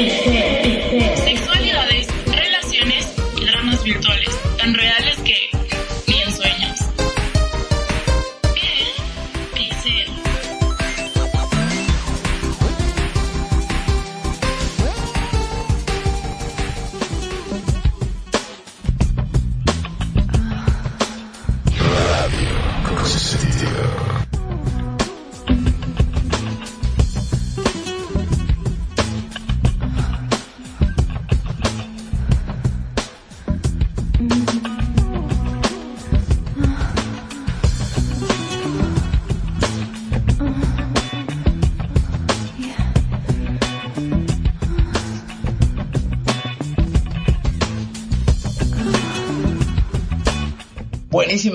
Sexualidades,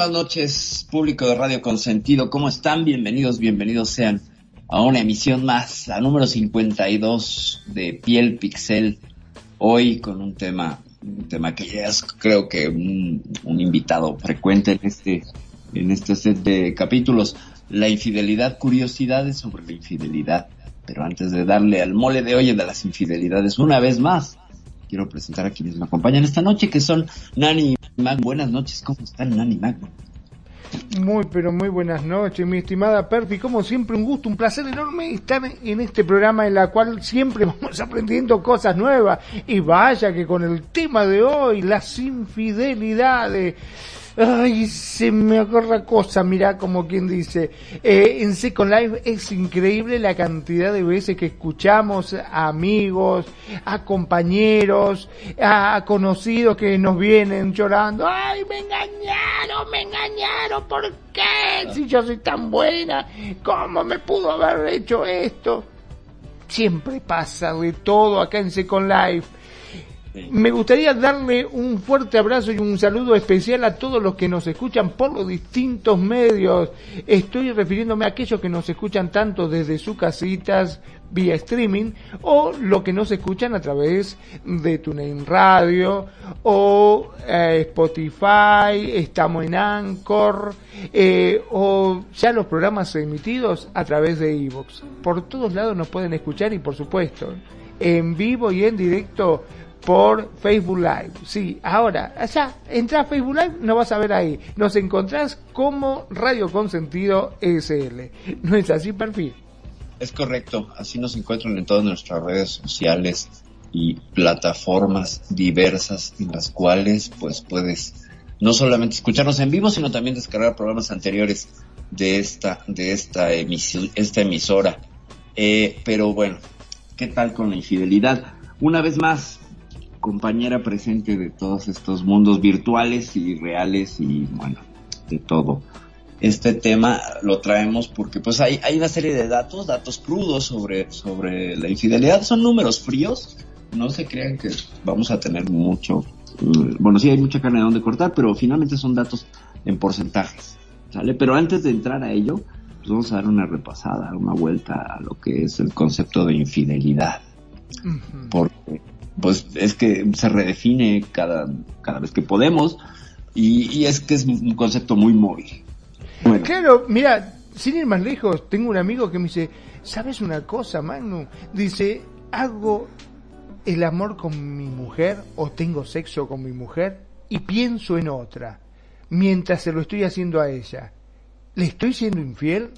Buenísimas noches, público de Radio Consentido. ¿Cómo están? Bienvenidos, bienvenidos sean a una emisión más, la número 52 de Piel Pixel. Hoy con un tema, un tema que ya es creo que un, un invitado frecuente en este, en este set de capítulos. La infidelidad, curiosidades sobre la infidelidad. Pero antes de darle al mole de hoy de las infidelidades una vez más, quiero presentar a quienes me acompañan esta noche, que son Nani y Mag. Buenas noches, ¿cómo están Nani y Mag? Muy, pero muy buenas noches, mi estimada Perfi. Como siempre, un gusto, un placer enorme estar en este programa en la cual siempre vamos aprendiendo cosas nuevas. Y vaya que con el tema de hoy, las infidelidades. Ay, se me acorra cosa, mirá como quien dice. Eh, en Second Life es increíble la cantidad de veces que escuchamos a amigos, a compañeros, a conocidos que nos vienen llorando. Ay, me engañaron, me engañaron, ¿por qué? Si yo soy tan buena, ¿cómo me pudo haber hecho esto? Siempre pasa de todo acá en Second Life. Me gustaría darle un fuerte abrazo y un saludo especial a todos los que nos escuchan por los distintos medios. Estoy refiriéndome a aquellos que nos escuchan tanto desde sus casitas vía streaming o lo que nos escuchan a través de TuneIn Radio o eh, Spotify, estamos en Anchor eh, o ya los programas emitidos a través de Evox. Por todos lados nos pueden escuchar y por supuesto en vivo y en directo por Facebook Live. Sí, ahora, allá, entra a Facebook Live, nos vas a ver ahí. Nos encontrás como Radio Consentido SL. ¿No es así, perfil? Es correcto, así nos encuentran en todas nuestras redes sociales y plataformas diversas en las cuales pues puedes no solamente escucharnos en vivo, sino también descargar programas anteriores de esta, de esta, emisi esta emisora. Eh, pero bueno, ¿qué tal con la infidelidad? Una vez más, compañera presente de todos estos mundos virtuales y reales y bueno, de todo. Este tema lo traemos porque pues hay, hay una serie de datos, datos crudos sobre, sobre la infidelidad, son números fríos, no se crean que vamos a tener mucho, bueno sí hay mucha carne de donde cortar, pero finalmente son datos en porcentajes, ¿sale? Pero antes de entrar a ello, pues vamos a dar una repasada, una vuelta a lo que es el concepto de infidelidad. Uh -huh. Porque pues es que se redefine cada, cada vez que podemos y, y es que es un concepto muy móvil. Bueno. Claro, mira, sin ir más lejos, tengo un amigo que me dice, ¿sabes una cosa, Magnum? Dice, hago el amor con mi mujer o tengo sexo con mi mujer y pienso en otra mientras se lo estoy haciendo a ella. ¿Le estoy siendo infiel?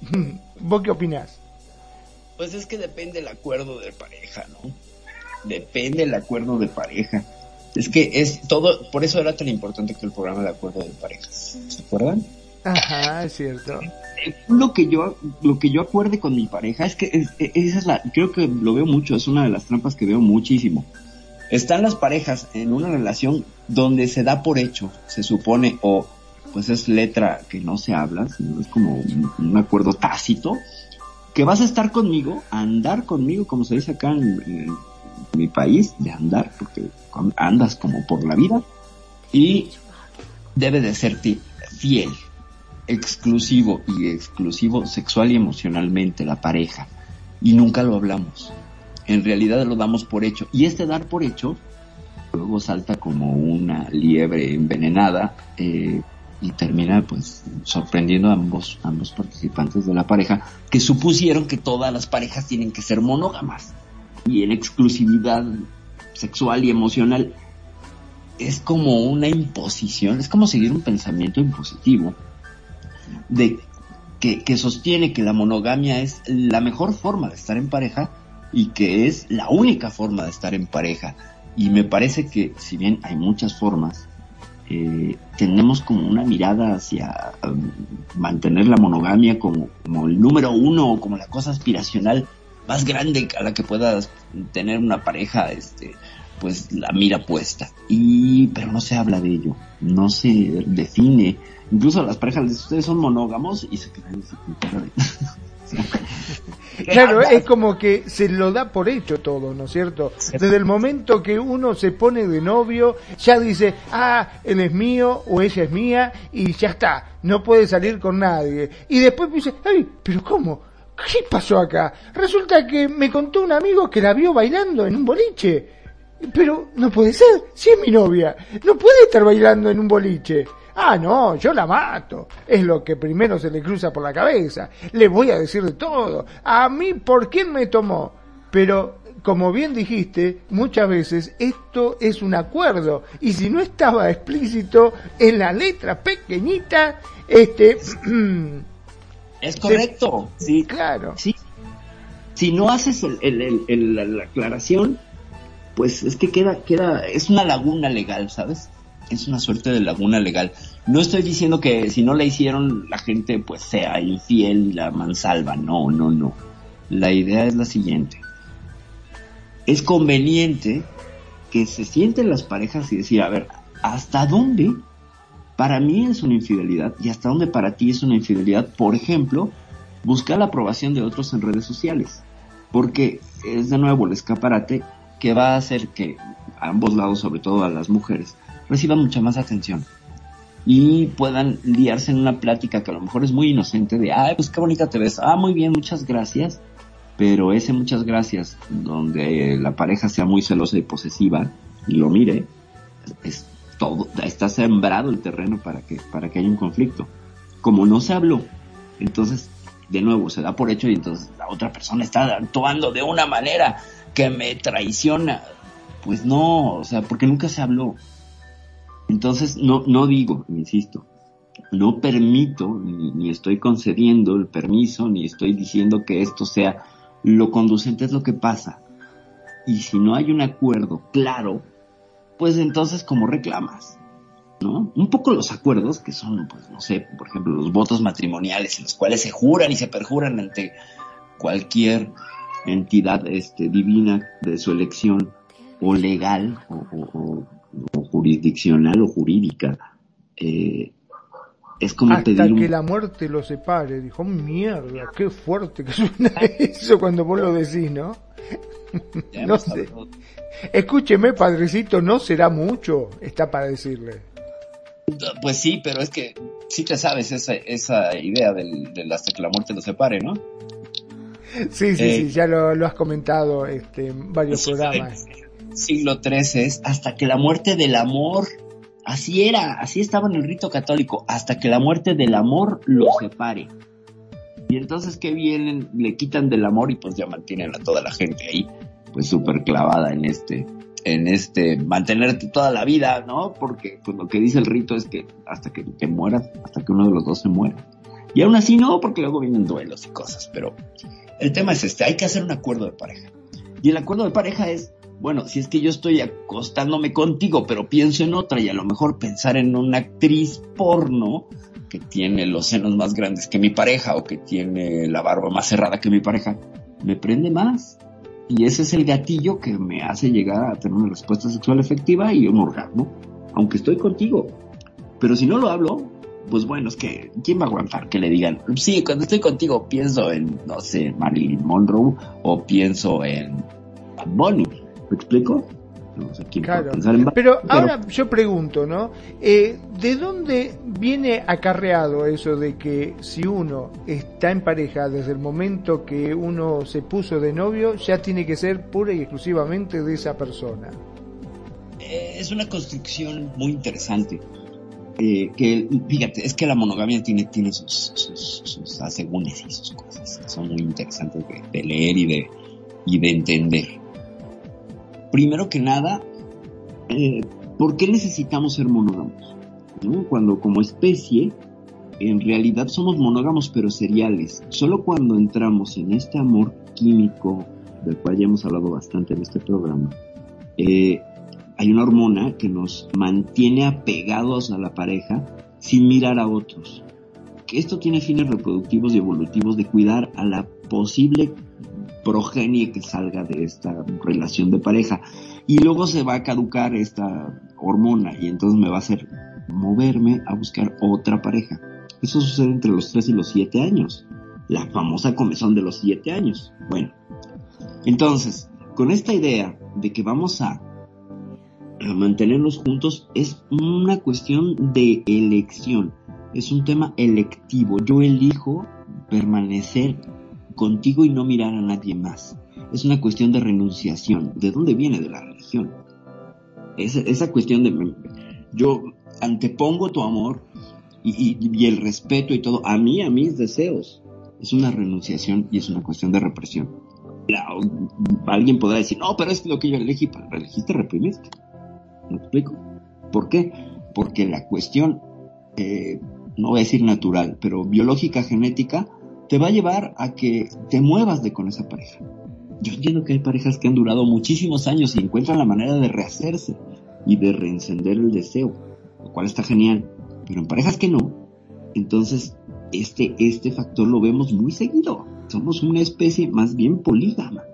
¿Vos qué opinás? Pues es que depende el acuerdo de pareja, ¿no? Depende el acuerdo de pareja. Es que es todo, por eso era tan importante que el programa de acuerdo de parejas. ¿Se acuerdan? Ajá, es cierto. Lo que yo, lo que yo acuerde con mi pareja es que es, esa es la, creo que lo veo mucho, es una de las trampas que veo muchísimo. Están las parejas en una relación donde se da por hecho, se supone, o pues es letra que no se habla, sino es como un, un acuerdo tácito, que vas a estar conmigo, andar conmigo, como se dice acá en, mi país, de andar, porque andas como por la vida, y debe de serte fiel, exclusivo y exclusivo sexual y emocionalmente la pareja. Y nunca lo hablamos. En realidad lo damos por hecho. Y este dar por hecho luego salta como una liebre envenenada eh, y termina pues sorprendiendo a ambos, ambos participantes de la pareja que supusieron que todas las parejas tienen que ser monógamas y en exclusividad sexual y emocional es como una imposición, es como seguir un pensamiento impositivo de que, que sostiene que la monogamia es la mejor forma de estar en pareja y que es la única forma de estar en pareja. Y me parece que si bien hay muchas formas, eh, tenemos como una mirada hacia um, mantener la monogamia como, el número uno o como la cosa aspiracional más grande a la que puedas tener una pareja, este, pues la mira puesta. Y, pero no se habla de ello, no se define. Incluso las parejas, ustedes son monógamos y se quedan Claro, es como que se lo da por hecho todo, ¿no es cierto? Desde el momento que uno se pone de novio, ya dice, ah, él es mío o ella es mía y ya está, no puede salir con nadie. Y después dice, ay, pero ¿cómo? ¿Qué pasó acá? Resulta que me contó un amigo que la vio bailando en un boliche. Pero no puede ser, si es mi novia, no puede estar bailando en un boliche. Ah, no, yo la mato. Es lo que primero se le cruza por la cabeza. Le voy a decir de todo. A mí, ¿por quién me tomó? Pero, como bien dijiste, muchas veces esto es un acuerdo. Y si no estaba explícito en la letra pequeñita, este... es correcto. Sí, claro. Sí. Si no haces la aclaración, pues es que queda, queda, es una laguna legal, ¿sabes? Es una suerte de laguna legal. No estoy diciendo que si no la hicieron la gente pues sea infiel, la mansalva, no, no, no. La idea es la siguiente. Es conveniente que se sienten las parejas y decir, a ver, ¿hasta dónde para mí es una infidelidad y hasta dónde para ti es una infidelidad? Por ejemplo, buscar la aprobación de otros en redes sociales. Porque es de nuevo el escaparate que va a hacer que a ambos lados, sobre todo a las mujeres, reciban mucha más atención y puedan liarse en una plática que a lo mejor es muy inocente de, ay, pues qué bonita te ves, ah, muy bien, muchas gracias, pero ese muchas gracias donde la pareja sea muy celosa y posesiva y lo mire, es todo, está sembrado el terreno para que, para que haya un conflicto. Como no se habló, entonces, de nuevo, se da por hecho y entonces la otra persona está actuando de una manera que me traiciona. Pues no, o sea, porque nunca se habló. Entonces, no, no digo, insisto, no permito, ni, estoy concediendo el permiso, ni estoy diciendo que esto sea lo conducente es lo que pasa. Y si no hay un acuerdo claro, pues entonces como reclamas, ¿no? Un poco los acuerdos que son, pues no sé, por ejemplo, los votos matrimoniales en los cuales se juran y se perjuran ante cualquier entidad este, divina de su elección o legal o o jurisdiccional o jurídica. Eh, es como Hasta que la muerte lo separe. Dijo, mierda, qué fuerte que suena eso cuando vos lo decís, ¿no? no sé. Escúcheme, padrecito, no será mucho, está para decirle. Pues sí, pero es que sí te sabes esa, esa idea del, hasta que la muerte lo separe, ¿no? Sí, sí, sí, eh, ya lo, lo, has comentado este, en varios programas siglo XIII es hasta que la muerte del amor, así era, así estaba en el rito católico, hasta que la muerte del amor lo separe. Y entonces que vienen, le quitan del amor y pues ya mantienen a toda la gente ahí, pues súper clavada en este, en este, mantenerte toda la vida, ¿no? Porque pues lo que dice el rito es que hasta que te mueras, hasta que uno de los dos se muera. Y aún así no, porque luego vienen duelos y cosas, pero el tema es este, hay que hacer un acuerdo de pareja. Y el acuerdo de pareja es, bueno, si es que yo estoy acostándome contigo, pero pienso en otra y a lo mejor pensar en una actriz porno que tiene los senos más grandes que mi pareja o que tiene la barba más cerrada que mi pareja, me prende más. Y ese es el gatillo que me hace llegar a tener una respuesta sexual efectiva y un orgasmo, aunque estoy contigo. Pero si no lo hablo, pues bueno, es que, ¿quién va a aguantar que le digan? Sí, cuando estoy contigo pienso en, no sé, Marilyn Monroe o pienso en Bonnie. ¿Me explico? No sé quién claro. en pero, ahora yo pregunto, ¿no? Eh, ¿De dónde viene acarreado eso de que si uno está en pareja desde el momento que uno se puso de novio, ya tiene que ser pura y exclusivamente de esa persona? Eh, es una construcción muy interesante. Eh, que fíjate, es que la monogamia tiene, tiene sus, sus, asegúnes y sus cosas que son muy interesantes de, leer y de, y de entender. Primero que nada, eh, ¿por qué necesitamos ser monógamos? Cuando como especie, en realidad somos monógamos pero seriales. Solo cuando entramos en este amor químico, del cual ya hemos hablado bastante en este programa, eh, hay una hormona que nos mantiene apegados a la pareja sin mirar a otros. Que esto tiene fines reproductivos y evolutivos de cuidar a la posible progenie que salga de esta relación de pareja. Y luego se va a caducar esta hormona y entonces me va a hacer moverme a buscar otra pareja. Eso sucede entre los 3 y los 7 años. La famosa comezón de los 7 años. Bueno, entonces, con esta idea de que vamos a mantenerlos juntos es una cuestión de elección, es un tema electivo. Yo elijo permanecer contigo y no mirar a nadie más. Es una cuestión de renunciación. ¿De dónde viene? De la religión. Esa, esa cuestión de yo antepongo tu amor y, y, el respeto y todo a mí, a mis deseos. Es una renunciación y es una cuestión de represión. alguien podrá decir, no, pero es lo que yo elegí, pero elegiste reprimiste. ¿Me explico? ¿Por qué? Porque la cuestión, eh, no voy a decir natural, pero biológica, genética, te va a llevar a que te muevas de con esa pareja. Yo entiendo que hay parejas que han durado muchísimos años y encuentran la manera de rehacerse y de reencender el deseo, lo cual está genial. Pero en parejas que no, entonces este, este factor lo vemos muy seguido. Somos una especie más bien polígama.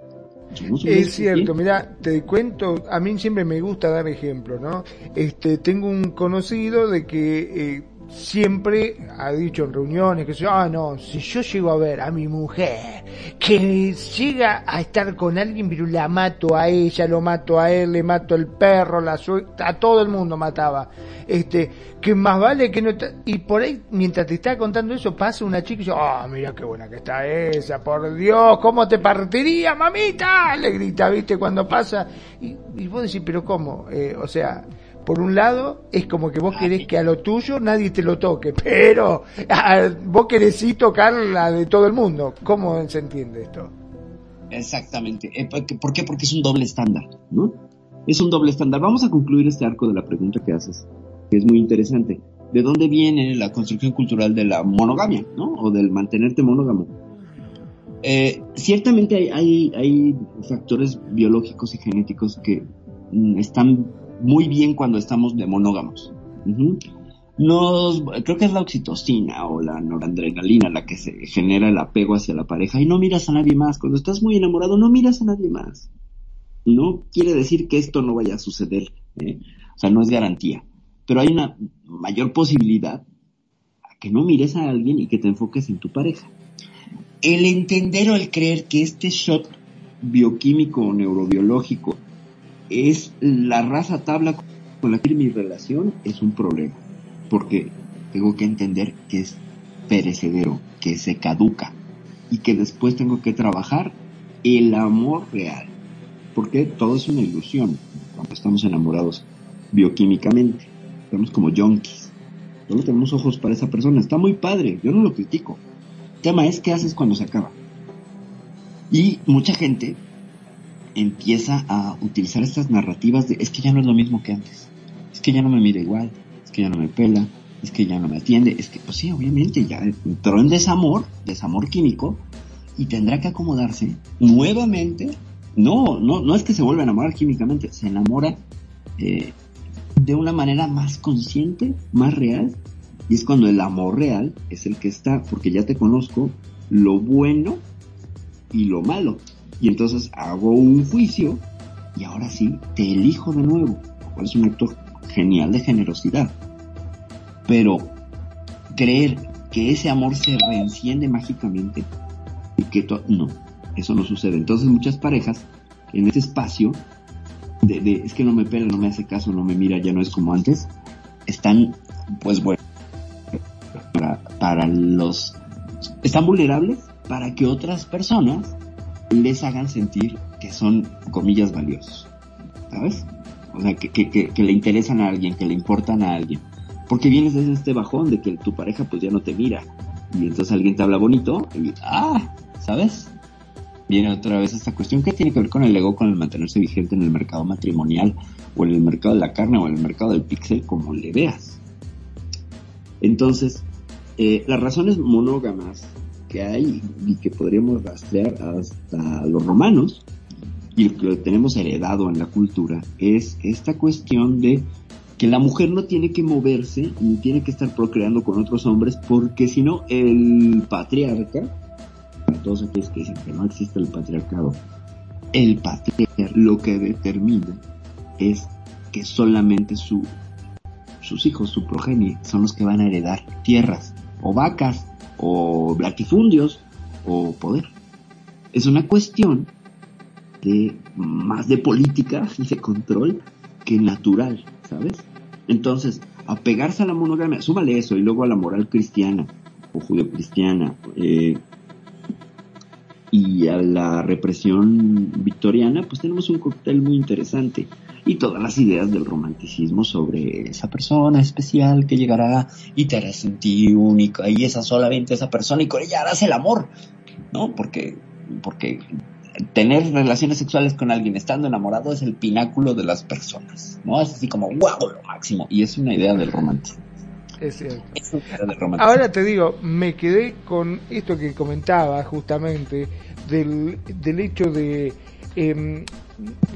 Es cierto, mira, te cuento, a mí siempre me gusta dar ejemplos, ¿no? Este, tengo un conocido de que eh, siempre ha dicho en reuniones que ah no, si yo llego a ver a mi mujer que llega a estar con alguien, pero la mato a ella, lo mato a él, le mato al perro, la a todo el mundo mataba. Este, que más vale que no y por ahí mientras te está contando eso pasa una chica y yo, ah, mira qué buena que está esa, por Dios, cómo te partiría, mamita, le grita, ¿viste? cuando pasa y, y vos decís, pero cómo, eh, o sea, por un lado, es como que vos querés que a lo tuyo nadie te lo toque, pero vos querés sí tocar la de todo el mundo. ¿Cómo se entiende esto? Exactamente. Eh, ¿Por qué? Porque es un doble estándar, ¿no? Es un doble estándar. Vamos a concluir este arco de la pregunta que haces, que es muy interesante. ¿De dónde viene la construcción cultural de la monogamia, ¿no? O del mantenerte monógamo. Eh, ciertamente hay, hay, hay factores biológicos y genéticos que mm, están muy bien cuando estamos de monógamos. Nos, creo que es la oxitocina o la noradrenalina la que se genera el apego hacia la pareja y no miras a nadie más. Cuando estás muy enamorado no miras a nadie más. No quiere decir que esto no vaya a suceder. ¿eh? O sea, no es garantía. Pero hay una mayor posibilidad a que no mires a alguien y que te enfoques en tu pareja. El entender o el creer que este shot bioquímico o neurobiológico es la raza tabla con la que mi relación es un problema. Porque tengo que entender que es perecedero, que se caduca y que después tengo que trabajar el amor real. Porque todo es una ilusión cuando estamos enamorados bioquímicamente. Estamos como junkies. Solo tenemos ojos para esa persona. Está muy padre, yo no lo critico. El tema es qué haces cuando se acaba. Y mucha gente empieza a utilizar estas narrativas de es que ya no es lo mismo que antes, es que ya no me mira igual, es que ya no me pela, es que ya no me atiende, es que, pues sí, obviamente ya entró en desamor, desamor químico, y tendrá que acomodarse nuevamente. No, no, no es que se vuelva a enamorar químicamente, se enamora eh, de una manera más consciente, más real, y es cuando el amor real es el que está, porque ya te conozco lo bueno y lo malo y entonces hago un juicio y ahora sí te elijo de nuevo, lo cual es un acto genial de generosidad. Pero creer que ese amor se reenciende mágicamente y que no, eso no sucede. Entonces muchas parejas en ese espacio de, es que no me pela, no me hace caso, no me mira, ya no es como antes, están pues bueno para los están vulnerables para que otras personas les hagan sentir que son comillas valiosos. ¿Sabes? O sea, que, le interesan a alguien, que le importan a alguien. Porque vienes desde este bajón de que tu pareja pues ya no te mira. Y entonces alguien te habla bonito y, ah, ¿sabes? Viene otra vez esta cuestión que tiene que ver con el ego, con el mantenerse vigente en el mercado matrimonial, o en el mercado de la carne, o en el mercado del pixel, como le veas. Entonces, eh, las razones monógamas que hay y que podríamos rastrear hasta los romanos, y lo que tenemos heredado en la cultura, es esta cuestión de que la mujer no tiene que moverse ni tiene que estar procreando con otros hombres porque si no el patriarca, para todos aquellos que dicen que no existe el patriarcado, el patriarca lo que determina es que solamente su, sus hijos, su progenie, son los que van a heredar tierras o vacas o latifundios o poder. Es una cuestión de más de política y de control que natural, ¿sabes? Entonces, apegarse a la monogamia, súmale eso y luego a la moral cristiana o judeocristiana eh, y a la represión victoriana, pues tenemos un cóctel muy interesante y todas las ideas del romanticismo sobre esa persona especial que llegará y te hará sentir única y esa solamente esa persona y con ella harás el amor, ¿no? Porque, porque tener relaciones sexuales con alguien estando enamorado es el pináculo de las personas, ¿no? Es así como, wow, lo máximo. Y es una idea del romanticismo. Es cierto. Ahora te digo, me quedé con esto que comentaba justamente del, del hecho de eh,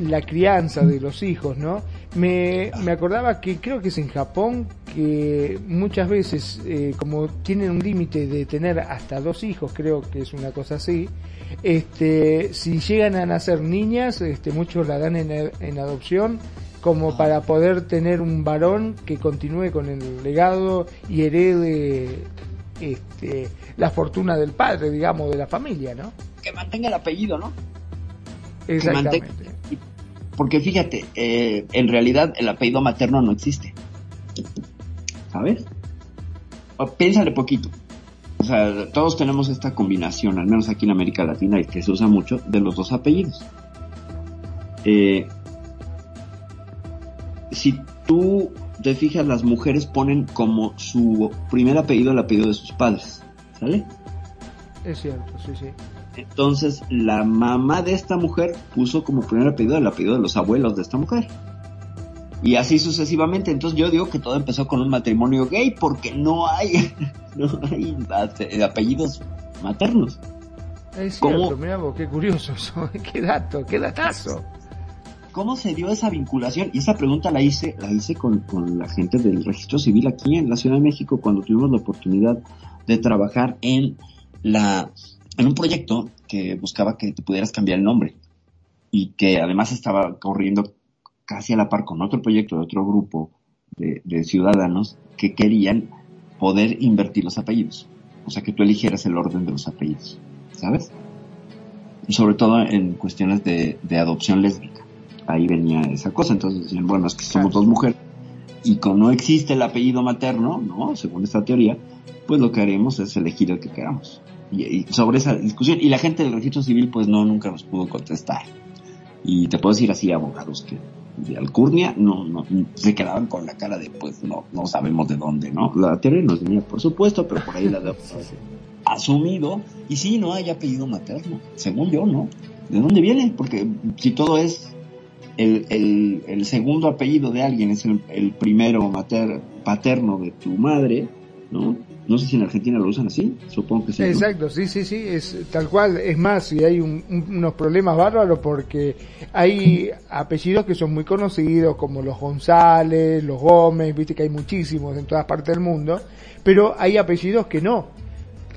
la crianza de los hijos, ¿no? Me, me, acordaba que creo que es en Japón que muchas veces, eh, como tienen un límite de tener hasta dos hijos, creo que es una cosa así, este, si llegan a nacer niñas, este, muchos la dan en, en adopción como para poder tener un varón que continúe con el legado y herede este, la fortuna del padre, digamos, de la familia, ¿no? Que mantenga el apellido, ¿no? Exactamente. Porque fíjate, eh, en realidad el apellido materno no existe. ¿Sabes? piénsale poquito. O sea, todos tenemos esta combinación, al menos aquí en América Latina, y que se usa mucho, de los dos apellidos. Eh, si tú te fijas, las mujeres ponen como su primer apellido el apellido de sus padres. ¿Sale? Es cierto, sí, sí. Entonces la mamá de esta mujer puso como primer apellido el apellido de los abuelos de esta mujer. Y así sucesivamente. Entonces yo digo que todo empezó con un matrimonio gay porque no hay, no hay apellidos maternos. Es cierto, vos, qué curioso eso, qué dato, qué datazo. ¿Cómo se dio esa vinculación? Y esa pregunta la hice, la hice con, con la gente del registro civil aquí en la Ciudad de México cuando tuvimos la oportunidad de trabajar en la en un proyecto que buscaba que te pudieras cambiar el nombre y que además estaba corriendo casi a la par con otro proyecto de otro grupo de, ciudadanos que querían poder invertir los apellidos. O sea, que tú eligieras el orden de los apellidos, ¿sabes? sobre todo en cuestiones de, adopción lésbica. Ahí venía esa cosa. Entonces decían, bueno, es que somos dos mujeres y como no existe el apellido materno, ¿no? Según esta teoría, pues lo que haremos es elegir el que queramos y, sobre esa discusión. Y la gente del registro civil pues no, nunca nos pudo contestar. Y te puedo decir así, abogados que de Alcurnia no, no, se quedaban con la cara de pues no, no sabemos de dónde, ¿no? La teoría nos venía, por supuesto, pero por ahí la de asumido. Y sí, no hay apellido materno, según yo, ¿no? ¿De dónde viene? Porque si todo es el, el, el segundo apellido de alguien es el, el primero mater, paterno de tu madre, ¿no? No sé si en Argentina lo usan así, supongo que sí. Exacto, sí, sí, sí, es tal cual. Es más, y hay unos problemas bárbaros porque hay apellidos que son muy conocidos, como los González, los Gómez, viste que hay muchísimos en todas partes del mundo, pero hay apellidos que no.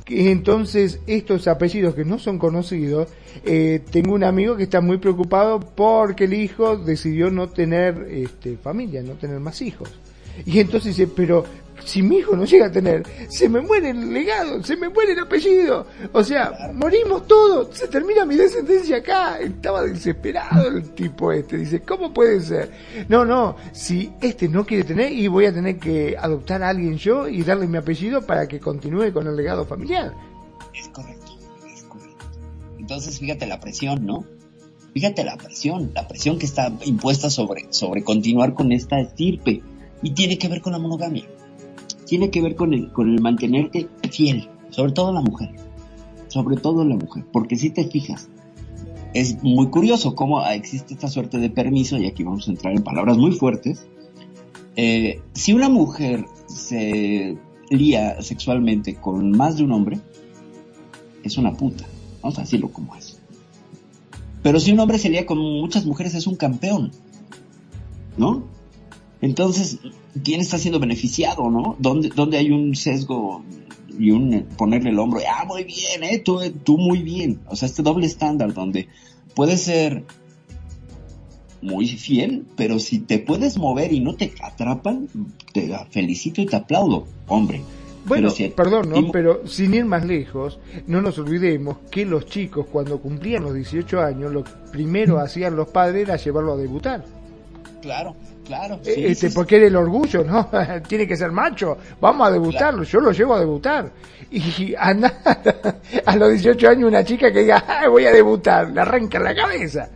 Entonces, estos apellidos que no son conocidos, eh, tengo un amigo que está muy preocupado porque el hijo decidió no tener este, familia, no tener más hijos. Y entonces dice, pero si mi hijo no llega a tener, se me muere el legado, se me muere el apellido. O sea, morimos todos, se termina mi descendencia acá. Estaba desesperado el tipo este. Dice, ¿cómo puede ser? No, no, si este no quiere tener y voy a tener que adoptar a alguien yo y darle mi apellido para que continúe con el legado familiar. Es correcto, es correcto. Entonces, fíjate la presión, ¿no? Fíjate la presión, la presión que está impuesta sobre, sobre continuar con esta estirpe. Y tiene que ver con la monogamia. Tiene que ver con el, con el mantenerte fiel, sobre todo la mujer, sobre todo la mujer, porque si te fijas, es muy curioso cómo existe esta suerte de permiso, y aquí vamos a entrar en palabras muy fuertes, eh, si una mujer se lía sexualmente con más de un hombre, es una puta, vamos a decirlo como es. Pero si un hombre se lía con muchas mujeres, es un campeón, ¿no? Entonces, ¿quién está siendo beneficiado, no? ¿Dónde, dónde hay un sesgo y un ponerle el hombro? Ah, muy bien, eh, tú, tú muy bien. O sea, este doble estándar donde puede ser muy fiel, pero si te puedes mover y no te atrapan, te felicito y te aplaudo, hombre. Bueno, perdón, ¿no? Pero sin ir más lejos, no nos olvidemos que los chicos cuando cumplían los 18 años, lo primero hacían los padres era llevarlo a debutar. Claro, Claro. Eh, este, porque era el orgullo, ¿no? Tiene que ser macho. Vamos a debutarlo. Yo lo llevo a debutar. Y anda a los 18 años una chica que diga, voy a debutar, le arranca la cabeza.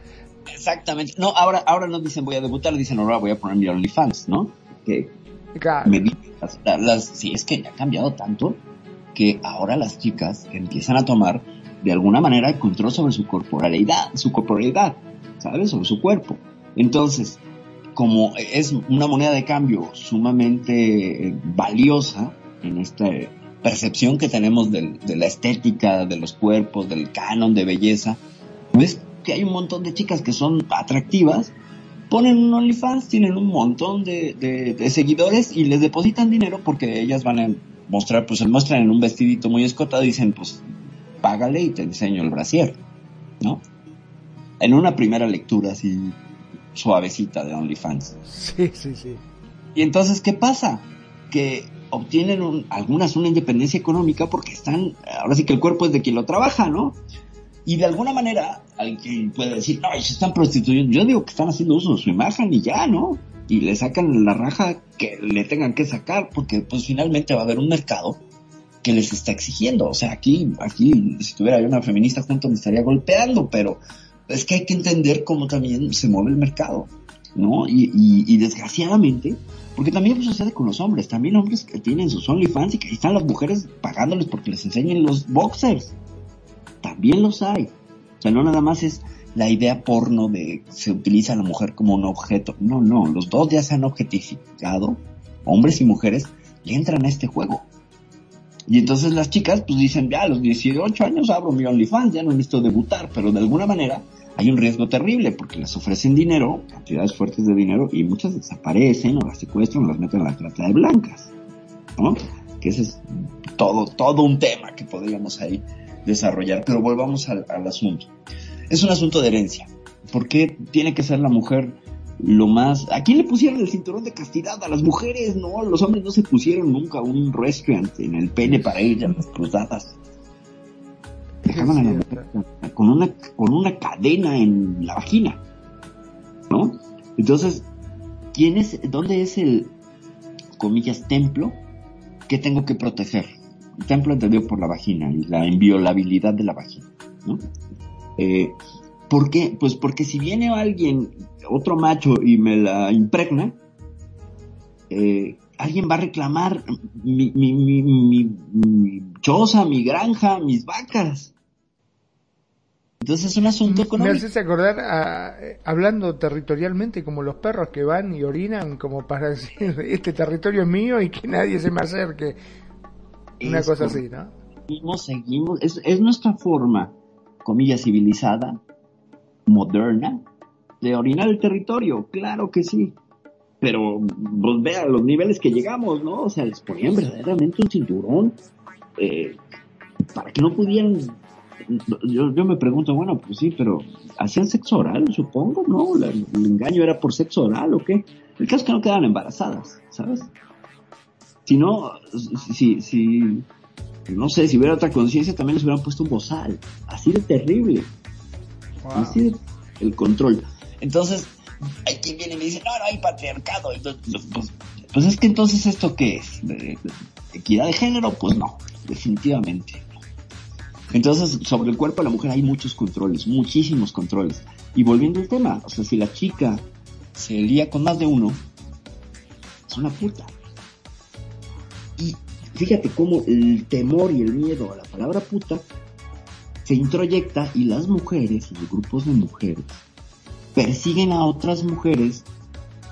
Exactamente. No, ahora, ahora no dicen voy a debutar, dicen ahora voy a poner mi OnlyFans, ¿no? Que claro. las, sí, es que ha cambiado tanto que ahora las chicas empiezan a tomar de alguna manera el control sobre su corporalidad, su corporalidad, ¿sabes? Sobre su cuerpo. Entonces, como es una moneda de cambio sumamente eh, valiosa en esta percepción que tenemos de, la estética, de los cuerpos, del canon de belleza, ves que hay un montón de chicas que son atractivas, ponen un OnlyFans, tienen un montón de, seguidores y les depositan dinero porque ellas van a mostrar, pues se muestran en un vestidito muy escotado y dicen, pues págale y te enseño el brasier, ¿no? En una primera lectura así suavecita de OnlyFans. Sí, sí, sí. Y entonces, ¿qué pasa? Que obtienen algunas una independencia económica porque están, ahora sí que el cuerpo es de quien lo trabaja, ¿no? Y de alguna manera, alguien puede decir, no, se están prostituyendo. Yo digo que están haciendo uso de su imagen y ya, ¿no? Y le sacan la raja que le tengan que sacar, porque pues finalmente va a haber un mercado que les está exigiendo. O sea, aquí, aquí, si tuviera una feminista junto me estaría golpeando, pero es que hay que entender cómo también se mueve el mercado, ¿no? Y, desgraciadamente, porque también sucede con los hombres, también hombres que tienen sus OnlyFans y que ahí están las mujeres pagándoles porque les enseñen los boxers. También los hay. O sea, no nada más es la idea porno de se utiliza a la mujer como un objeto. No, no, los dos ya se han objetificado, hombres y mujeres, y entran a este juego. Y entonces las chicas pues dicen, ya a los 18 años abro mi OnlyFans, ya no necesito debutar, pero de alguna manera hay un riesgo terrible porque les ofrecen dinero, cantidades fuertes de dinero, y muchas desaparecen o las secuestran o las meten a la trata de blancas. ¿no? Que ese es todo, todo un tema que podríamos ahí desarrollar. Pero volvamos al, al asunto. Es un asunto de herencia. ¿Por qué tiene que ser la mujer lo más... Aquí le pusieron el cinturón de castidad a las mujeres, no, los hombres no se pusieron nunca un restaurant en el pene para ellas, las cruzadas. Dejaban a la mujer con una, con una cadena en la vagina, ¿no? Entonces, ¿quién es, dónde es el, comillas, templo que tengo que proteger? El templo entendido por la vagina y la inviolabilidad de la vagina, ¿no? Eh, ¿Por qué? Pues porque si viene alguien, otro macho, y me la impregna, eh, alguien va a reclamar mi, mi, mi, mi, choza, mi granja, mis vacas. Entonces es un asunto económico. Me haces acordar, a, hablando territorialmente, como los perros que van y orinan como para decir, este territorio es mío y que nadie se me acerque. Una cosa así, ¿no? Seguimos, seguimos, es, es nuestra forma, comillas, civilizada, moderna de orinar el territorio, claro que sí. Pero pues vea los niveles que llegamos, ¿no? O sea, les ponían verdaderamente un cinturón eh, para que no pudieran yo, yo me pregunto, bueno, pues sí, pero ¿hacían sexo oral, supongo? ¿No? el engaño era por sexo oral o qué? El caso es que no quedaban embarazadas, ¿sabes? Si no, si, si, no sé, si hubiera otra conciencia también les hubieran puesto un bozal. Así de terrible. El control. Entonces, hay quien viene y me dice, no, no hay patriarcado. pues, pues, es que entonces esto qué es? ¿Equidad de género? Pues no, definitivamente. Entonces, sobre el cuerpo de la mujer hay muchos controles, muchísimos controles. Y volviendo al tema, o sea, si la chica se lía con más de uno, es una puta. Y fíjate cómo el temor y el miedo a la palabra puta se introyecta y las mujeres, los grupos de mujeres, persiguen a otras mujeres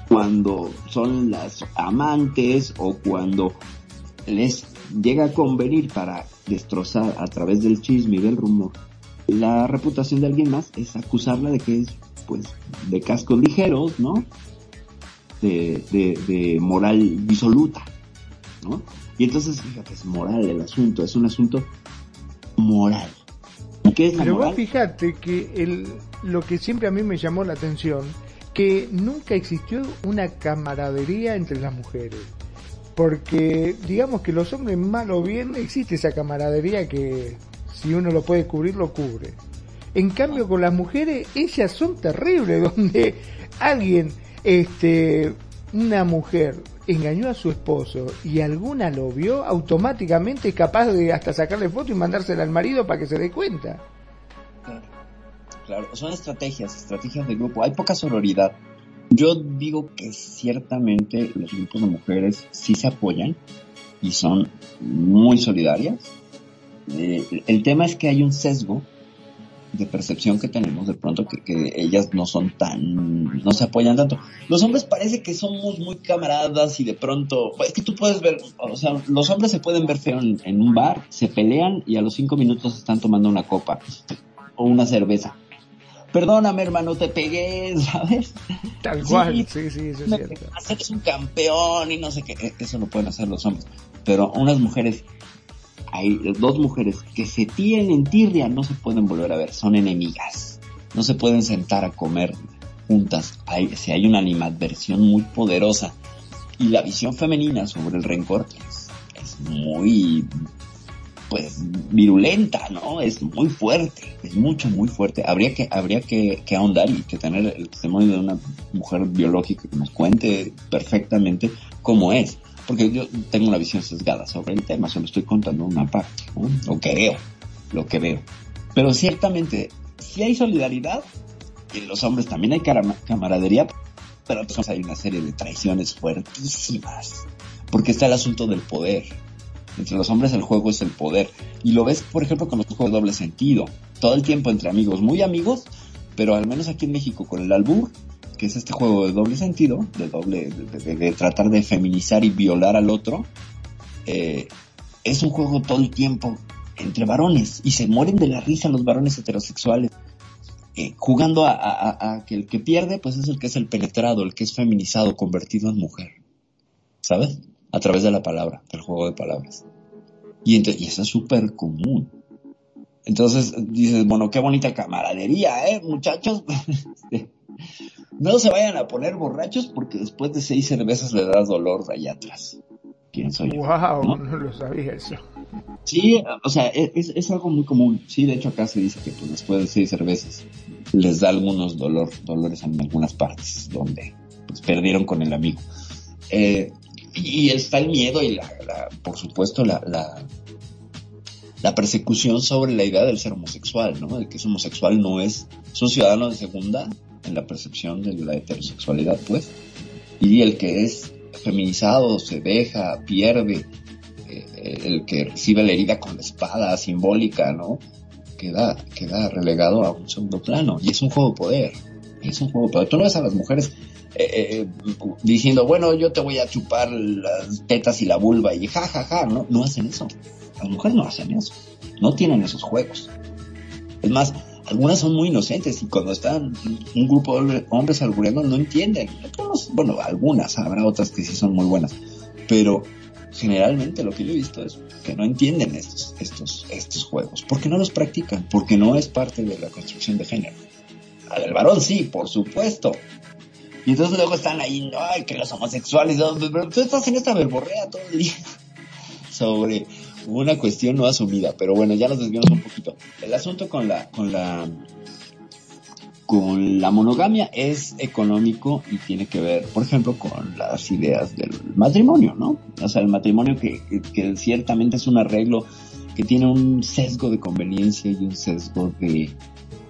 cuando son las amantes o cuando les llega a convenir para destrozar a través del chisme y del rumor la reputación de alguien más es acusarla de que es pues de cascos ligeros, ¿no? De, de, moral disoluta, ¿no? Y entonces, fíjate, es moral el asunto, es un asunto moral. ¿Qué es la Pero vos fíjate que el, lo que siempre a mí me llamó la atención, que nunca existió una camaradería entre las mujeres porque digamos que los hombres mal o bien existe esa camaradería que si uno lo puede cubrir lo cubre. En cambio con las mujeres ellas son terribles donde alguien este una mujer engañó a su esposo y alguna lo vio automáticamente es capaz de hasta sacarle foto y mandársela al marido para que se dé cuenta. Claro, son estrategias, estrategias de grupo. Hay poca sororidad yo digo que ciertamente los grupos de mujeres sí se apoyan y son muy solidarias. Eh, el tema es que hay un sesgo de percepción que tenemos de pronto que, que, ellas no son tan, no se apoyan tanto. Los hombres parece que somos muy camaradas y de pronto, es que tú puedes ver, o sea, los hombres se pueden ver feo en, en un bar, se pelean y a los cinco minutos están tomando una copa o una cerveza perdóname hermano, te pegué, ¿sabes? Tal cual, sí, sí, eso es cierto. Un campeón y no sé qué, e-, eso lo pueden hacer los hombres. Pero unas mujeres, hay dos mujeres que se tienen en tirria, no se pueden volver a ver, son enemigas. No se pueden sentar a comer juntas. Hay, si hay una animadversión muy poderosa. Y la visión femenina sobre el rencor es muy pues virulenta, ¿no? Es muy fuerte, es mucho, muy fuerte. Habría que, habría que, que ahondar y que tener el testimonio de una mujer biológica que nos cuente perfectamente cómo es. Porque yo tengo una visión sesgada sobre el tema, solo estoy contando una parte. Lo que veo, lo que veo. Pero ciertamente, si hay solidaridad, en los hombres también hay camaradería, pero hay una serie de traiciones fuertísimas. Porque está el asunto del poder entre los hombres el juego es el poder. Y lo ves, por ejemplo, con los juegos de doble sentido. Todo el tiempo entre amigos, muy amigos, pero al menos aquí en México con el albur, que es este juego de doble sentido, de doble, de, tratar de feminizar y violar al otro, eh, es un juego todo el tiempo entre varones y se mueren de la risa los varones heterosexuales. Eh, jugando a, que el que pierde, pues es el que es el penetrado, el que es feminizado, convertido en mujer. ¿Sabes? a través de la palabra, del juego de palabras. Y, y eso es súper común. Entonces dices, bueno, qué bonita camaradería, ¿eh, muchachos? no se vayan a poner borrachos porque después de seis cervezas le das dolor de allá atrás. ¿Quién soy yo? Wow, no, lo sabía eso. Sí, o sea, es, es, algo muy común. Sí, de hecho acá se dice que pues, después de seis cervezas les da algunos dolor, dolores en algunas partes donde pues, perdieron con el amigo. Eh, y está el miedo y la, por supuesto la, la, la, persecución sobre la idea del ser homosexual, ¿no? El que es homosexual no es, es un ciudadano de segunda en la percepción de la heterosexualidad, pues. Y el que es feminizado, se deja, pierde, eh, el que recibe la herida con la espada simbólica, ¿no? Queda, queda relegado a un segundo plano. Y es un juego de poder. Es un juego de poder. Tú no ves a las mujeres eh, diciendo, bueno, yo te voy a chupar las tetas y la vulva y ja, ja, ja, no, no hacen eso. Las mujeres no hacen eso. No tienen esos juegos. Es más, algunas son muy inocentes y cuando están un grupo de hombres albureando no entienden. Bueno, algunas, habrá otras que sí son muy buenas. Pero generalmente lo que yo he visto es que no entienden estos, estos, estos juegos, porque no los practican, porque no es parte de la construcción de género. Al varón sí, por supuesto. Y entonces luego están ahí, ay, que los homosexuales, pero tú estás en esta verborrea todo el día sobre una cuestión no asumida, pero bueno, ya nos desviamos un poquito. El asunto con la, con la, con la monogamia es económico y tiene que ver, por ejemplo, con las ideas del matrimonio, ¿no? O sea, el matrimonio que, que, ciertamente es un arreglo que tiene un sesgo de conveniencia y un sesgo de,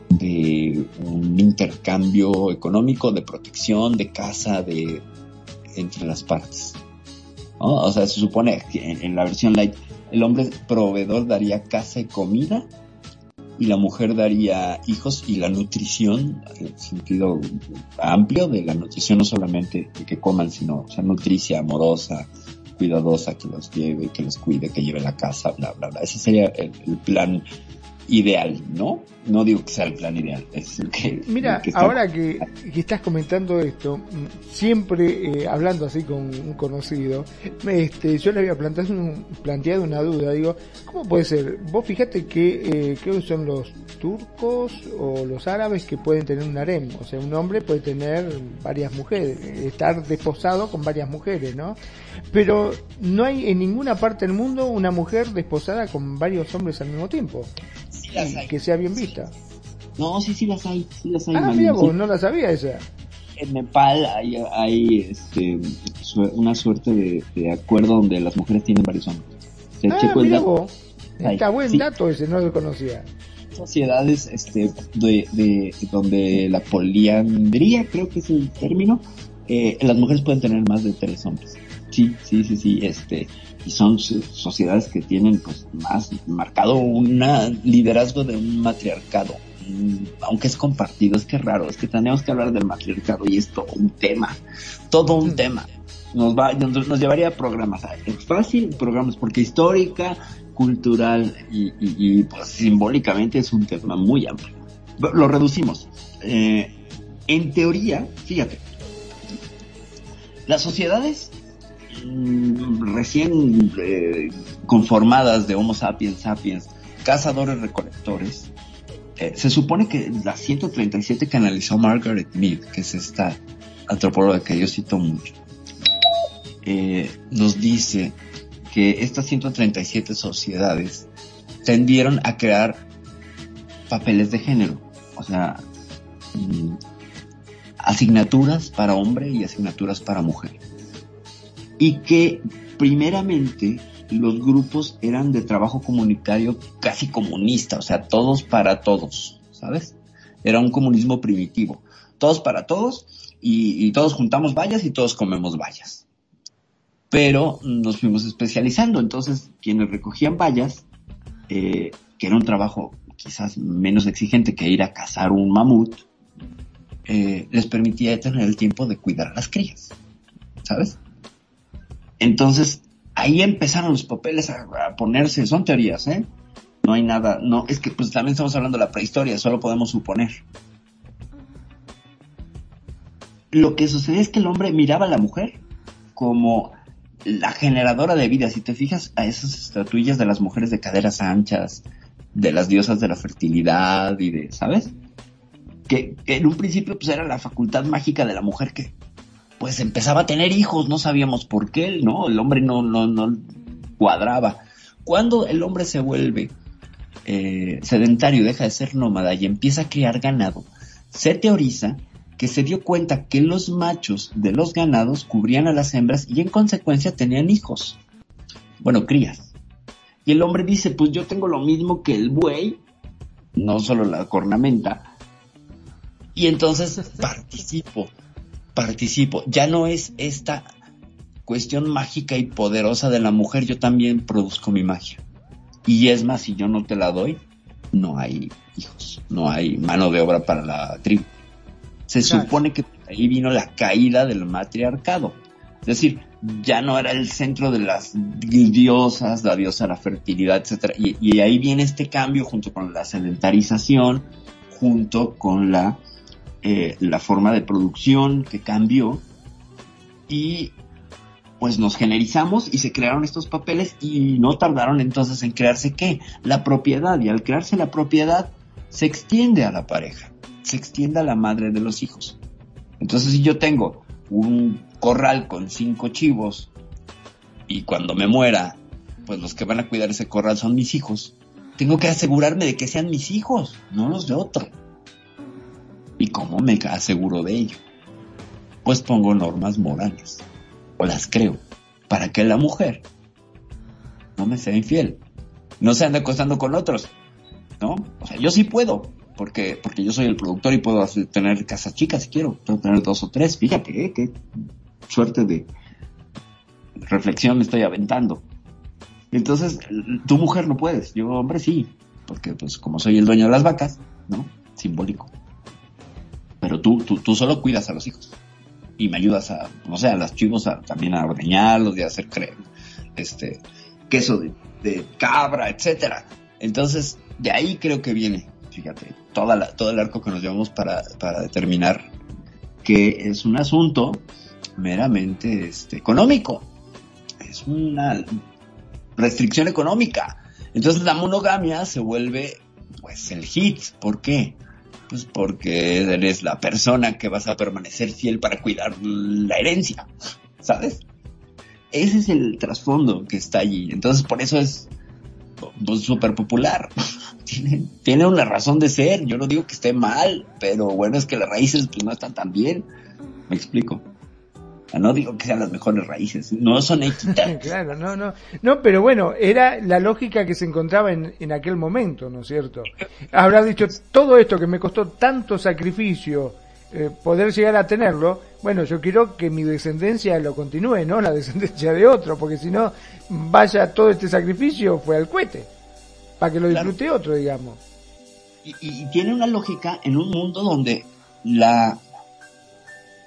de un intercambio económico, de protección, de casa, de entre las partes. O sea, se supone que en, la versión light el hombre proveedor daría casa y comida y la mujer daría hijos y la nutrición, en sentido amplio de la nutrición, no solamente que coman, sino o sea, nutricia amorosa, cuidadosa, que los lleve, que los cuide, que lleve la casa, bla, bla, bla. Ese sería el plan ideal, ¿no? No digo que sea el plan ideal, es el que... Mira, ahora que, estás comentando esto, siempre eh, hablando así con un conocido, este, yo le había planteado, planteado una duda, digo, ¿cómo puede ser? Vos fíjate que eh, creo que son los turcos o los árabes que pueden tener un harem, o sea, un hombre puede tener varias mujeres, estar desposado con varias mujeres, ¿no? Pero no hay en ninguna parte del mundo una mujer desposada con varios hombres al mismo tiempo que sea bien vista. No, sí, sí las hay, sí las hay. Ah, mira vos, no la sabía esa. En Nepal hay, hay este, una suerte de, acuerdo donde las mujeres tienen varios hombres. ah, mira vos. Está buen dato ese, no lo conocía. Sociedades este, de, de, donde la poliandría, creo que es el término, eh, las mujeres pueden tener más de tres hombres. Sí, sí, sí, sí, este, y son sociedades que tienen pues más marcado un liderazgo de un matriarcado mm, aunque es compartido, es que raro, es que tenemos que hablar del matriarcado y es todo un tema, todo un mm. tema. Nos va, nos, llevaría a programas, es fácil programas, porque histórica, cultural y, pues, simbólicamente es un tema muy amplio. Lo reducimos. Eh, en teoría, fíjate, las sociedades recién eh, conformadas de Homo sapiens sapiens, cazadores recolectores, eh, se supone que la 137 que analizó Margaret Mead, que es esta antropóloga que yo cito mucho, eh, nos dice que estas 137 sociedades tendieron a crear papeles de género, o sea, mm, asignaturas para hombre y asignaturas para mujer y que primeramente los grupos eran de trabajo comunitario casi comunista, o sea, todos para todos, ¿sabes? Era un comunismo primitivo, todos para todos y, todos juntamos vallas y todos comemos vallas. Pero nos fuimos especializando, entonces quienes recogían vallas, eh, que era un trabajo quizás menos exigente que ir a cazar un mamut, eh, les permitía tener el tiempo de cuidar a las crías, ¿sabes? Entonces, ahí empezaron los papeles a, ponerse, son teorías, ¿eh? No hay nada, no, es que pues también estamos hablando de la prehistoria, solo podemos suponer. Lo que sucede es que el hombre miraba a la mujer como la generadora de vida. Si te fijas a esas estatuillas de las mujeres de caderas anchas, de las diosas de la fertilidad y de, ¿sabes? Que, que, en un principio pues era la facultad mágica de la mujer que pues empezaba a tener hijos, no sabíamos por qué, ¿no? El hombre no, no, no cuadraba. Cuando el hombre se vuelve eh, sedentario, deja de ser nómada y empieza a criar ganado, se teoriza que se dio cuenta que los machos de los ganados cubrían a las hembras y en consecuencia tenían hijos. Bueno, crías. Y el hombre dice, pues yo tengo lo mismo que el buey, no solo la cornamenta, y entonces participo participo. Ya no es esta cuestión mágica y poderosa de la mujer, yo también produzco mi magia. Y es más, si yo no te la doy, no hay hijos, no hay mano de obra para la tribu. Se supone que ahí vino la caída del matriarcado. Es decir, ya no era el centro de las diosas, la diosa de la fertilidad, etc. Y, y ahí viene este cambio junto con la sedentarización, junto con la eh, la forma de producción que cambió y pues nos generizamos y se crearon estos papeles y no tardaron entonces en crearse qué? La propiedad. Y al crearse la propiedad, se extiende a la pareja, se extiende a la madre de los hijos. Entonces si yo tengo un corral con cinco chivos y cuando me muera, pues los que van a cuidar ese corral son mis hijos, tengo que asegurarme de que sean mis hijos, no los de otro. ¿Y cómo me aseguro de ello? Pues pongo normas morales o las creo, para que la mujer no me sea infiel, no se ande acostando con otros, ¿no? O sea, yo sí puedo, porque, porque yo soy el productor y puedo tener casas chicas si quiero, puedo tener dos o tres, fíjate, ¿eh? qué suerte de reflexión me estoy aventando. Entonces, tu mujer no puedes, yo hombre sí, porque pues como soy el dueño de las vacas, ¿no? Simbólico. Tú, tú, tú solo cuidas a los hijos y me ayudas a, no sé, a las chivos también a ordeñarlos y a hacer este, queso de, cabra, etcétera. Entonces, de ahí creo que viene, fíjate, toda la, todo el arco que nos llevamos para, para determinar que es un asunto meramente este, económico. Es una restricción económica. Entonces la monogamia se vuelve pues el hit. ¿Por qué? Pues porque eres la persona que vas a permanecer fiel para cuidar la herencia, ¿sabes? Ese es el trasfondo que está allí. Entonces por eso es súper pues, popular. tiene, tiene una razón de ser. Yo no digo que esté mal, pero bueno, es que las raíces pues, no están tan bien. Me explico. No digo que sean las mejores raíces, no son equitas. claro, no, no. No, pero bueno, era la lógica que se encontraba en, en aquel momento, ¿no es cierto? Habrás dicho, todo esto que me costó tanto sacrificio, eh, poder llegar a tenerlo, bueno, yo quiero que mi descendencia lo continúe, no la descendencia de otro, porque si no, vaya todo este sacrificio fue al cohete, para que lo disfrute otro, digamos. Y, y, tiene una lógica en un mundo donde la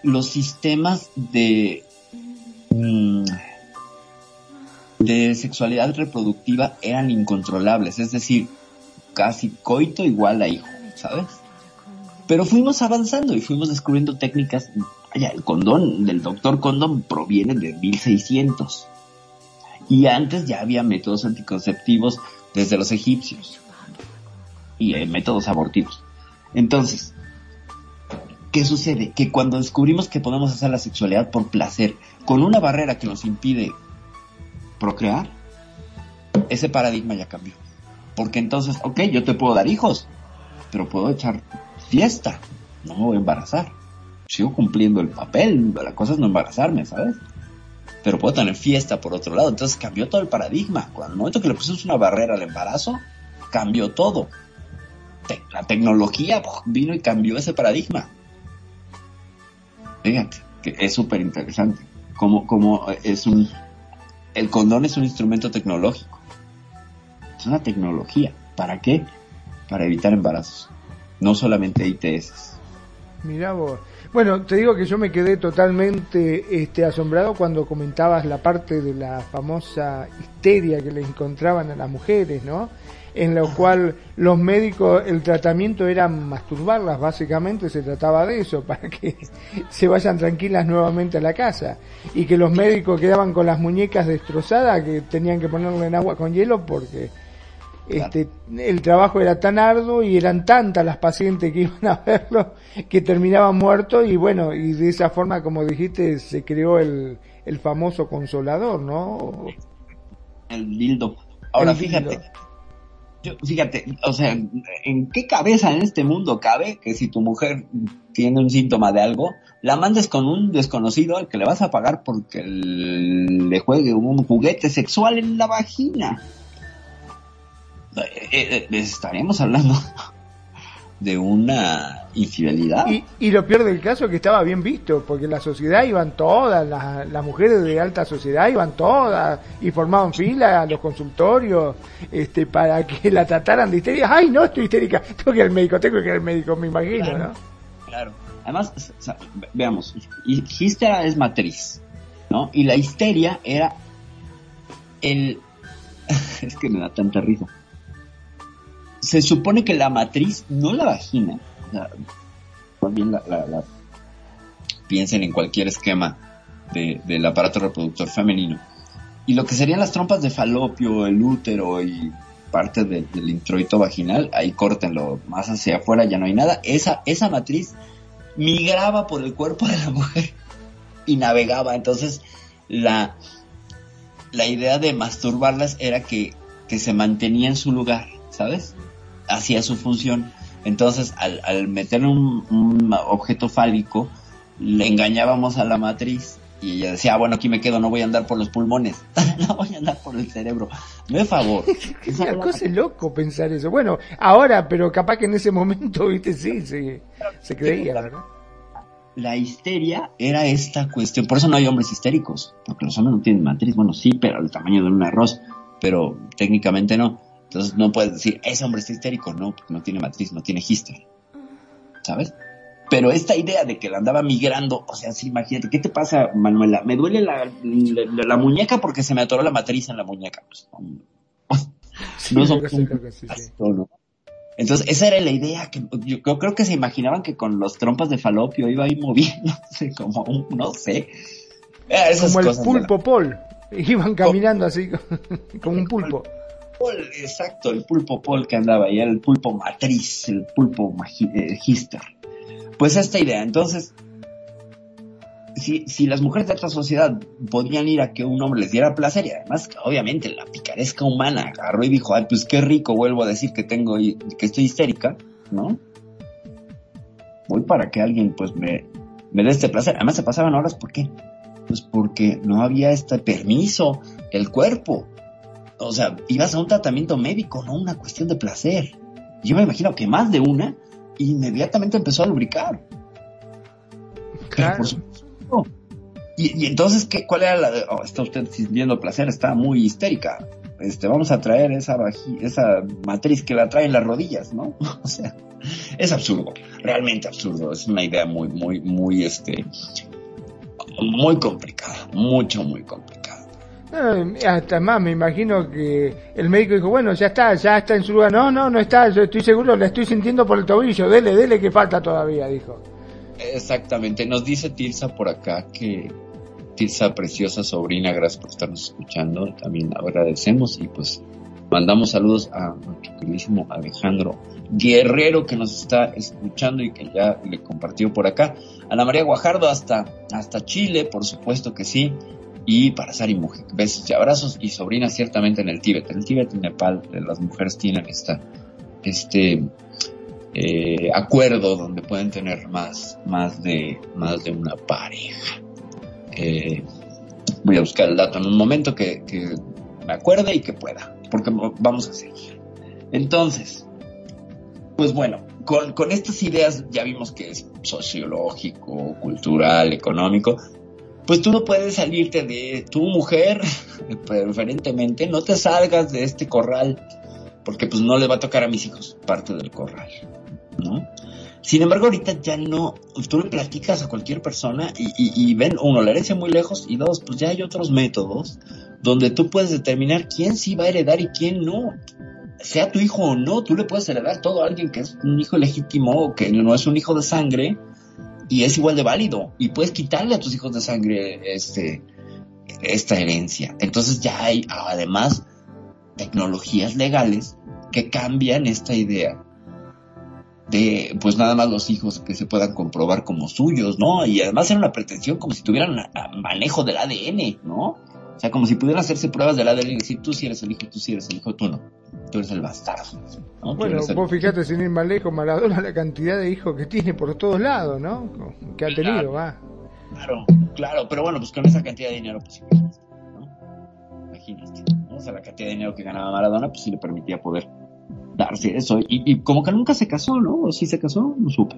los sistemas de, mm, de sexualidad reproductiva eran incontrolables, es decir, casi coito igual a hijo, ¿sabes? Pero fuimos avanzando y fuimos descubriendo técnicas. El condón del doctor Condón proviene de 1600. Y antes ya había métodos anticonceptivos desde los egipcios. Y eh, métodos abortivos. Entonces, ¿Qué sucede? Que cuando descubrimos que podemos hacer la sexualidad por placer con una barrera que nos impide procrear, ese paradigma ya cambió. Porque entonces, ok, yo te puedo dar hijos, pero puedo echar fiesta, no me voy a embarazar. Sigo cumpliendo el papel, la cosa es no embarazarme, ¿sabes? Pero puedo tener fiesta por otro lado. Entonces cambió todo el paradigma. Cuando el momento que le pusimos una barrera al embarazo, cambió todo. la tecnología vino y cambió ese paradigma. Fíjate, que es súper interesante. Como, como es un, el condón es un instrumento tecnológico. Es una tecnología. ¿Para qué? Para evitar embarazos. No solamente ITS. Mira vos. Bueno, te digo que yo me quedé totalmente este, asombrado cuando comentabas la parte de la famosa histeria que le encontraban a las mujeres, ¿no? En lo cual los médicos, el tratamiento era masturbarlas, básicamente se trataba de eso, para que se vayan tranquilas nuevamente a la casa. Y que los médicos quedaban con las muñecas destrozadas, que tenían que ponerle en agua con hielo porque este, el trabajo era tan arduo y eran tantas las pacientes que iban a verlo que terminaban muertos y bueno, y de esa forma, como dijiste, se creó el, el famoso consolador, ¿no? El dildo. Ahora fíjate, fíjate, o sea, ¿en qué cabeza en este mundo cabe que si tu mujer tiene un síntoma de algo, la mandes con un desconocido al que le vas a pagar porque le juegue un juguete sexual en la vagina? Eh, eh, eh, estaríamos hablando de una infidelidad. Y, y, lo peor del caso es que estaba bien visto, porque en la sociedad iban todas, las, mujeres de alta sociedad iban todas y formaban fila a los consultorios este, para que la trataran de histeria. Ay, no, estoy histérica, tengo que ir al médico, tengo que ir al médico, me imagino, claro, ¿no? Claro. Además, veamos, histera es matriz, ¿no? Y la histeria era el... es que me da tanta risa se supone que la matriz, no la vagina, o sea, bien la, piensen en cualquier esquema del aparato reproductor femenino. Y lo que serían las trompas de falopio, el útero y parte del introito vaginal, ahí córtenlo más hacia afuera, ya no hay nada. Esa, esa matriz migraba por el cuerpo de la mujer y navegaba. Entonces, la, la idea de masturbarlas era que, que se mantenía en su lugar, ¿sabes? Hacía su función. Entonces, al, al meter un, un, objeto fálico, le engañábamos a la matriz y ella decía, ah, bueno, aquí me quedo, no voy a andar por los pulmones, no voy a andar por el cerebro. Me favor. es una cosa loco pensar eso. Bueno, ahora, pero capaz que en ese momento, viste, sí, se, se creía, ¿verdad? La histeria era esta cuestión, por eso no hay hombres histéricos, porque los hombres no tienen matriz, bueno, sí, pero el tamaño de un arroz, pero técnicamente no. Entonces no puedes decir, ese hombre está histérico, no, porque no tiene matriz, no tiene hister. ¿Sabes? Pero esta idea de que la andaba migrando, o sea, sí, imagínate, ¿qué te pasa, Manuela? Me duele la, la, la muñeca porque se me atoró la matriz en la muñeca. Pues, sí, no son sí, sí, ¿no? Entonces, esa era la idea que yo, yo, creo que se imaginaban que con los trompas de falopio iba a ir moviéndose como un, no sé. Esas como el pulpo Pol. Iban caminando así, como un pulpo. Pol, exacto, el pulpo Pol que andaba ahí, el pulpo matriz, el pulpo eh, hister. Pues esta idea, entonces, si, si las mujeres de otra sociedad podían ir a que un hombre les diera placer y además, obviamente, la picaresca humana agarró y dijo, ay, pues qué rico, vuelvo a decir que tengo, que estoy histérica, ¿no? Voy para que alguien, pues, me, me dé este placer. Además, se pasaban horas, ¿por qué? Pues porque no había este permiso del cuerpo. O sea, ibas a un tratamiento médico, no una cuestión de placer. Yo me imagino que más de una inmediatamente empezó a lubricar. Claro. Por supuesto. Y, y, entonces, ¿qué, ¿cuál era la de, oh, está usted sintiendo placer? Está muy histérica. Este, vamos a traer esa esa matriz que la trae en las rodillas, ¿no? o sea, es absurdo, realmente absurdo. Es una idea muy, muy, muy, este, muy complicada, mucho, muy complicada. Hasta más, me imagino que el médico dijo, bueno, ya está, ya está en su lugar. No, no, no está, yo estoy seguro, la estoy sintiendo por el tobillo, dele, dele que falta todavía, dijo. Exactamente, nos dice Tirsa por acá que Tirsa, preciosa sobrina, gracias por estarnos escuchando, también agradecemos y pues mandamos saludos a nuestro queridísimo Alejandro Guerrero que nos está escuchando y que ya le compartió por acá. Ana María Guajardo hasta, hasta Chile, por supuesto que sí y para Sari Mujer. Besos y abrazos y sobrinas ciertamente en el Tíbet. En el Tíbet y Nepal las mujeres tienen esta, este eh, acuerdo donde pueden tener más, más de, más de una pareja. Eh, voy a buscar el dato en un momento que, me acuerde y que pueda, porque vamos a seguir. Entonces, pues bueno, con, con estas ideas ya vimos que es sociológico, cultural, económico, pues tú no puedes salirte de tu mujer, preferentemente, no te salgas de este corral, porque pues no le va a tocar a mis hijos parte del corral, ¿no? Sin embargo, ahorita ya no, tú le platicas a cualquier persona y, y, y, ven, uno, la herencia muy lejos y dos, pues ya hay otros métodos donde tú puedes determinar quién sí va a heredar y quién no. Sea tu hijo o no, tú le puedes heredar todo a alguien que es un hijo legítimo o que no es un hijo de sangre y es igual de válido y puedes quitarle a tus hijos de sangre este esta herencia. Entonces ya hay además tecnologías legales que cambian esta idea de pues nada más los hijos que se puedan comprobar como suyos, ¿no? Y además era una pretensión como si tuvieran manejo del ADN, ¿no? O sea, como si pudieran hacerse pruebas del ADN y decir, tú sí eres el hijo, tú sí eres el hijo, tú no. Tú eres el bastardo. ¿no? Bueno, el... vos fíjate, sin ir más lejos, Maradona, la cantidad de hijos que tiene por todos lados, ¿no? Que ha claro, tenido, va. Claro, claro, pero bueno, pues con esa cantidad de dinero, pues imagínate, ¿no? Imagínate, ¿no? O sea, la cantidad de dinero que ganaba Maradona, pues sí le permitía poder darse eso. Y, y como que nunca se casó, ¿no? ¿O sí se casó? No supe.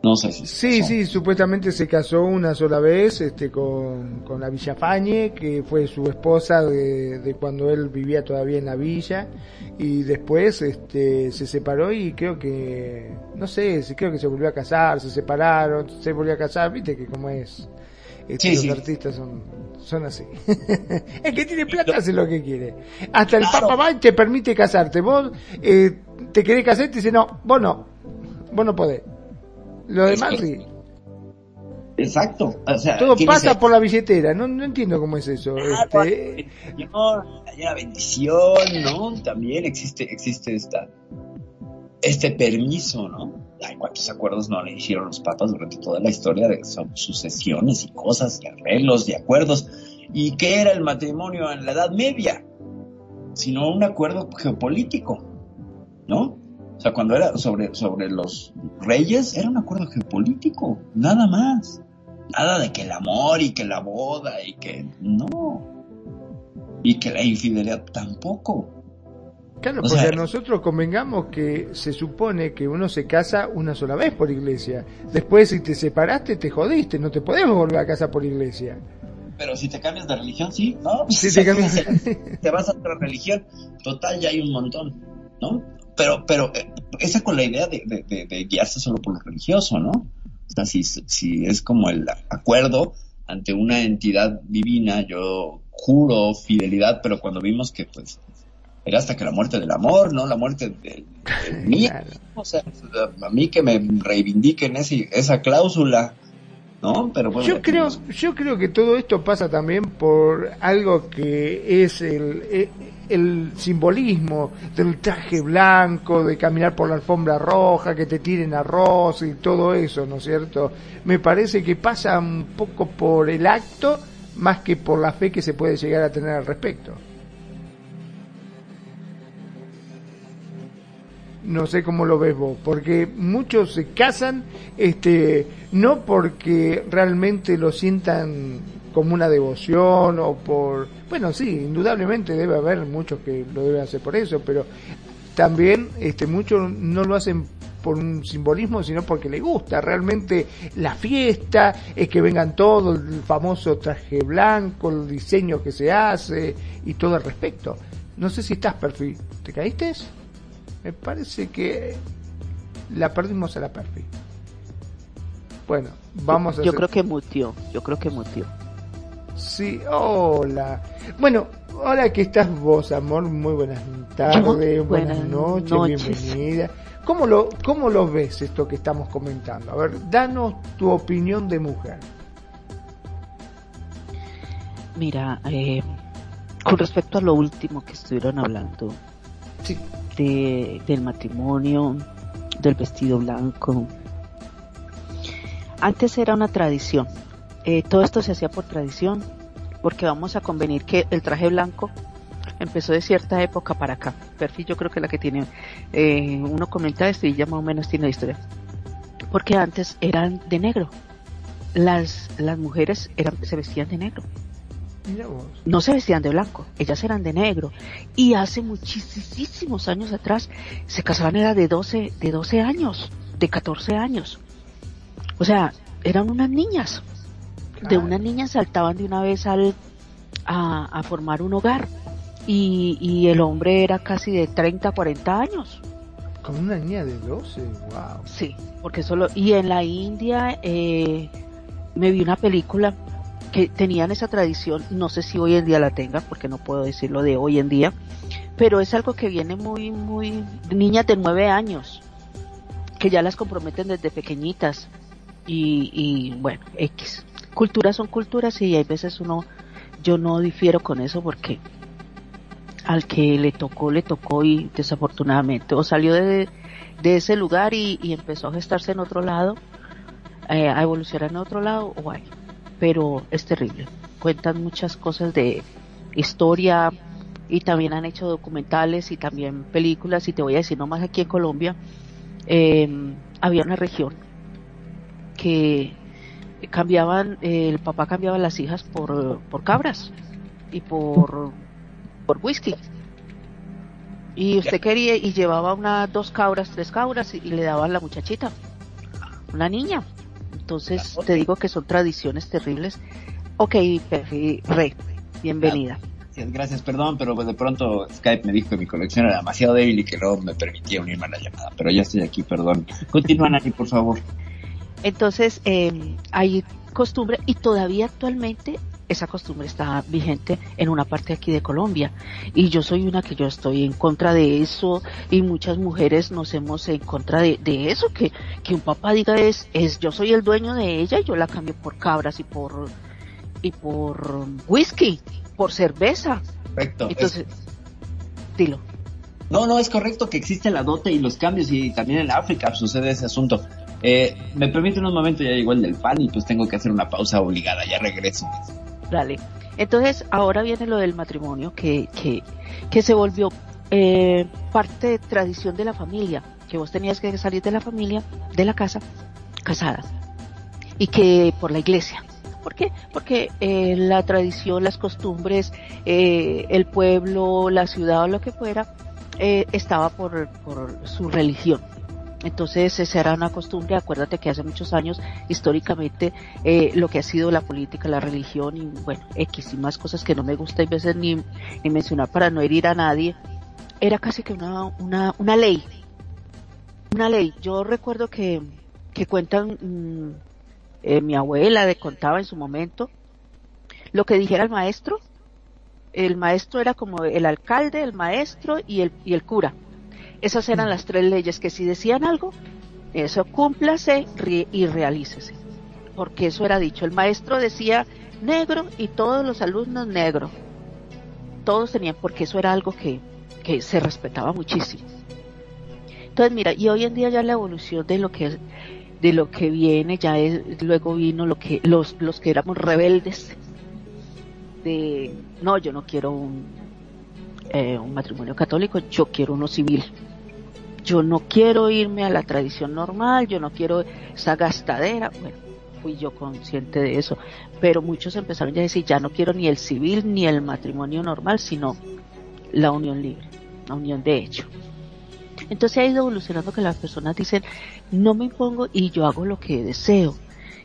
No sé si sí, sí, supuestamente se casó una sola vez este, con, con la Villafañe, que fue su esposa de, de, cuando él vivía todavía en la villa, y después este, se separó y creo que, no sé, creo que se volvió a casar, se separaron, se volvió a casar, viste que como es, este, Sí, los sí. artistas son, son así. el que tiene plata hace lo que quiere. Hasta el Claro. Papa va y te permite casarte. Vos eh, te querés casar y te dice, no, vos no, vos no podés. Lo que- sí. Exacto. O sea, Todo pasa por la billetera, no, no entiendo cómo es eso. Claro, Este, Señor, hay una bendición, ¿no? También existe, existe esta, este permiso, ¿no? Ay, cuántos acuerdos no le hicieron los papas durante toda la historia de son sucesiones y cosas y arreglos y acuerdos. ¿Y qué era el matrimonio en la Edad Media? Sino un acuerdo geopolítico, ¿no? O sea, cuando era sobre, sobre los reyes, era un acuerdo geopolítico, nada más. Nada de que el amor y que la boda y que no. Y que la infidelidad tampoco. Claro, O porque sea- nosotros convengamos que se supone que uno se casa una sola vez por iglesia. Después, si te separaste, te jodiste, no te podemos volver a casa por iglesia. Pero si te cambias de religión, sí, ¿no? Si te cambias- te vas a otra religión, total, ya hay un montón, ¿no? Pero, pero, eh, esa con la idea de, de- de- de guiarse solo por lo religioso, ¿no? O sea, si, si es como el acuerdo ante una entidad divina, yo juro fidelidad, pero cuando vimos que, pues, era hasta que la muerte del amor, ¿no? La muerte de, de mí, Claro. o sea, a mí que me reivindiquen ese, esa cláusula, ¿no? Pero bueno, Yo creo, yo creo que todo esto pasa también por algo que es el, el, el simbolismo del traje blanco, de caminar por la alfombra roja, que te tiren arroz y todo eso, ¿no es cierto? Me parece que pasa un poco por el acto más que por la fe que se puede llegar a tener al respecto. No sé cómo lo ves vos, porque muchos se casan, este, no porque realmente lo sientan como una devoción o por, bueno, sí, indudablemente debe haber muchos que lo deben hacer por eso, pero también, este, muchos no lo hacen por un simbolismo, sino porque les gusta realmente la fiesta, es que vengan todos, el famoso traje blanco, el diseño que se hace y todo al respecto. No sé si estás perfil, ¿te caíste? Me parece que la perdimos a la perfil. Bueno, vamos a Yo hacer- creo que mutió, yo creo que mutió. Sí, hola. Bueno, hola que estás vos, amor. Muy buenas tardes, buenas, Buenas noches, noches. bienvenida. ¿Cómo lo, ¿Cómo lo ves esto que estamos comentando? A ver, danos tu opinión de mujer. Mira, eh, con respecto a lo último que estuvieron hablando, Sí. de, del matrimonio, del vestido blanco. Antes era una tradición. Eh, todo esto se hacía por tradición, porque vamos a convenir que el traje blanco empezó de cierta época para acá. Perfil yo creo que la que tiene, eh, uno comenta esto y ya más o menos tiene la historia. Porque antes eran de negro. Las, las mujeres eran, se vestían de negro. No se vestían de blanco, ellas eran de negro. Y hace muchísimos años atrás se casaban era de 12, de 12 años, de 14 años. O sea, eran unas niñas. De unas niñas saltaban de una vez al, a, a formar un hogar. Y, y el hombre era casi de 30, 40 años. Con una niña de 12, wow. Sí, porque solo y en la India eh, me vi una película que tenían esa tradición, no sé si hoy en día la tengan, porque no puedo decirlo de hoy en día, pero es algo que viene muy, muy niñas de nueve años que ya las comprometen desde pequeñitas y, y bueno X. Culturas son culturas y hay veces uno yo no difiero con eso porque al que le tocó le tocó y desafortunadamente o salió de, de ese lugar y, y empezó a gestarse en otro lado eh, a evolucionar en otro lado guay pero es terrible. Cuentan muchas cosas de historia y también han hecho documentales y también películas. Y te voy a decir nomás aquí en Colombia eh, había una región que cambiaban eh, el papá cambiaba las hijas por, por cabras y por por whisky. Y usted quería y llevaba unas dos cabras tres cabras y, y le daban la muchachita una niña entonces te digo que son tradiciones terribles ok Perfi, Rey bienvenida Gracias, gracias, perdón, pero de pronto Skype me dijo que mi conexión era demasiado débil y que no me permitía unirme a la llamada. Pero ya estoy aquí, perdón. Continúa, Nani, por favor. Entonces, eh, hay costumbre y todavía actualmente esa costumbre está vigente en una parte aquí de Colombia. Y yo soy una que yo estoy en contra de eso y muchas mujeres nos hemos en contra de, eso, que, que un papá diga es, es yo soy el dueño de ella y yo la cambio por cabras y por, y por whisky, por cerveza. Perfecto. Entonces, dilo. No, no, es correcto que existe la dote y los cambios y también en África sucede ese asunto. Eh, me permite un momento, ya llegó el del pan y pues tengo que hacer una pausa obligada, ya regreso. Dale. Entonces, ahora viene lo del matrimonio que, que, que se volvió eh, parte de tradición de la familia, que vos tenías que salir de la familia, de la casa, casada, y que por la iglesia. ¿Por qué? Porque eh, la tradición, las costumbres, eh, el pueblo, la ciudad o lo que fuera, eh, estaba por, por su religión. Entonces esa era una costumbre, acuérdate que hace muchos años históricamente eh, lo que ha sido la política, la religión y bueno, X y más cosas que no me gusta y veces ni, ni mencionar para no herir a nadie, era casi que una, una, una ley. Una ley. Yo recuerdo que, que cuentan, mm, eh, mi abuela le contaba en su momento, lo que dijera el maestro, el maestro era como el alcalde, el maestro y el, y el cura esas eran las tres leyes que si decían algo, eso cúmplase y realícese. Porque eso era dicho. El maestro decía negro y todos los alumnos negro. Todos tenían, porque eso era algo que, que se respetaba muchísimo. Entonces, mira, y hoy en día ya la evolución de lo que de lo que viene, ya es, luego vino lo que, los, los que éramos rebeldes, de no, yo no quiero un, eh, un matrimonio católico, yo quiero uno civil yo no quiero irme a la tradición normal, yo no quiero esa gastadera. Bueno, fui yo consciente de eso, pero muchos empezaron ya a decir, ya no quiero ni el civil ni el matrimonio normal, sino la unión libre, la unión de hecho. Entonces ha ido evolucionando que las personas dicen, no me impongo y yo hago lo que deseo.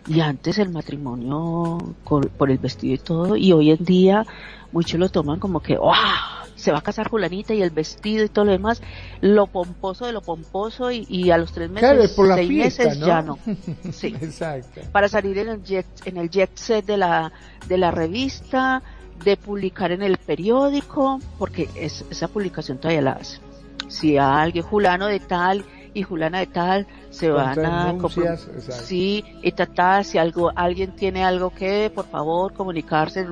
Y antes el matrimonio por el vestido y todo, y hoy en día muchos lo toman como que, ¡wow! Se va a casar Julanita y el vestido y todo lo demás, lo pomposo de lo pomposo y, a los tres meses, por seis meses ¿no? ya no. Sí. Exacto. Para salir en el jet, en el jet set de la, de la revista, de publicar en el periódico, porque es, esa publicación todavía la hace. Si a alguien Julano de tal y Julana de tal se van a sí y tratar si algo alguien tiene algo que por favor comunicarse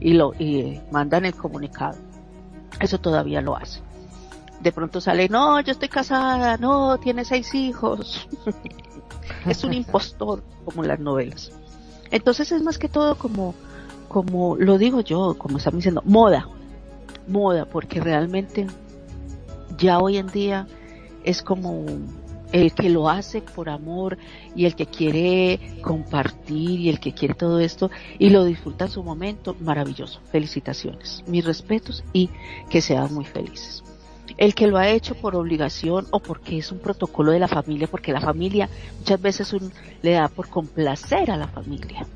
y lo y mandan el comunicado eso todavía lo hace. De pronto sale, no, yo estoy casada, no, tiene seis hijos. es un impostor, como las novelas. Entonces es más que todo como, como lo digo yo, como estamos diciendo, moda. Moda, porque realmente ya hoy en día es como el que lo hace por amor y el que quiere compartir y el que quiere todo esto y lo disfruta en su momento, maravilloso. Felicitaciones, mis respetos y que sean muy felices. El que lo ha hecho por obligación o porque es un protocolo de la familia, porque la familia muchas veces un, le da por complacer a la familia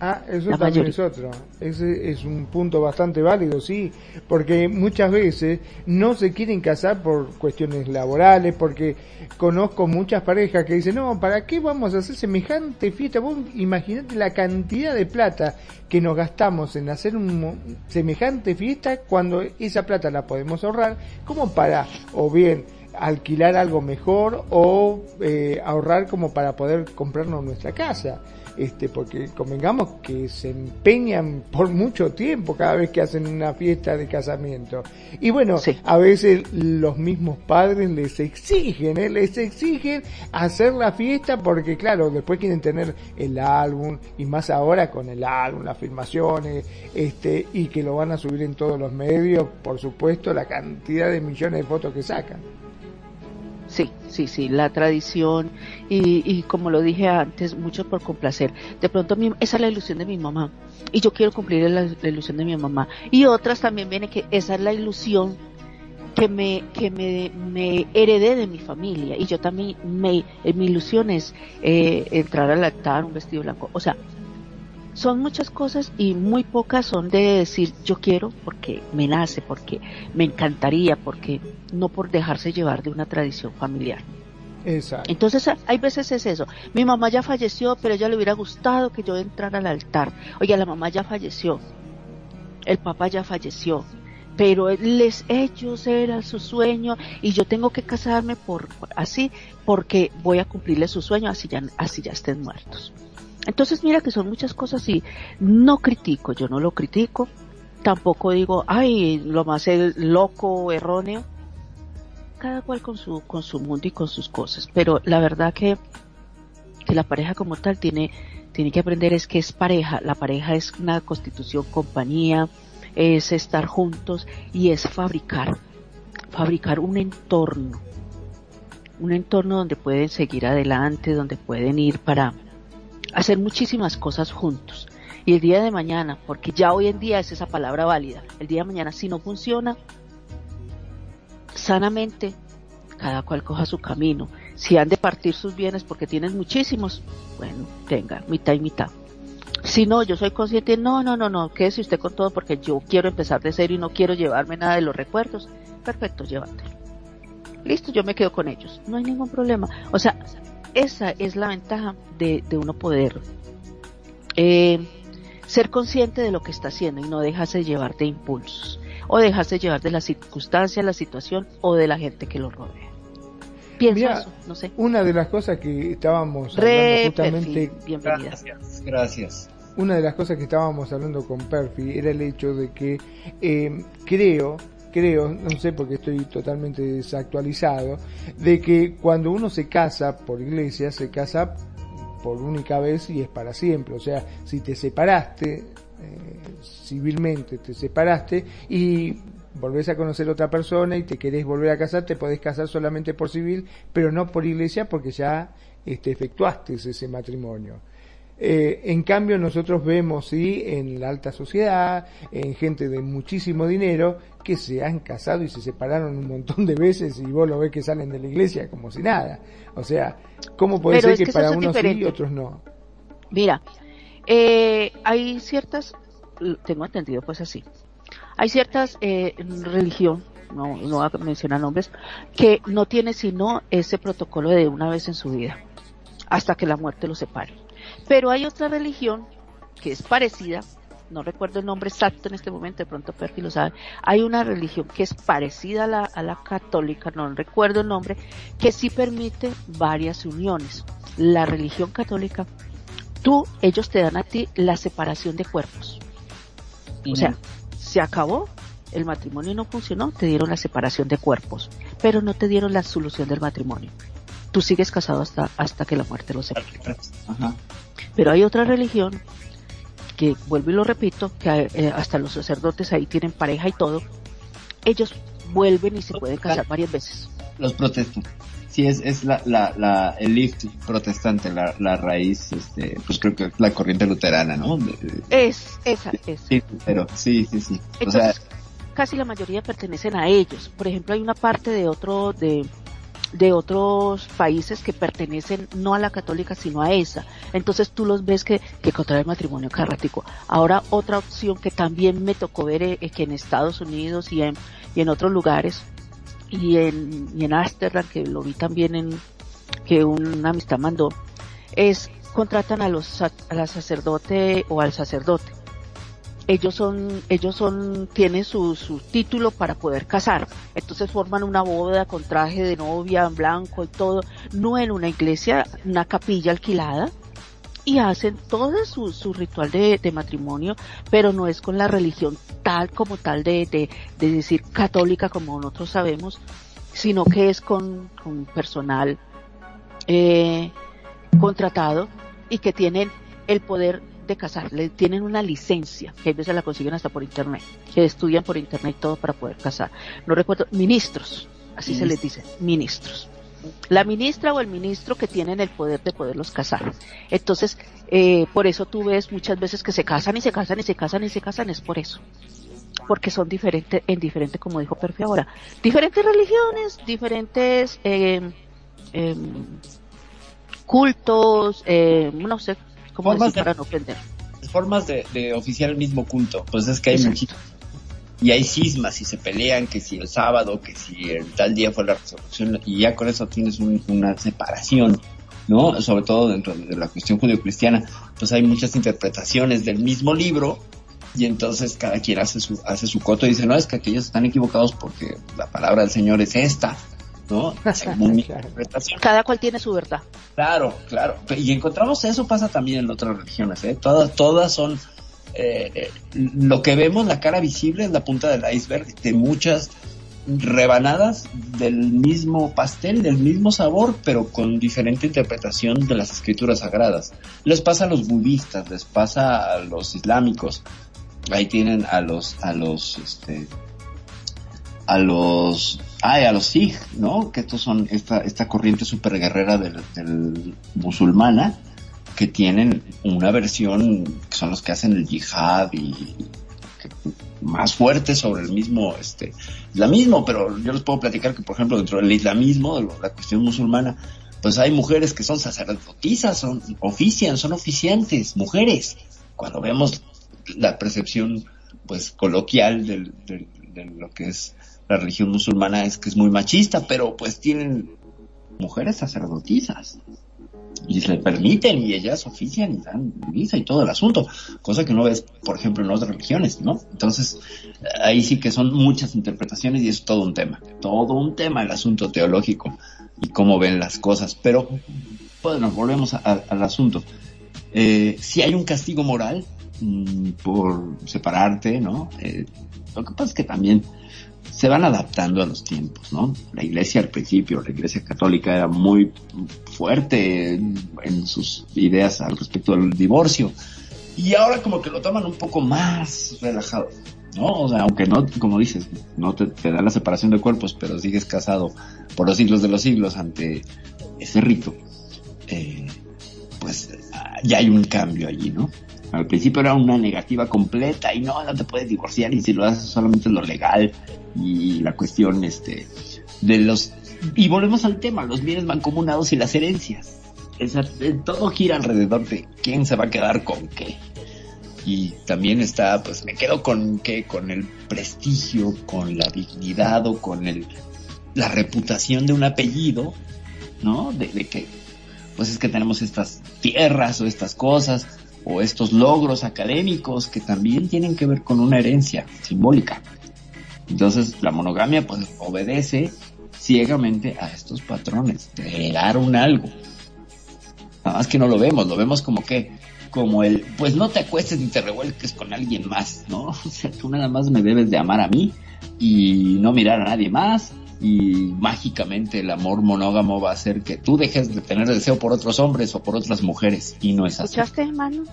Ah, eso también es otro. Ese es un punto bastante válido, sí, porque muchas veces no se quieren casar por cuestiones laborales, porque conozco muchas parejas que dicen, no, ¿para qué vamos a hacer semejante fiesta? Vos imaginate la cantidad de plata que nos gastamos en hacer un semejante fiesta cuando esa plata la podemos ahorrar, como para, o bien, alquilar algo mejor o eh, ahorrar como para poder comprarnos nuestra casa este, porque convengamos que se empeñan por mucho tiempo cada vez que hacen una fiesta de casamiento. Y bueno, a veces los mismos padres les exigen, ¿eh? les exigen hacer la fiesta porque claro, después quieren tener el álbum y más ahora con el álbum, las filmaciones, este, y que lo van a subir en todos los medios, por supuesto, la cantidad de millones de fotos que sacan. Sí, sí, sí, la tradición y, y como lo dije antes, mucho por complacer. De pronto esa es la ilusión de mi mamá y yo quiero cumplir la, ilusión de mi mamá. Y otras también viene que esa es la ilusión que me que me, me heredé de mi familia y yo también me eh, mi ilusión es eh, entrar a lactar un vestido blanco. O sea, son muchas cosas y muy pocas son de decir yo quiero porque me nace, porque me encantaría, porque no por dejarse llevar de una tradición familiar. Exacto. Entonces hay veces es eso. Mi mamá ya falleció, pero ella le hubiera gustado que yo entrara al altar. Oye, la mamá ya falleció. El papá ya falleció. Pero les, ellos eran su sueño y yo tengo que casarme por así porque voy a cumplirle su sueño así ya, así ya estén muertos. Entonces mira que son muchas cosas y no critico, yo no lo critico, tampoco digo, ay, lo más loco, erróneo, cada cual con su, con su mundo y con sus cosas, pero la verdad que, que la pareja como tal tiene, tiene que aprender es que es pareja, la pareja es una constitución, compañía, es estar juntos y es fabricar, fabricar un entorno, un entorno donde pueden seguir adelante, donde pueden ir para hacer muchísimas cosas juntos. Y el día de mañana, porque ya hoy en día es esa palabra válida, el día de mañana si no funciona, sanamente, cada cual coja su camino. Si han de partir sus bienes porque tienen muchísimos, bueno, tenga, mitad y mitad. Si no, yo soy consciente, no, no, no, no, quédese usted con todo porque yo quiero empezar de cero y no quiero llevarme nada de los recuerdos. Perfecto, llévatelo. Listo, yo me quedo con ellos. No hay ningún problema. O sea, esa es la ventaja de, de uno poder eh, ser consciente de lo que está haciendo y no dejarse llevar de impulsos o dejarse llevar de la circunstancia, la situación o de la gente que lo rodea. Pienso eso, no sé. Una de las cosas que estábamos hablando justamente. bienvenida. Gracias, gracias. Una de las cosas que estábamos hablando con Perfi era el hecho de que eh, creo creo, no sé porque estoy totalmente desactualizado, de que cuando uno se casa por iglesia, se casa por única vez y es para siempre. O sea, si te separaste, eh, civilmente te separaste y volvés a conocer a otra persona y te querés volver a casar, te podés casar solamente por civil, pero no por iglesia porque ya este, efectuaste ese matrimonio. Eh, en cambio, nosotros vemos, sí, en la alta sociedad, en gente de muchísimo dinero, que se han casado y se separaron un montón de veces y vos lo ves que salen de la iglesia como si nada. O sea, ¿cómo puede ser que, para unos sí y otros no? Mira, eh, hay ciertas, tengo entendido pues así, hay ciertas eh, religión, no, no voy a mencionar nombres, que no tiene sino ese protocolo de una vez en su vida, hasta que la muerte lo separe. Pero hay otra religión que es parecida, no recuerdo el nombre exacto en este momento, de pronto Perfi lo sabe, hay una religión que es parecida a la, a la católica, no recuerdo el nombre, que sí permite varias uniones. La religión católica, tú, ellos te dan a ti la separación de cuerpos. O sea, se acabó, el matrimonio no funcionó, te dieron la separación de cuerpos, pero no te dieron la solución del matrimonio. Tú sigues casado hasta, hasta que la muerte lo separe. Pero hay otra religión que, vuelvo y lo repito, que eh, hasta los sacerdotes ahí tienen pareja y todo, ellos vuelven y se pueden casar varias veces. Los protestan. Sí, es, es la, la, la, el lift protestante, la, la raíz, este, pues creo que es la corriente luterana, ¿no? Es, esa, es. Sí, pero sí, sí, sí. Entonces, casi la mayoría pertenecen a ellos. Por ejemplo, hay una parte de otro, de, de otros países que pertenecen no a la católica sino a esa. Entonces tú los ves que, que contra el matrimonio carrático. Ahora otra opción que también me tocó ver es eh, que en Estados Unidos y en, y en otros lugares y en, y en Amsterdam que lo vi también en que una amistad mandó es contratan a los a la sacerdote o al sacerdote ellos son, ellos son, tienen su, su título para poder casar. Entonces forman una boda con traje de novia en blanco y todo, no en una iglesia, una capilla alquilada, y hacen todo su, su ritual de, de, matrimonio, pero no es con la religión tal como tal de, de, de, decir católica como nosotros sabemos, sino que es con, con personal eh, contratado y que tienen el poder de casar, le tienen una licencia, que a veces la consiguen hasta por internet, que estudian por internet todo para poder casar. No recuerdo, ministros, así se les dice, ministros. La ministra o el ministro que tienen el poder de poderlos casar. Entonces, eh, por eso tú ves muchas veces que se casan y se casan y se casan y se casan, es por eso. Porque son diferentes, en diferente, como dijo Perfi ahora, diferentes religiones, diferentes eh, eh, cultos, eh, no sé, formas de, para no Formas de, de, oficiar el mismo culto. Pues es que hay muchísimos. y hay cismas y se pelean que si el sábado, que si el tal día fue la resurrección y ya con eso tienes una separación, ¿no? Sobre todo dentro de la cuestión judio-cristiana, pues hay muchas interpretaciones del mismo libro y entonces cada quien hace su, hace su coto y dice, no, es que aquellos están equivocados porque la palabra del Señor es esta, ¿no? Cada cual tiene su verdad. Claro, claro. Y encontramos eso pasa también en otras religiones, ¿eh? Todas, todas son eh, lo que vemos, la cara visible es la punta del iceberg de muchas rebanadas del mismo pastel, del mismo sabor, pero con diferente interpretación de las escrituras sagradas. Les pasa a los budistas, les pasa a los islámicos. Ahí tienen a los, a los, este, a los, ay, a los Sikh, ¿no? Que estos son esta, esta corriente super guerrera del, del musulmana que tienen una versión que son los que hacen el yihad y más fuerte sobre el mismo este islamismo, pero yo les puedo platicar que por ejemplo dentro del islamismo, de la cuestión musulmana, pues hay mujeres que son sacerdotisas, son ofician, son oficiantes, mujeres. Cuando vemos la percepción pues coloquial de lo que es la religión musulmana es que es muy machista, pero pues tienen mujeres sacerdotisas y se le permiten y ellas ofician y dan misa y todo el asunto, cosa que no ves, por ejemplo, en otras religiones, ¿no? Entonces, ahí sí que son muchas interpretaciones y es todo un tema, todo un tema el asunto teológico y cómo ven las cosas, pero bueno, volvemos al asunto. Eh, si hay un castigo moral mm, por separarte, ¿no? Eh, lo que pasa es que también se van adaptando a los tiempos, ¿no? La iglesia al principio, la iglesia católica era muy fuerte en, sus ideas al respecto del divorcio. Y ahora como que lo toman un poco más relajado, ¿no? O sea, aunque no, como dices, no te, da la separación de cuerpos, pero sigues casado por los siglos de los siglos ante ese rito, eh, pues ya hay un cambio allí, ¿no? Al principio era una negativa completa y no, no te puedes divorciar y si lo haces solamente lo legal y la cuestión este de los y volvemos al tema, los bienes mancomunados y las herencias. Esa, todo gira alrededor de quién se va a quedar con qué. Y también está, pues me quedo con qué, con el prestigio, con la dignidad o con el, la reputación de un apellido, ¿no? De, de que, pues es que tenemos estas tierras o estas cosas o estos logros académicos que también tienen que ver con una herencia simbólica. Entonces la monogamia pues obedece ciegamente a estos patrones de heredar un algo. Nada más que no lo vemos, lo vemos como que, como el, pues no te acuestes ni te revuelques con alguien más, ¿no? O sea, tú nada más me debes de amar a mí y no mirar a nadie más y mágicamente el amor monógamo va a hacer que tú dejes de tener deseo por otros hombres o por otras mujeres y no es así. ¿Escuchaste, hermano?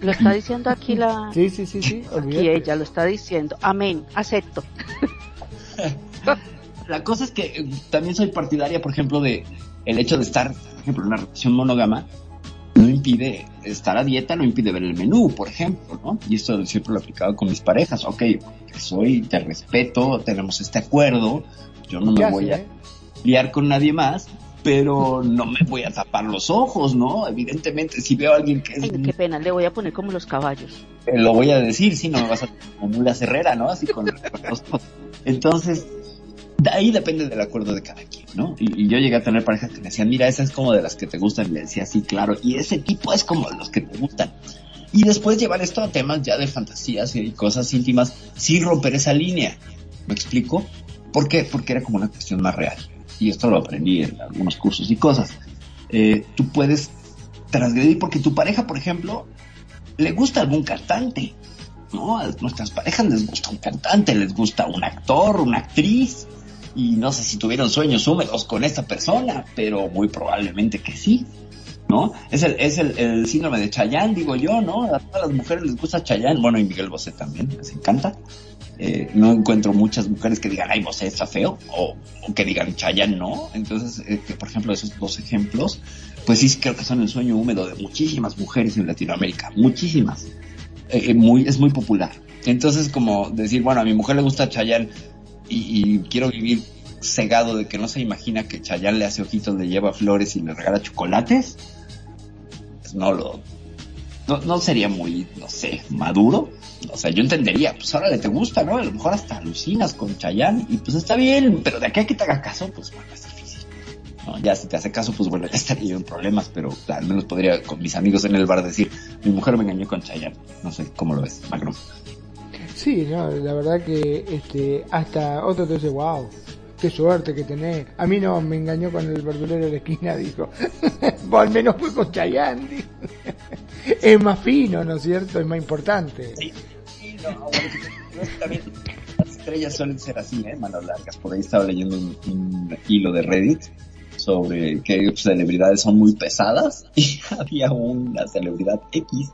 Lo está diciendo aquí la... Sí, sí, sí, sí. Aquí ella lo está diciendo. Amén, acepto. la cosa es que eh, también soy partidaria, por ejemplo, de el hecho de estar, por ejemplo, en una relación monógama, no impide estar a dieta, no impide ver el menú, por ejemplo, ¿no? Y esto siempre lo he aplicado con mis parejas. Ok, soy, te respeto, tenemos este acuerdo, yo no me voy a liar con nadie más, pero no me voy a tapar los ojos, ¿no? Evidentemente, si veo a alguien que es... qué pena, le voy a poner como los caballos. lo voy a decir, si no me vas a como una cerrera, ¿no? Así con los Entonces, de ahí depende del acuerdo de cada quien, ¿no? Y, yo llegué a tener parejas que me decían, mira, esa es como de las que te gustan, y le decía, sí, claro, y ese tipo es como de los que te gustan. Y después llevar esto a temas ya de fantasías y cosas íntimas, sin romper esa línea. ¿Me explico? ¿Por qué? Porque era como una cuestión más real. Y esto lo aprendí en algunos cursos y cosas. Eh, tú puedes transgredir porque tu pareja, por ejemplo, le gusta algún cantante. ¿no? A nuestras parejas les gusta un cantante, les gusta un actor, una actriz. Y no sé si tuvieron sueños húmedos con esta persona, pero muy probablemente que sí. ¿no? Es el, es el, síndrome de Chayanne, digo yo, ¿no? A todas las mujeres les gusta Chayanne, bueno, y Miguel Bosé también, les encanta. Eh, no encuentro muchas mujeres que digan, ay, vos está feo, o, que digan, Chayanne no. Entonces, eh, que por ejemplo, esos dos ejemplos, pues sí creo que son el sueño húmedo de muchísimas mujeres en Latinoamérica, muchísimas. Eh, muy, es muy popular. Entonces, como decir, bueno, a mi mujer le gusta Chayanne y, quiero vivir cegado de que no se imagina que Chayanne le hace ojitos, le lleva flores y le regala chocolates, pues no lo, no, no sería muy, no sé, maduro. O sea, yo entendería, pues ahora le te gusta, ¿no? A lo mejor hasta alucinas con Chayanne y pues está bien, pero de aquí a que te haga caso, pues bueno, es difícil. ¿no? Ya si te hace caso, pues bueno, ya estaría yo en problemas, pero al menos podría con mis amigos en el bar decir, mi mujer me engañó con Chayanne. No sé, ¿cómo lo ves, Macron? Sí, no, la verdad que este, hasta otro te dice, wow, qué suerte que tenés. A mí no, me engañó con el verdulero de la esquina, dijo. o al menos fue con Chayanne. es más fino, ¿no es cierto? Es más importante. Sí, no, bueno, también las estrellas suelen ser así, ¿eh? Manos largas. Por ahí estaba leyendo un, un hilo de Reddit sobre que celebridades son muy pesadas. Y había una celebridad X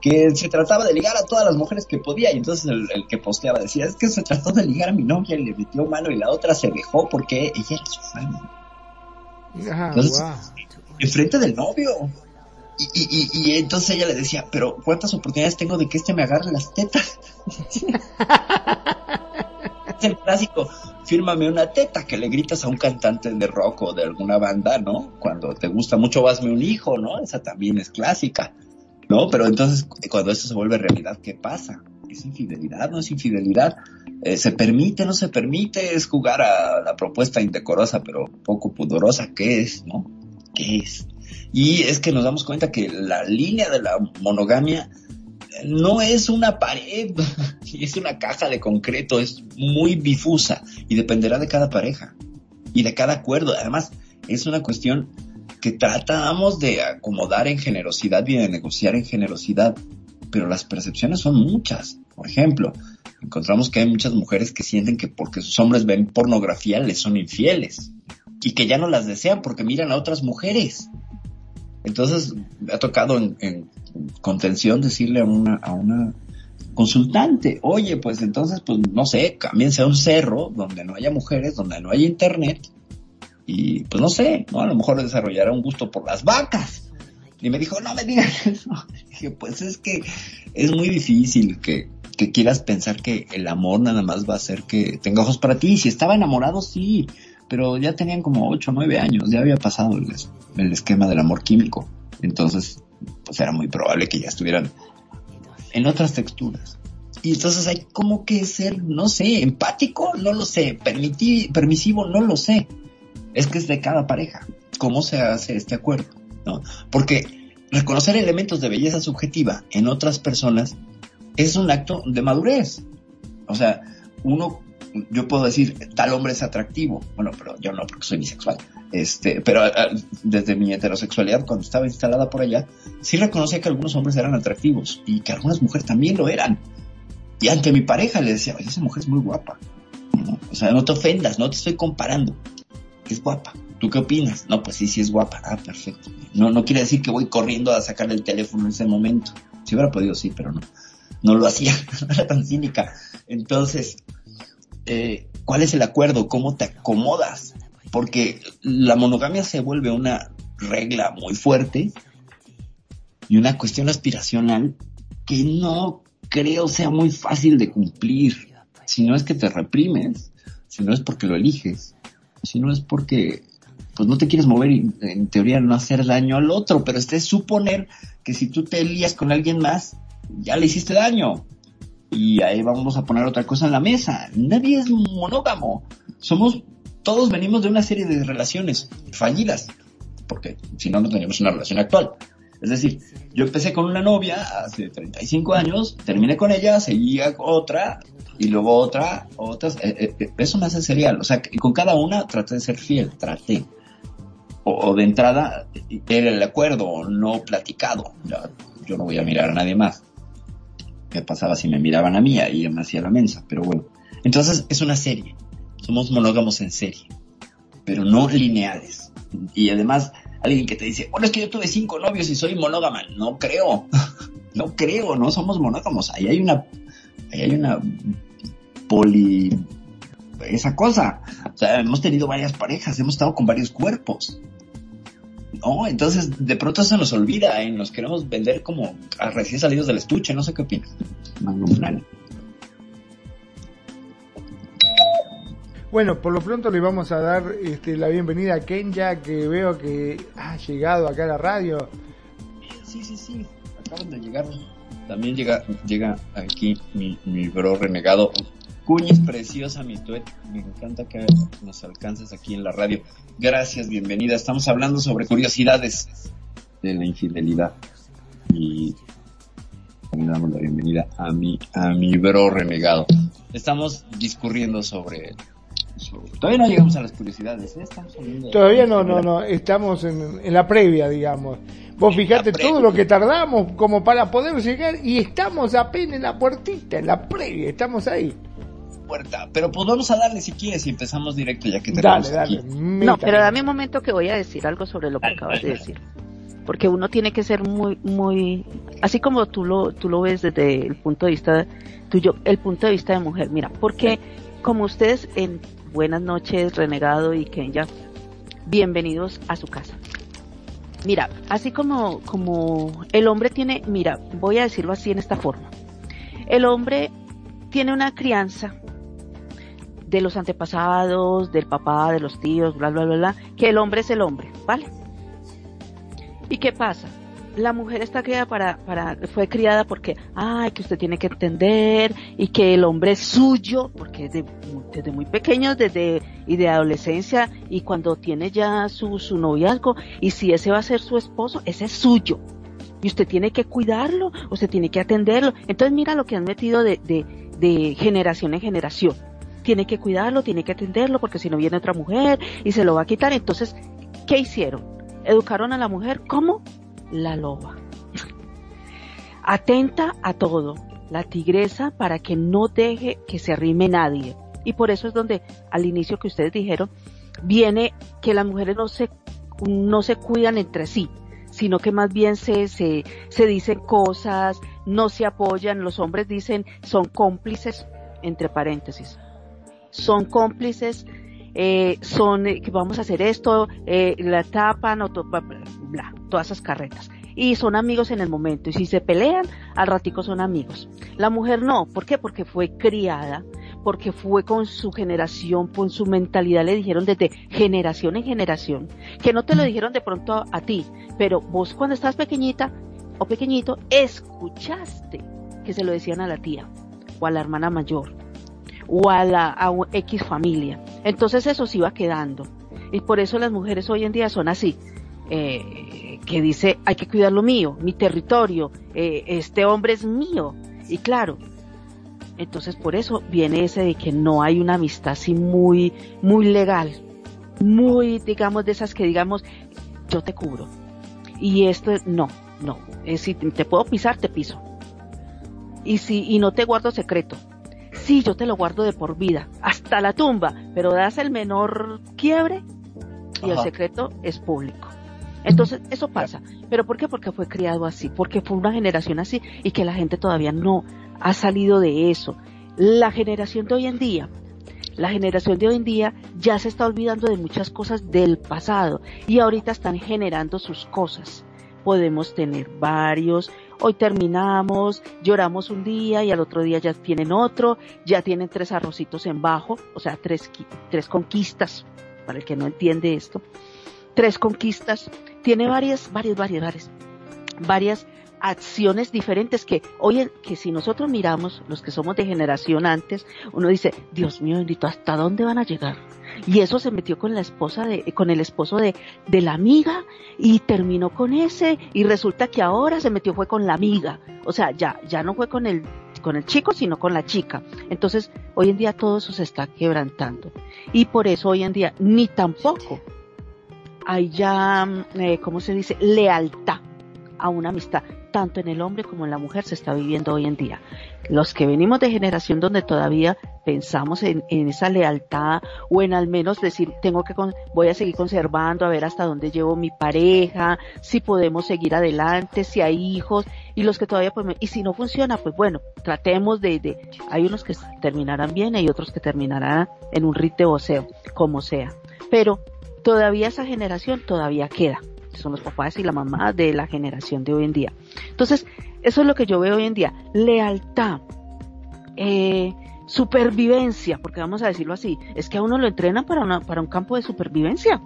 que se trataba de ligar a todas las mujeres que podía. Y entonces el, el, que posteaba decía es que se trató de ligar a mi novia y le metió mano y la otra se dejó porque ella era su fan Ah, entonces enfrente del novio y, y, entonces ella le decía pero cuántas oportunidades tengo de que este me agarre las tetas es el clásico fírmame una teta que le gritas a un cantante de rock o de alguna banda no cuando te gusta mucho hazme un hijo no esa también es clásica ¿no? Pero entonces, cuando esto se vuelve realidad, ¿qué pasa? ¿Es infidelidad? ¿No es infidelidad? Eh, ¿Se permite? ¿No se permite? ¿Es jugar a la propuesta indecorosa pero poco pudorosa? ¿Qué es? ¿No? ¿Qué es? Y es que nos damos cuenta que la línea de la monogamia no es una pared, es una caja de concreto, es muy difusa y dependerá de cada pareja y de cada acuerdo. Además, es una cuestión que tratamos de acomodar en generosidad y de negociar en generosidad, pero las percepciones son muchas. Por ejemplo, encontramos que hay muchas mujeres que sienten que porque sus hombres ven pornografía les son infieles y que ya no las desean porque miran a otras mujeres. Entonces, me ha tocado en, en contención decirle a una, a una consultante, oye, pues entonces, pues no sé, cámbiense a un cerro donde no haya mujeres, donde no haya internet y pues no sé, ¿no? A lo mejor desarrollará un gusto por las vacas. Y me dijo, no me digas eso. Dije, pues es que es muy difícil que, que quieras pensar que el amor nada más va a hacer que tenga ojos para ti. Si estaba enamorado, sí, pero ya tenían como 8 o 9 años, ya había pasado el, el esquema del amor químico. Entonces, pues era muy probable que ya estuvieran en otras texturas. Y entonces hay como que ser, no sé, empático, no lo sé, permisivo, no lo sé es que es de cada pareja. ¿Cómo se hace este acuerdo? ¿No? Porque reconocer elementos de belleza subjetiva en otras personas es un acto de madurez. O sea, uno, yo puedo decir, tal hombre es atractivo. Bueno, pero yo no, porque soy bisexual. Este, pero uh, desde mi heterosexualidad, cuando estaba instalada por allá, sí reconocía que algunos hombres eran atractivos y que algunas mujeres también lo eran. Y ante mi pareja le decía, esa mujer es muy guapa. O sea, no te ofendas, no te estoy comparando es guapa. ¿Tú qué opinas? No, pues sí, sí es guapa. Ah, perfecto. No, no quiere decir que voy corriendo a sacarle el teléfono en ese momento. Si hubiera podido, sí, pero no. No lo hacía. No era tan cínica. Entonces, eh, ¿cuál es el acuerdo? ¿Cómo te acomodas? Porque la monogamia se vuelve una regla muy fuerte y una cuestión aspiracional que no creo sea muy fácil de cumplir. Si no es que te reprimes, si no es porque lo eliges, si no es porque pues no te quieres mover y en teoría no hacer daño al otro, pero este es suponer que si tú te lías con alguien más, ya le hiciste daño. Y ahí vamos a poner otra cosa en la mesa. Nadie es monógamo. Somos, todos venimos de una serie de relaciones fallidas. Porque si no, no teníamos una relación actual. Es decir, yo empecé con una novia hace 35 años, terminé con ella, seguía otra, y luego otra, otras, eh, eh, eso me hace serial, o sea, con cada una traté de ser fiel, traté. O, de entrada era el acuerdo, no platicado, yo no voy a mirar a nadie más. ¿Qué pasaba si me miraban a mí? Ahí me hacía la mensa, pero bueno. Entonces es una serie, somos monógamos en serie, pero no lineales. Y además, alguien que te dice, bueno, es que yo tuve cinco novios y soy monógama, no creo, no creo, no somos monógamos, ahí hay una, ahí hay una poli esa cosa. O sea, hemos tenido varias parejas, hemos estado con varios cuerpos. No, entonces de pronto se nos olvida y nos queremos vender como a recién salidos del estuche, no sé qué opinas. Bueno, por lo pronto le vamos a dar este, la bienvenida a Kenya, que veo que ha llegado acá a la radio. Sí, sí, sí. acaban de llegar. También llega, llega aquí mi, mi bro renegado. Cuñis, preciosa mi tuet. Me encanta que nos alcances aquí en la radio. Gracias, bienvenida. Estamos hablando sobre curiosidades de la infidelidad. Y le damos la bienvenida a mi, a mi bro renegado. Estamos discurriendo sobre Todavía no llegamos a las curiosidades, ¿eh? Todavía no, no, no, estamos en, en la previa, digamos. Vos fijate todo lo que tardamos como para poder llegar y estamos apenas en la puertita, en la previa, estamos ahí. Puerta, pero pues vamos a darle si quieres y empezamos directo ya que tenemos dale, dale, No, pero dame un momento que voy a decir algo sobre lo que acabas de decir. Porque uno tiene que ser muy, muy, así como tú lo, tú lo ves desde el punto de vista tuyo, el punto de vista de mujer. Mira, porque como ustedes en Buenas noches, Renegado y Kenya. Bienvenidos a su casa. Mira, así como, como el hombre tiene, mira, voy a decirlo así en esta forma. El hombre tiene una crianza de los antepasados, del papá, de los tíos, bla, bla, bla, bla, que el hombre es el hombre, ¿vale? ¿Y qué pasa? la mujer está criada para, para, fue criada porque, ay, que usted tiene que entender y que el hombre es suyo, porque desde, desde muy pequeño, desde, y de adolescencia, y cuando tiene ya su, su noviazgo, y si ese va a ser su esposo, ese es suyo. Y usted tiene que cuidarlo, usted tiene que atenderlo. Entonces mira lo que han metido de, de, de generación en generación. Tiene que cuidarlo, tiene que atenderlo, porque si no viene otra mujer y se lo va a quitar. Entonces, ¿qué hicieron? Educaron a la mujer, ¿cómo? la loba. Atenta a todo, la tigresa para que no deje que se arrime nadie. Y por eso es donde al inicio que ustedes dijeron, viene que las mujeres no se, no se cuidan entre sí, sino que más bien se, se, se dicen cosas, no se apoyan, los hombres dicen son cómplices, entre paréntesis, son cómplices, eh, son eh, que vamos a hacer esto, eh, la tapan, o bla, todas esas carretas. Y son amigos en el momento. Y si se pelean, al ratico son amigos. La mujer no. ¿Por qué? Porque fue criada, porque fue con su generación, con su mentalidad, le dijeron desde generación en generación, que no te lo dijeron de pronto a, ti, pero vos cuando estás pequeñita o pequeñito, escuchaste que se lo decían a la tía o a la hermana mayor o a la a X familia. Entonces eso se iba quedando. Y por eso las mujeres hoy en día son así. Eh, que dice hay que cuidar lo mío, mi territorio, eh, este hombre es mío. Y claro, entonces por eso viene ese de que no hay una amistad así muy, muy legal, muy, digamos, de esas que digamos, yo te cubro. Y esto no, no. Si te puedo pisar, te piso. Y si, y no te guardo secreto. Sí, yo te lo guardo de por vida, hasta la tumba, pero das el menor quiebre y el secreto es público. Entonces, eso pasa. ¿Pero por qué? Porque fue criado así, porque fue una generación así y que la gente todavía no ha salido de eso. La generación de hoy en día, la generación de hoy en día ya se está olvidando de muchas cosas del pasado y ahorita están generando sus cosas. Podemos tener varios, hoy terminamos, lloramos un día y al otro día ya tienen otro, ya tienen tres arrocitos en bajo, o sea, tres, tres conquistas, para el que no entiende esto tres conquistas, tiene varias, varias, varias, varias, varias acciones diferentes que hoy, que si nosotros miramos, los que somos de generación antes, uno dice, Dios mío bendito, ¿hasta dónde van a llegar? Y eso se metió con la esposa de, con el esposo de, de la amiga y terminó con ese y resulta que ahora se metió fue con la amiga. O sea, ya, ya no fue con el, con el chico, sino con la chica. Entonces, hoy en día todo eso se está quebrantando. Y por eso hoy en día ni tampoco hay ya, eh, ¿cómo se dice?, lealtad a una amistad, tanto en el hombre como en la mujer se está viviendo hoy en día. Los que venimos de generación donde todavía pensamos en, esa lealtad o en al menos decir, tengo que, voy a seguir conservando a ver hasta dónde llevo mi pareja, si podemos seguir adelante, si hay hijos, y los que todavía, y si no funciona, pues bueno, tratemos de, hay unos que terminarán bien, hay otros que terminarán en un rite sea, como sea. Pero todavía esa generación todavía queda. Son los papás y la mamá de la generación de hoy en día. Entonces, eso es lo que yo veo hoy en día. Lealtad. Eh, supervivencia, porque vamos a decirlo así, es que a uno lo entrenan para, para un campo de supervivencia.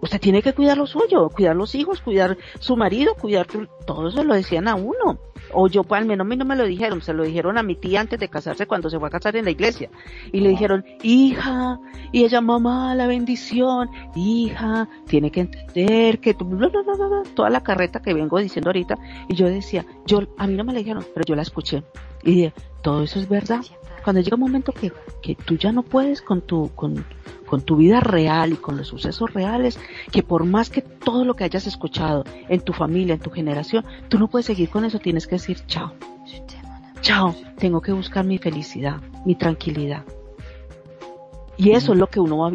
Usted tiene que cuidar lo suyo, cuidar los hijos, cuidar su marido, cuidar todo eso lo decían a uno. O yo, pues al menos a mí no me lo dijeron, se lo dijeron a mi tía antes de casarse cuando se fue a casar en la iglesia. Y le dijeron, hija, y ella, mamá, la bendición, hija, tiene que entender que tú, toda la carreta que vengo diciendo ahorita. Y yo decía, yo, a mí no me lo dijeron, pero yo la escuché. Y dije, todo eso es verdad. Cuando llega un momento que, que tú ya no puedes con tu, con, con tu vida real y con los sucesos reales, que por más que todo lo que hayas escuchado en tu familia, en tu generación, tú no puedes seguir con eso, tienes que decir chao. Chao, tengo que buscar mi felicidad, mi tranquilidad. Y eso es lo que uno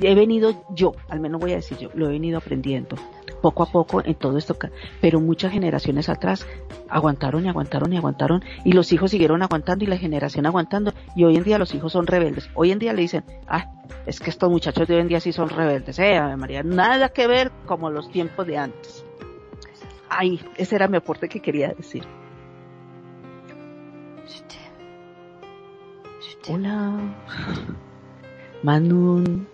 he venido yo, al menos voy a decir yo, lo he venido aprendiendo poco a poco en todo esto, pero muchas generaciones atrás aguantaron y aguantaron y aguantaron y los hijos siguieron aguantando y la generación aguantando y hoy en día los hijos son rebeldes. Hoy en día le dicen, ah, es que estos muchachos de hoy en día sí son rebeldes, eh, María, nada que ver como los tiempos de antes. Ay, ese era mi aporte que quería decir. Hola. Manun.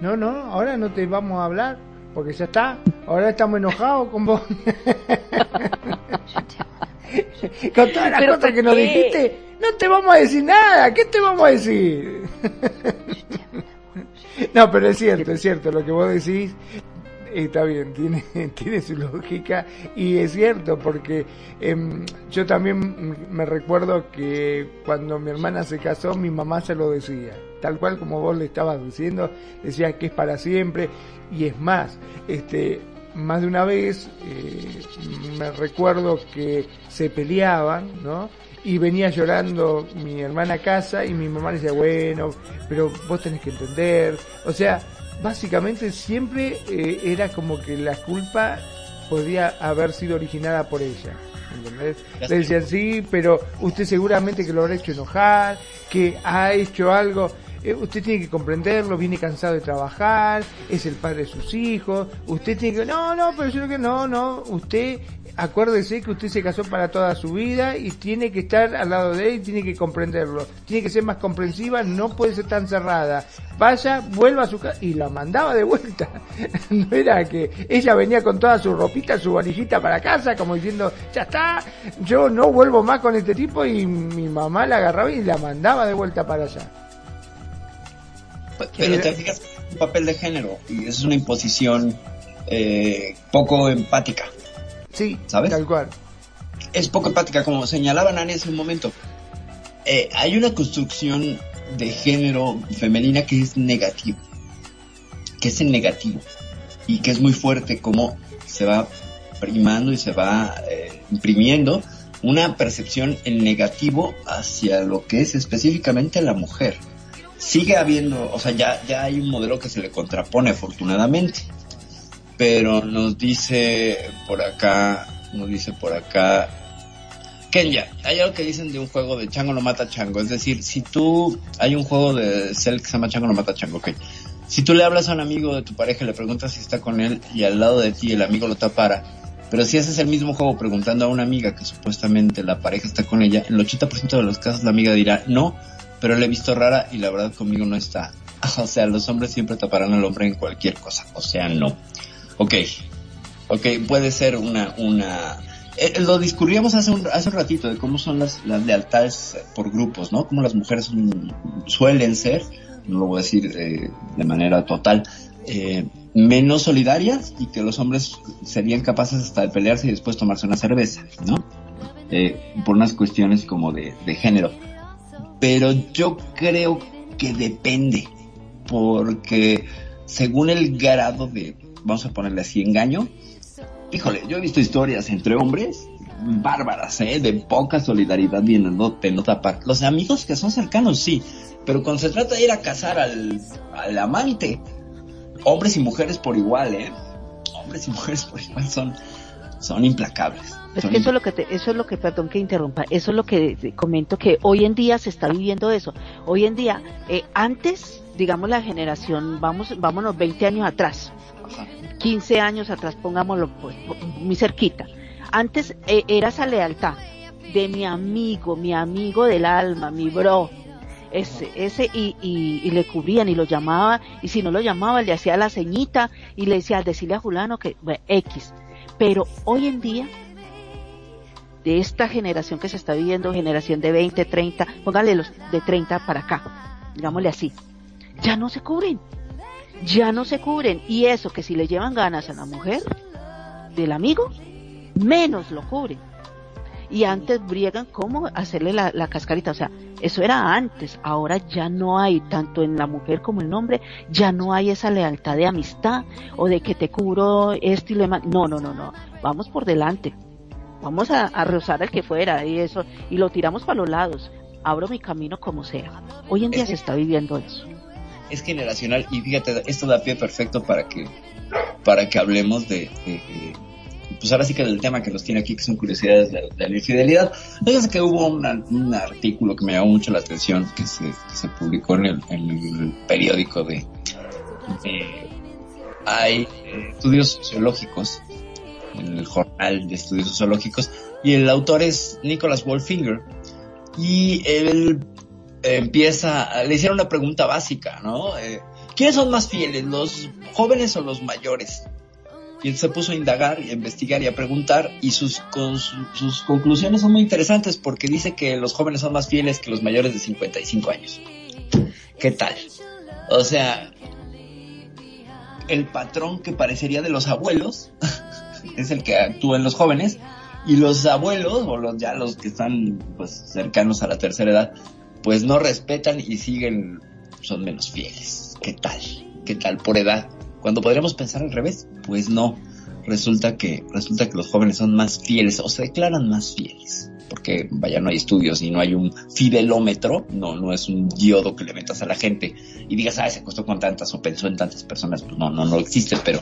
No, no, ahora no te vamos a hablar porque ya está, ahora estamos enojados con vos. con todas las cosas que nos dijiste, no te vamos a decir nada, ¿qué te vamos a decir? no, pero es cierto, es cierto, lo que vos decís está bien, tiene, tiene su lógica y es cierto porque em, yo también me recuerdo que cuando mi hermana se casó mi mamá se lo decía, tal cual como vos le estabas diciendo, decía que es para siempre y es más, este, más de una vez eh, me recuerdo que se peleaban, ¿no? Y venía llorando mi hermana a casa y mi mamá decía, bueno, pero vos tenés que entender. O sea, básicamente siempre eh, era como que la culpa podía haber sido originada por ella. ¿Entendés? Le decían, sí, pero usted seguramente que lo habrá hecho enojar, que ha hecho algo. Eh, usted tiene que comprenderlo, viene cansado de trabajar, es el padre de sus hijos, usted tiene que, no, no, pero yo creo que no, no, usted acuérdese que usted se casó para toda su vida y tiene que estar al lado de él y tiene que comprenderlo. Tiene que ser más comprensiva, no puede ser tan cerrada. Vaya, vuelva a su casa y la mandaba de vuelta. no era que ella venía con toda su ropita, su valijita para casa, como diciendo, ya está, yo no vuelvo más con este tipo y mi mamá la agarraba y la mandaba de vuelta para allá. Pero te fijas, un papel de género y es una imposición eh, poco empática. Sí, ¿sabes? Tal cual. Es poco empática, como señalaban en ese momento. Eh, hay una construcción de género femenina que es negativo, que es en negativo y que es muy fuerte, como se va primando y se va eh, imprimiendo una percepción en negativo hacia lo que es específicamente la mujer. Sigue habiendo, o sea, ya, ya hay un modelo que se le contrapone afortunadamente pero nos dice por acá, nos dice por acá, Kenya, hay algo que dicen de un juego de Chango no mata Chango, es decir, si tú, hay un juego de Cell que se llama Chango no mata Chango, ok. Si tú le hablas a un amigo de tu pareja y le preguntas si está con él y al lado de ti el amigo lo tapara, pero si haces el mismo juego preguntando a una amiga que supuestamente la pareja está con ella, el 80% de los casos la amiga dirá no, pero le he visto rara y la verdad conmigo no está. O sea, los hombres siempre taparán al hombre en cualquier cosa, o sea, no. Ok, ok, puede ser una, una, eh, lo discurríamos hace un, hace un ratito de cómo son las, las lealtades por grupos, ¿no? Cómo las mujeres suelen ser, no lo voy a decir eh, de manera total, eh, menos solidarias y que los hombres serían capaces hasta de pelearse y después tomarse una cerveza, ¿no? por unas cuestiones como de, de género. Pero yo creo que depende, porque según el grado de vamos a ponerle así, engaño. Híjole, yo he visto historias entre hombres bárbaras, ¿eh? De poca solidaridad de no tapar. Los amigos que son cercanos, sí, pero cuando se trata de ir a casar al, al amante, hombres y mujeres por igual, ¿eh? Hombres y mujeres por igual son, son implacables. Es que eso es lo que eso es lo que, perdón que interrumpa, eso es lo que comento que hoy en día se está viviendo eso. Hoy en día, eh, antes, digamos la generación, vamos, vámonos 20 años atrás, 15 años atrás, pongámoslo pues, muy cerquita. Antes eh, era esa lealtad de mi amigo, mi amigo del alma, mi bro. ese, ese, y, y, le cubrían y lo llamaba, y si no lo llamaba, le hacía la ceñita y le decía, decirle a Julano que, bueno, X. Pero hoy en día, de esta generación que se está viviendo, generación de 20, 30, póngale los de 30 para acá, digámosle así, ya no se cubren, ya no se cubren. Y eso que si le llevan ganas a la mujer del amigo, menos lo cubren y antes briegan cómo hacerle la, la, cascarita. O sea, eso era antes. Ahora ya no hay, tanto en la mujer como en el hombre, ya no hay esa lealtad de amistad o de que te cubro esto y lo demás. No, no, no, no. Vamos por delante. Vamos a, a rozar el que fuera y eso. Y lo tiramos para los lados. Abro mi camino como sea. Hoy en día se está viviendo eso. Es generacional y fíjate, esto da pie perfecto para que, para que hablemos de, de pues ahora sí que del tema que nos tiene aquí, que son curiosidades de, la infidelidad. Fíjense que hubo un artículo que me llamó mucho la atención, que se, publicó en el, periódico de... hay eh, estudios sociológicos, en el jornal de estudios sociológicos, y el autor es Nicholas Wolfinger, y él empieza, le hicieron una pregunta básica, ¿no? Eh, ¿Quiénes son más fieles, los jóvenes o los mayores? y él se puso a indagar a investigar y a preguntar y sus, sus conclusiones son muy interesantes porque dice que los jóvenes son más fieles que los mayores de 55 años. ¿Qué tal? O sea, el patrón que parecería de los abuelos es el que actúa en los jóvenes y los abuelos o los ya los que están pues cercanos a la tercera edad pues no respetan y siguen son menos fieles. ¿Qué tal? ¿Qué tal por edad? Cuando podríamos pensar al revés, pues no. Resulta que, resulta que los jóvenes son más fieles o se declaran más fieles. Porque, vaya, no hay estudios y no hay un fidelómetro, no, no es un diodo que le metas a la gente y digas, ah, se acostó con tantas o pensó en tantas personas. Pues no, no, no existe, pero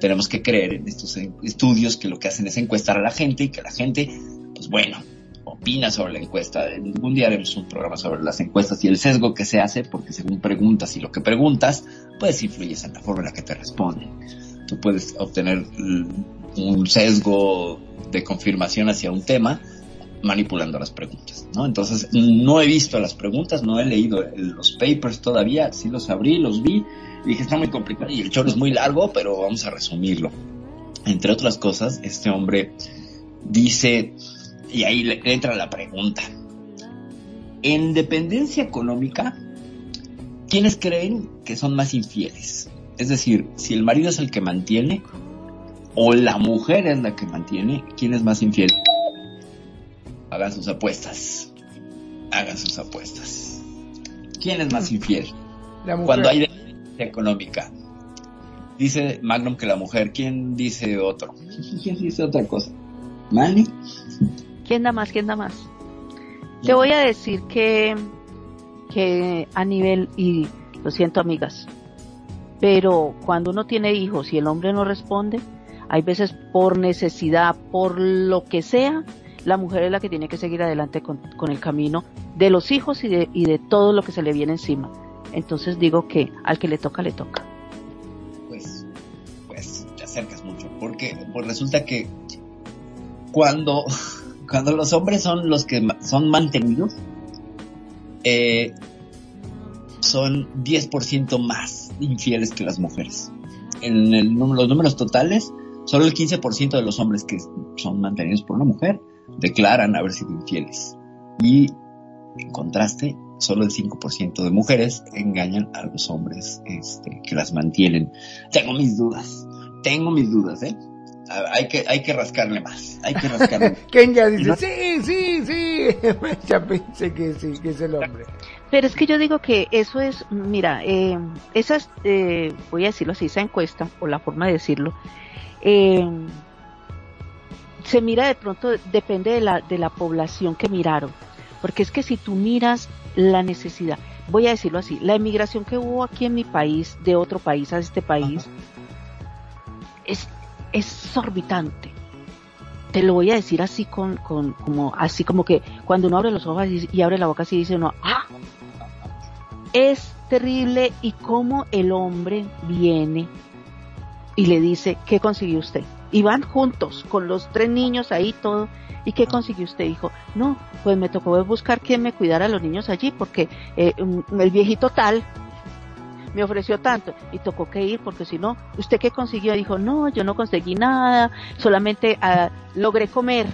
tenemos que creer en estos estudios que lo que hacen es encuestar a la gente y que la gente, pues bueno, opina sobre la encuesta. Algún día haremos un programa sobre las encuestas y el sesgo que se hace, porque según preguntas y lo que preguntas, pues influyes en la forma en la que te responden. Tú puedes obtener un sesgo de confirmación hacia un tema manipulando las preguntas, ¿no? Entonces, no he visto las preguntas, no he leído los papers todavía, sí los abrí, los vi, y dije, está muy complicado y el choro es muy largo, pero vamos a resumirlo. Entre otras cosas, este hombre dice, y ahí le entra la pregunta. En dependencia económica, ¿quiénes creen que son más infieles? Es decir, si el marido es el que mantiene o la mujer es la que mantiene, ¿quién es más infiel? Hagan sus apuestas. Hagan sus apuestas. ¿Quién es más infiel? Cuando hay dependencia económica. Dice Magnum que la mujer. ¿Quién dice otro? ¿Quién dice otra cosa? ¿Manny? ¿Quién da más? ¿Quién da más? Te voy a decir que, que a nivel, y lo siento amigas, pero cuando uno tiene hijos y el hombre no responde, hay veces por necesidad, por lo que sea, la mujer es la que tiene que seguir adelante con, con el camino de los hijos y de, y de todo lo que se le viene encima. Entonces digo que al que le toca, le toca. Pues, pues te acercas mucho, porque pues resulta que cuando cuando los hombres son los que son mantenidos, eh, son 10% más infieles que las mujeres. En los números totales, solo el 15% de los hombres que son mantenidos por una mujer declaran haber sido infieles. Y en contraste, solo el 5% de mujeres engañan a los hombres este, que las mantienen. Tengo mis dudas, tengo mis dudas, ¿eh? Hay que, hay que rascarle más, hay que rascarle. Kenya dice, sí, sí, sí, ya pensé que sí, que es el hombre. Pero es que yo digo que eso es, mira, eh, esas, eh, voy a decirlo así, esa encuesta, o la forma de decirlo, eh, se mira de pronto, depende de la, de la población que miraron. Porque es que si tú miras la necesidad, voy a decirlo así, la emigración que hubo aquí en mi país, de otro país a este país, es exorbitante. Te lo voy a decir así con, con, como, así como que cuando uno abre los ojos y, abre la boca así dice uno, ¡ah! Es terrible y cómo el hombre viene y le dice, ¿qué consiguió usted? Y van juntos, con los tres niños ahí todo. ¿Y qué consiguió usted? Dijo, no, pues me tocó buscar quién me cuidara a los niños allí, porque eh, el viejito tal me ofreció tanto y tocó que ir porque si no, ¿usted qué consiguió? Dijo, no, yo no conseguí nada, solamente uh, logré comer.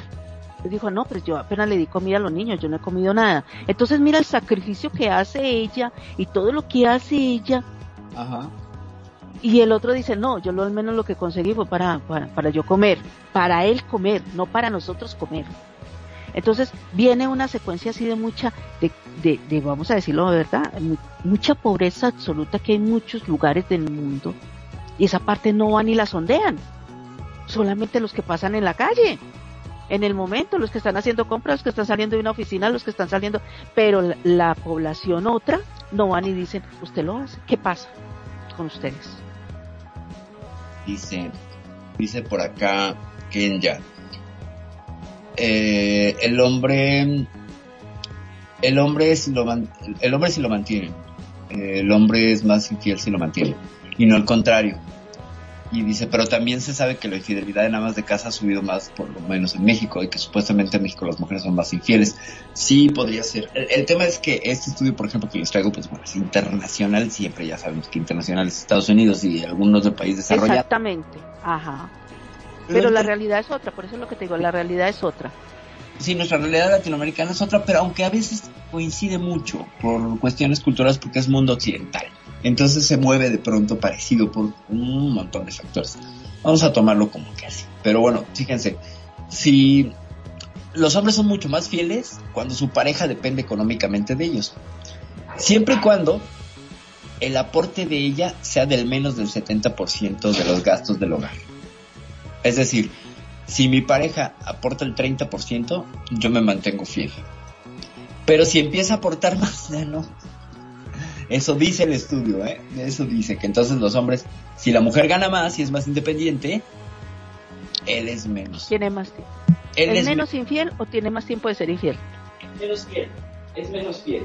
Dijo, no, pues yo apenas le di comida a los niños, yo no he comido nada. Entonces mira el sacrificio que hace ella y todo lo que hace ella. Ajá. Y el otro dice, no, yo lo al menos lo que conseguí fue para, para, para yo comer, para él comer, no para nosotros comer. Entonces viene una secuencia así de mucha, de, de, vamos a decirlo de verdad, mucha pobreza absoluta que hay en muchos lugares del mundo y esa parte no van ni la sondean, solamente los que pasan en la calle, en el momento, los que están haciendo compras, los que están saliendo de una oficina, los que están saliendo, pero la, la población otra no van y dicen, usted lo hace, ¿qué pasa con ustedes? Dice, dice por acá Kenya, eh, el hombre el hombre si lo el hombre si lo mantiene eh, el hombre es más infiel si lo mantiene y no al contrario. Y dice pero también se sabe que la infidelidad en amas de casa ha subido más por lo menos en México y que supuestamente en México las mujeres son más infieles. Sí podría ser. El, tema es que este estudio por ejemplo que les traigo pues bueno es internacional siempre ya sabemos que internacional es Estados Unidos y algunos de países desarrollados. Exactamente ajá pero la realidad es otra, por eso es lo que te digo, la realidad es otra. Sí, nuestra realidad latinoamericana es otra, pero aunque a veces coincide mucho por cuestiones culturales porque es mundo occidental. Entonces se mueve de pronto parecido por un montón de factores. Vamos a tomarlo como que así. Pero bueno, fíjense, si los hombres son mucho más fieles cuando su pareja depende económicamente de ellos. Siempre y cuando el aporte de ella sea del menos del 70% de los gastos del hogar. Es decir, si mi pareja aporta el 30%, yo me mantengo fiel. Pero si empieza a aportar más, ya no. Eso dice el estudio, ¿eh? Eso dice que entonces los hombres, si la mujer gana más y es más independiente, él es menos. Tiene más tiempo. ¿Es, menos infiel o tiene más tiempo de ser infiel? Menos fiel. Es menos fiel.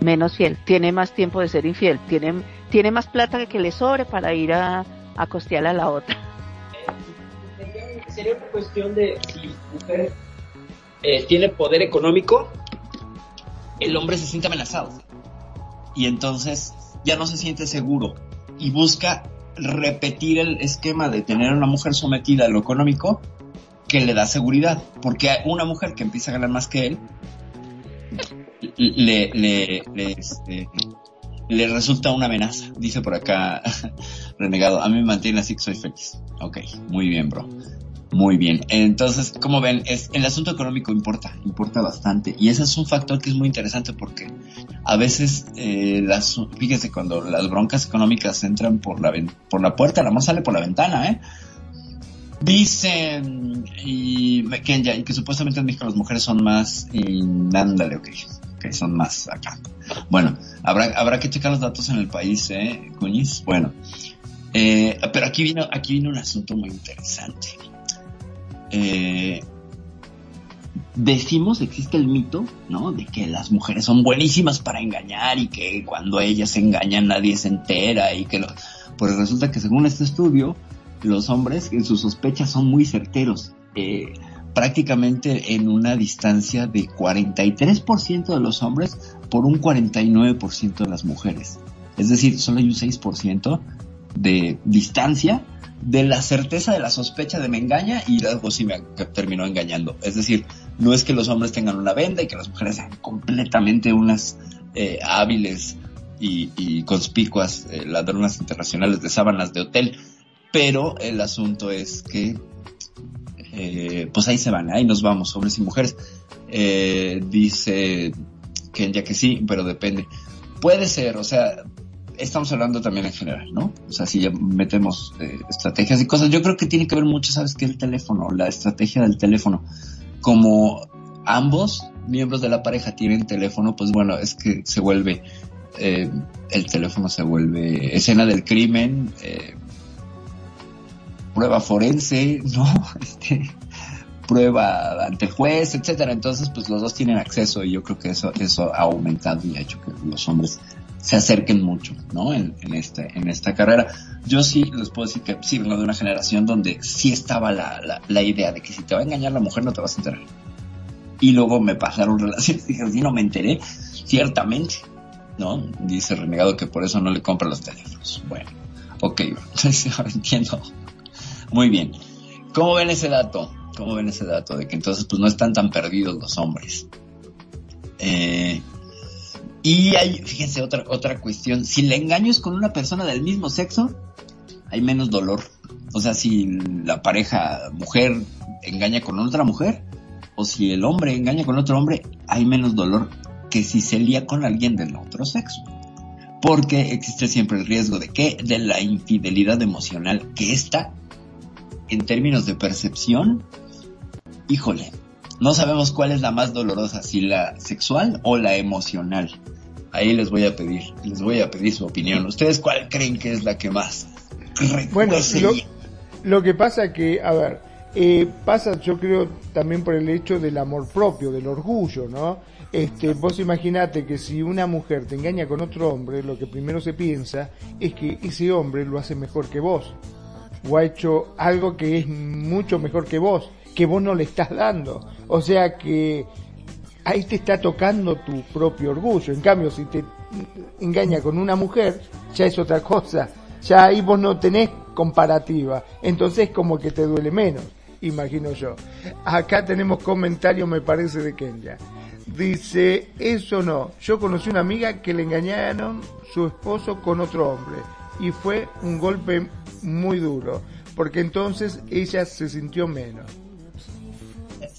Menos fiel. Tiene más tiempo de ser infiel. Tiene, tiene más plata que le sobre para ir a, a costear a la otra sería una cuestión de si mujer eh, tiene poder económico, el hombre se siente amenazado. Y entonces ya no se siente seguro y busca repetir el esquema de tener a una mujer sometida a lo económico que le da seguridad. Porque una mujer que empieza a ganar más que él, le, le, le, este, le resulta una amenaza. Dice por acá, renegado, a mí me mantiene así que soy feliz. Ok, muy bien, bro. Muy bien. Entonces, como ven, es, el asunto económico importa, importa bastante. Y ese es un factor que es muy interesante porque a veces, eh, las, fíjese, cuando las broncas económicas entran por la, por la puerta, la más sale por la ventana, ¿eh? Dicen, y, que, y que supuestamente en México las mujeres son más, y ándale, ok, ok, son más acá. Bueno, habrá, habrá que checar los datos en el país, ¿eh, Cuñiz? Bueno, eh, pero aquí vino, aquí vino un asunto muy interesante eh, decimos, existe el mito, ¿no? De que las mujeres son buenísimas para engañar y que cuando ellas engañan nadie se entera y que lo... Pues resulta que según este estudio, los hombres en sus sospechas son muy certeros. Eh, prácticamente en una distancia de 43% de los hombres por un 49% de las mujeres. Es decir, solo hay un 6% de distancia de la certeza de la sospecha de me engaña y luego sí me terminó engañando. Es decir, no es que los hombres tengan una venda y que las mujeres sean completamente unas eh, hábiles y, conspicuas eh, ladronas internacionales de sábanas de hotel, pero el asunto es que eh, pues ahí se van, ahí nos vamos, hombres y mujeres. dice Kenya que sí, pero depende. Puede ser, o sea, estamos hablando también en general, ¿no? O sea, si ya metemos eh, estrategias y cosas, yo creo que tiene que ver mucho, ¿sabes qué? El teléfono, la estrategia del teléfono. Como ambos miembros de la pareja tienen teléfono, pues bueno, es que se vuelve, eh, el teléfono se vuelve escena del crimen, eh, prueba forense, ¿no? Este, prueba ante el juez, etcétera. Entonces, pues los dos tienen acceso y yo creo que eso, eso ha aumentado y ha hecho que los hombres se acerquen mucho, ¿no? En, este, en esta carrera. Yo sí les puedo decir que sí vengo de una generación donde sí estaba la, idea de que si te va a engañar la mujer no te vas a enterar. Y luego me pasaron relaciones y dije, sí, no me enteré, ciertamente, ¿no? Dice Renegado que por eso no le compra los teléfonos. Bueno, ok, entiendo. Muy bien. ¿Cómo ven ese dato? ¿Cómo ven ese dato? De que entonces pues no están tan perdidos los hombres. Eh, y hay, fíjense, otra, otra cuestión. Si el engaño es con una persona del mismo sexo, hay menos dolor. O sea, si la pareja mujer engaña con otra mujer, o si el hombre engaña con otro hombre, hay menos dolor que si se lía con alguien del otro sexo. Porque existe siempre el riesgo de que, de la infidelidad emocional, que esta, en términos de percepción, híjole, no sabemos cuál es la más dolorosa, si la sexual o la emocional. Ahí les voy a pedir, les voy a pedir su opinión. ¿Ustedes cuál creen que es la que más? Bueno, lo, lo, que pasa que, a ver, eh, pasa yo creo también por el hecho del amor propio, del orgullo, ¿no? Este, vos imaginate que si una mujer te engaña con otro hombre, lo que primero se piensa es que ese hombre lo hace mejor que vos, o ha hecho algo que es mucho mejor que vos, que vos no le estás dando. O sea que ahí te está tocando tu propio orgullo. En cambio, si te engaña con una mujer, ya es otra cosa. Ya ahí vos no tenés comparativa. Entonces como que te duele menos, imagino yo. Acá tenemos comentario, me parece, de Kenya. Dice, eso no. Yo conocí una amiga que le engañaron su esposo con otro hombre. Y fue un golpe muy duro. Porque entonces ella se sintió menos.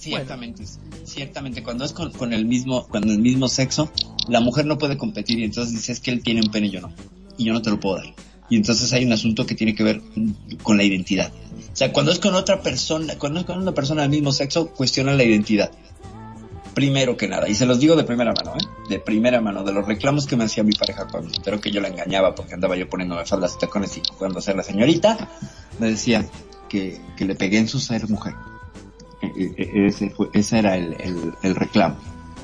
Ciertamente, ciertamente, cuando es con, el mismo, cuando el mismo sexo, la mujer no puede competir y entonces dice es que él tiene un pene y yo no, y yo no te lo puedo dar. Y entonces hay un asunto que tiene que ver con la identidad. O sea, cuando es con otra persona, cuando es con una persona del mismo sexo, cuestiona la identidad. Primero que nada, y se los digo de primera mano, ¿eh? De primera mano, de los reclamos que me hacía mi pareja cuando se que yo la engañaba porque andaba yo poniéndome faldas y tacones y jugando a la señorita, me decía que, que le pegué en su ser mujer ese, fue, ese era el, el, el, reclamo,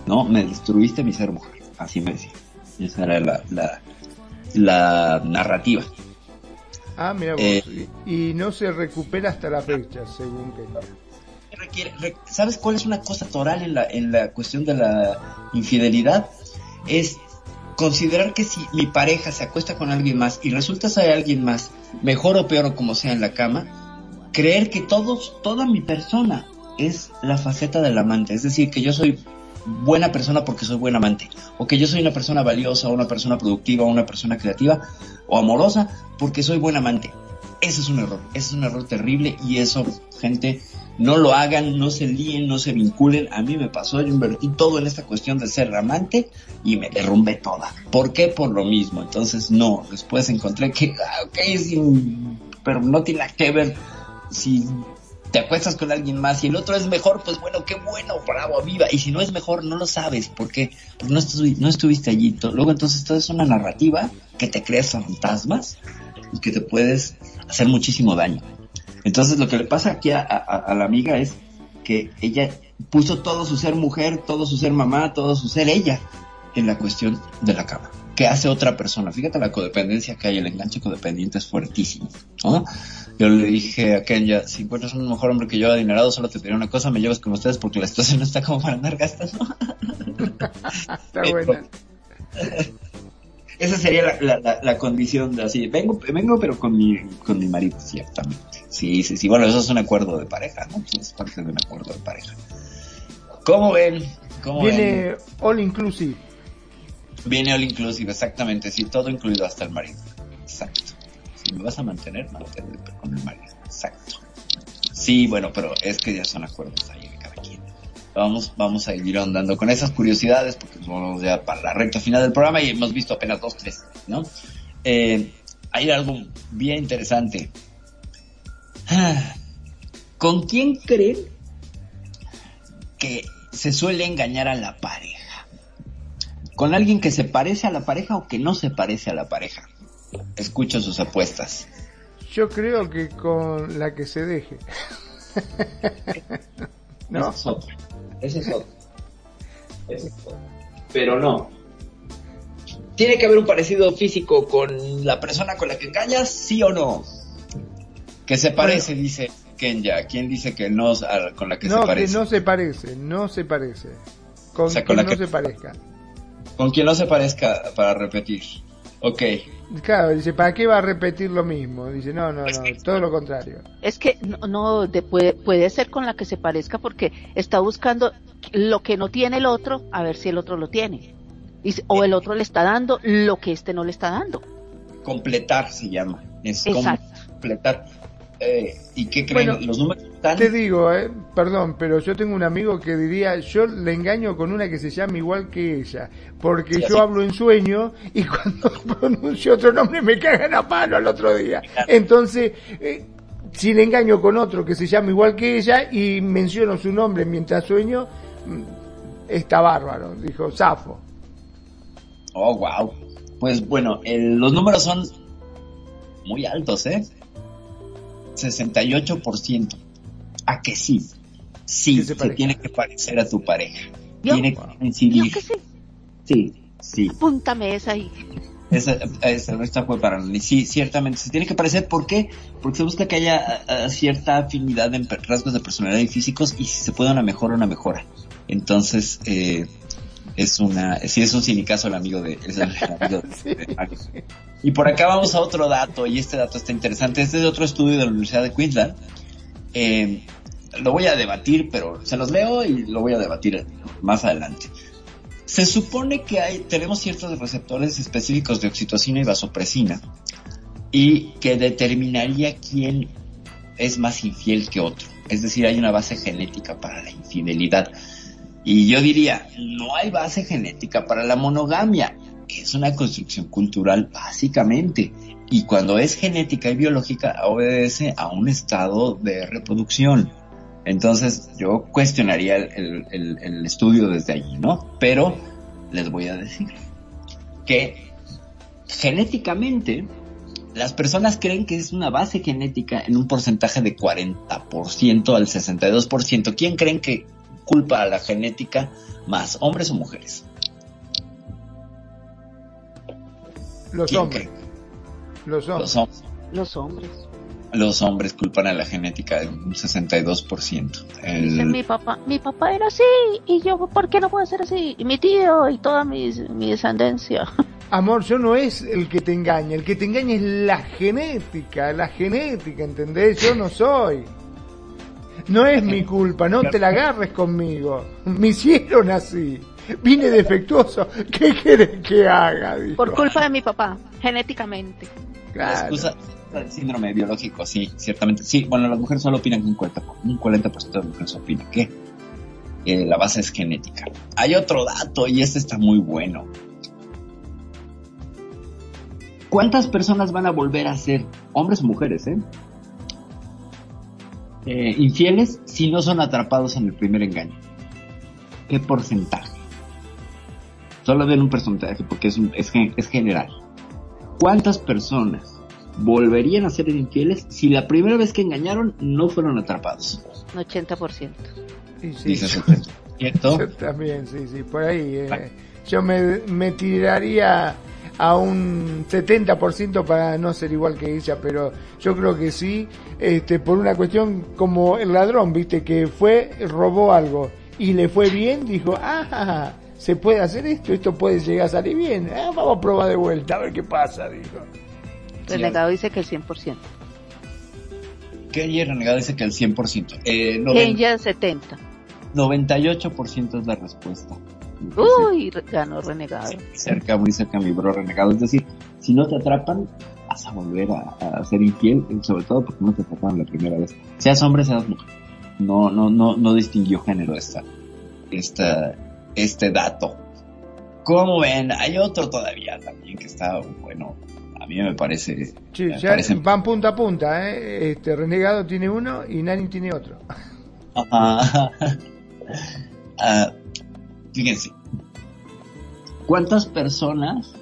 ¿no? Me destruiste mi ser mujer, así me decía. Esa era la, la, la narrativa. Ah, mira vos, eh, y, y, no se recupera hasta la fecha, según que... Requiere, re, ¿Sabes cuál es una cosa toral en la, en la cuestión de la infidelidad? Es considerar que si mi pareja se acuesta con alguien más y resulta ser alguien más, mejor o peor o como sea en la cama, creer que todos, toda mi persona es la faceta del amante, es decir, que yo soy buena persona porque soy buen amante, o que yo soy una persona valiosa, una persona productiva, una persona creativa, o amorosa porque soy buen amante. Ese es un error, es un error terrible y eso, gente, no lo hagan, no se líen, no se vinculen. A mí me pasó, yo invertí todo en esta cuestión de ser amante y me derrumbé toda. ¿Por qué? Por lo mismo. Entonces, no, después encontré que, ah, ok, pero no tiene que ver si te acuestas con alguien más y el otro es mejor, pues bueno, qué bueno, bravo, viva. Y si no es mejor, no lo sabes, porque no, estuviste, no estuviste allí. Luego entonces todo es una narrativa que te creas fantasmas y que te puedes hacer muchísimo daño. Entonces lo que le pasa aquí a la amiga es que ella puso todo su ser mujer, todo su ser mamá, todo su ser ella en la cuestión de la cama que hace otra persona. Fíjate la codependencia que hay, el enganche codependiente es fuertísimo. ¿no? Yo le dije a Kenya, si encuentras un mejor hombre que yo adinerado, solo te diré una cosa, me llevas con ustedes porque la situación no está como para andar gastando. está buena. Esa sería la, la, la, la, condición de así, vengo, vengo pero con mi, con mi marido, ciertamente. Sí, sí, sí, bueno, eso es un acuerdo de pareja, ¿no? Es parte de un acuerdo de pareja. ¿Cómo ven? ¿Cómo Viene ven? all inclusive. Viene all inclusive, exactamente, sí, todo incluido hasta el marido. Exacto. Si me vas a mantener, mantener con el marido. Exacto. Sí, bueno, pero es que ya son acuerdos ahí de cada quien. Vamos, vamos a ir andando con esas curiosidades porque vamos ya para la recta final del programa y hemos visto apenas dos, tres, ¿no? Eh, hay algo bien interesante. ¿Con quién creen que se suele engañar a la pareja? ¿Con alguien que se parece a la pareja o que no se parece a la pareja? Escucho sus apuestas. Yo creo que con la que se deje. ¿No? Ese es otro. Ese es otro. Ese es otro. Pero no. ¿Tiene que haber un parecido físico con la persona con la que engañas? ¿Sí o no? Que se parece, dice Kenya. ¿Quién dice que no con la que no, se parece? que no se parece, no se parece. Con, O sea, quien con la no que- se parezca. Con quien no se parezca para repetir. Ok. Claro, dice, ¿para qué va a repetir lo mismo? Dice, no, no, no, todo lo contrario. Es que no, no de- puede, puede ser con la que se parezca porque está buscando lo que no tiene el otro, a ver si el otro lo tiene. Y si- o el otro le está dando lo que este no le está dando. Completar se llama. Es Exacto. completar. Eh, ¿Y qué creen? Bueno, Los números están... Te digo, eh, perdón, pero yo tengo un amigo que diría, yo le engaño con una que se llama igual que ella, porque Sí, yo así. hablo en sueño y cuando pronuncio otro nombre me cagan a palo al otro día. Entonces, eh, si le engaño con otro que se llama igual que ella y menciono su nombre mientras sueño, mm, está bárbaro, dijo Safo. Oh, wow. Pues bueno, el- los números son muy altos, ¿eh? 68%. ¿A que sí? Sí, Que se tiene que parecer a tu pareja. Yo- tiene que Yo coincidir. que sí, Sí, sí. apúntame esa ahí. Esa, esa, esta fue para mí. Sí, ciertamente. Se tiene que parecer. ¿Por qué? Porque se busca que haya cierta afinidad en rasgos de personalidad y físicos y si se puede una mejora, una mejora. Entonces, eh, es una, sí es un sinicazo el amigo de, es el amigo de- de Mario. Y por acá vamos a otro dato, y este dato está interesante. Este es de otro estudio de la Universidad de Queensland. Eh, lo voy a debatir, pero se los leo y lo voy a debatir más adelante. Se supone que hay, tenemos ciertos receptores específicos de oxitocina y vasopresina y que determinaría quién es más infiel que otro. Es decir, hay una base genética para la infidelidad. Y yo diría, no hay base genética para la monogamia. Es una construcción cultural básicamente. Y cuando es genética y biológica, obedece a un estado de reproducción. Entonces yo cuestionaría el- el- el estudio desde allí, ¿no? Pero les voy a decir que genéticamente las personas creen que es una base genética en un porcentaje de 40% al 62%. ¿Quién creen que culpa a la genética más, hombres o mujeres? Los ¿Quién hombres, los hombres. Los, hom- Los hombres. los hombres culpan a la genética en un 62%. El- Dice mi papá, mi papá era así y yo, ¿por qué no puedo ser así? Y mi tío y toda mi, mi descendencia. Amor, yo no es el que te engaña, el que te engaña es la genética, la genética, ¿entendés? Yo no soy. No es mi culpa, no te la agarres conmigo. Me hicieron así. Vine defectuoso. ¿Qué querés que haga? Dijo. Por culpa de mi papá, genéticamente. La Claro. excusa del síndrome biológico, sí, ciertamente. Sí, bueno, las mujeres solo opinan que un 40%, un 40% de las mujeres opinan que eh, la base es genética. Hay otro dato y este está muy bueno. ¿Cuántas personas van a volver a ser hombres o mujeres, eh? Eh, infieles si no son atrapados en el primer engaño? ¿Qué porcentaje? Solo den un porcentaje porque es, un- es, es general. ¿Cuántas personas volverían a ser infieles si la primera vez que engañaron no fueron atrapados? Un 80%. Y sí, Dice 70. ¿Cierto? yo también, sí, sí, por ahí. eh, yo me, me tiraría a un 70% para no ser igual que ella, pero yo creo que sí, este, por una cuestión como el ladrón, viste, que fue, robó algo y le fue bien, dijo, ah, se puede hacer esto, esto puede llegar a salir bien, ah, vamos a probar de vuelta, a ver qué pasa, dijo. Renegado dice que el 100%. Kelly Renegado dice que el 100%. Eh, noven- Ella 70. 98% es la respuesta. Uy, ganó Renegado. Sí, cerca, muy cerca mi bro renegado. Es decir, si no te atrapan, vas a volver a, a ser infiel, sobre todo porque no te atraparon la primera vez. Seas hombre, seas mujer. No, no, no, no distinguió género esta, esta, este dato. ¿Cómo ven? Hay otro todavía también que está, bueno, a mí me parece, Sí, me ya parece- van punta a punta, ¿eh? este Renegado tiene uno y Nani tiene otro. Ajá. Ah, fíjense, ¿cuántas personas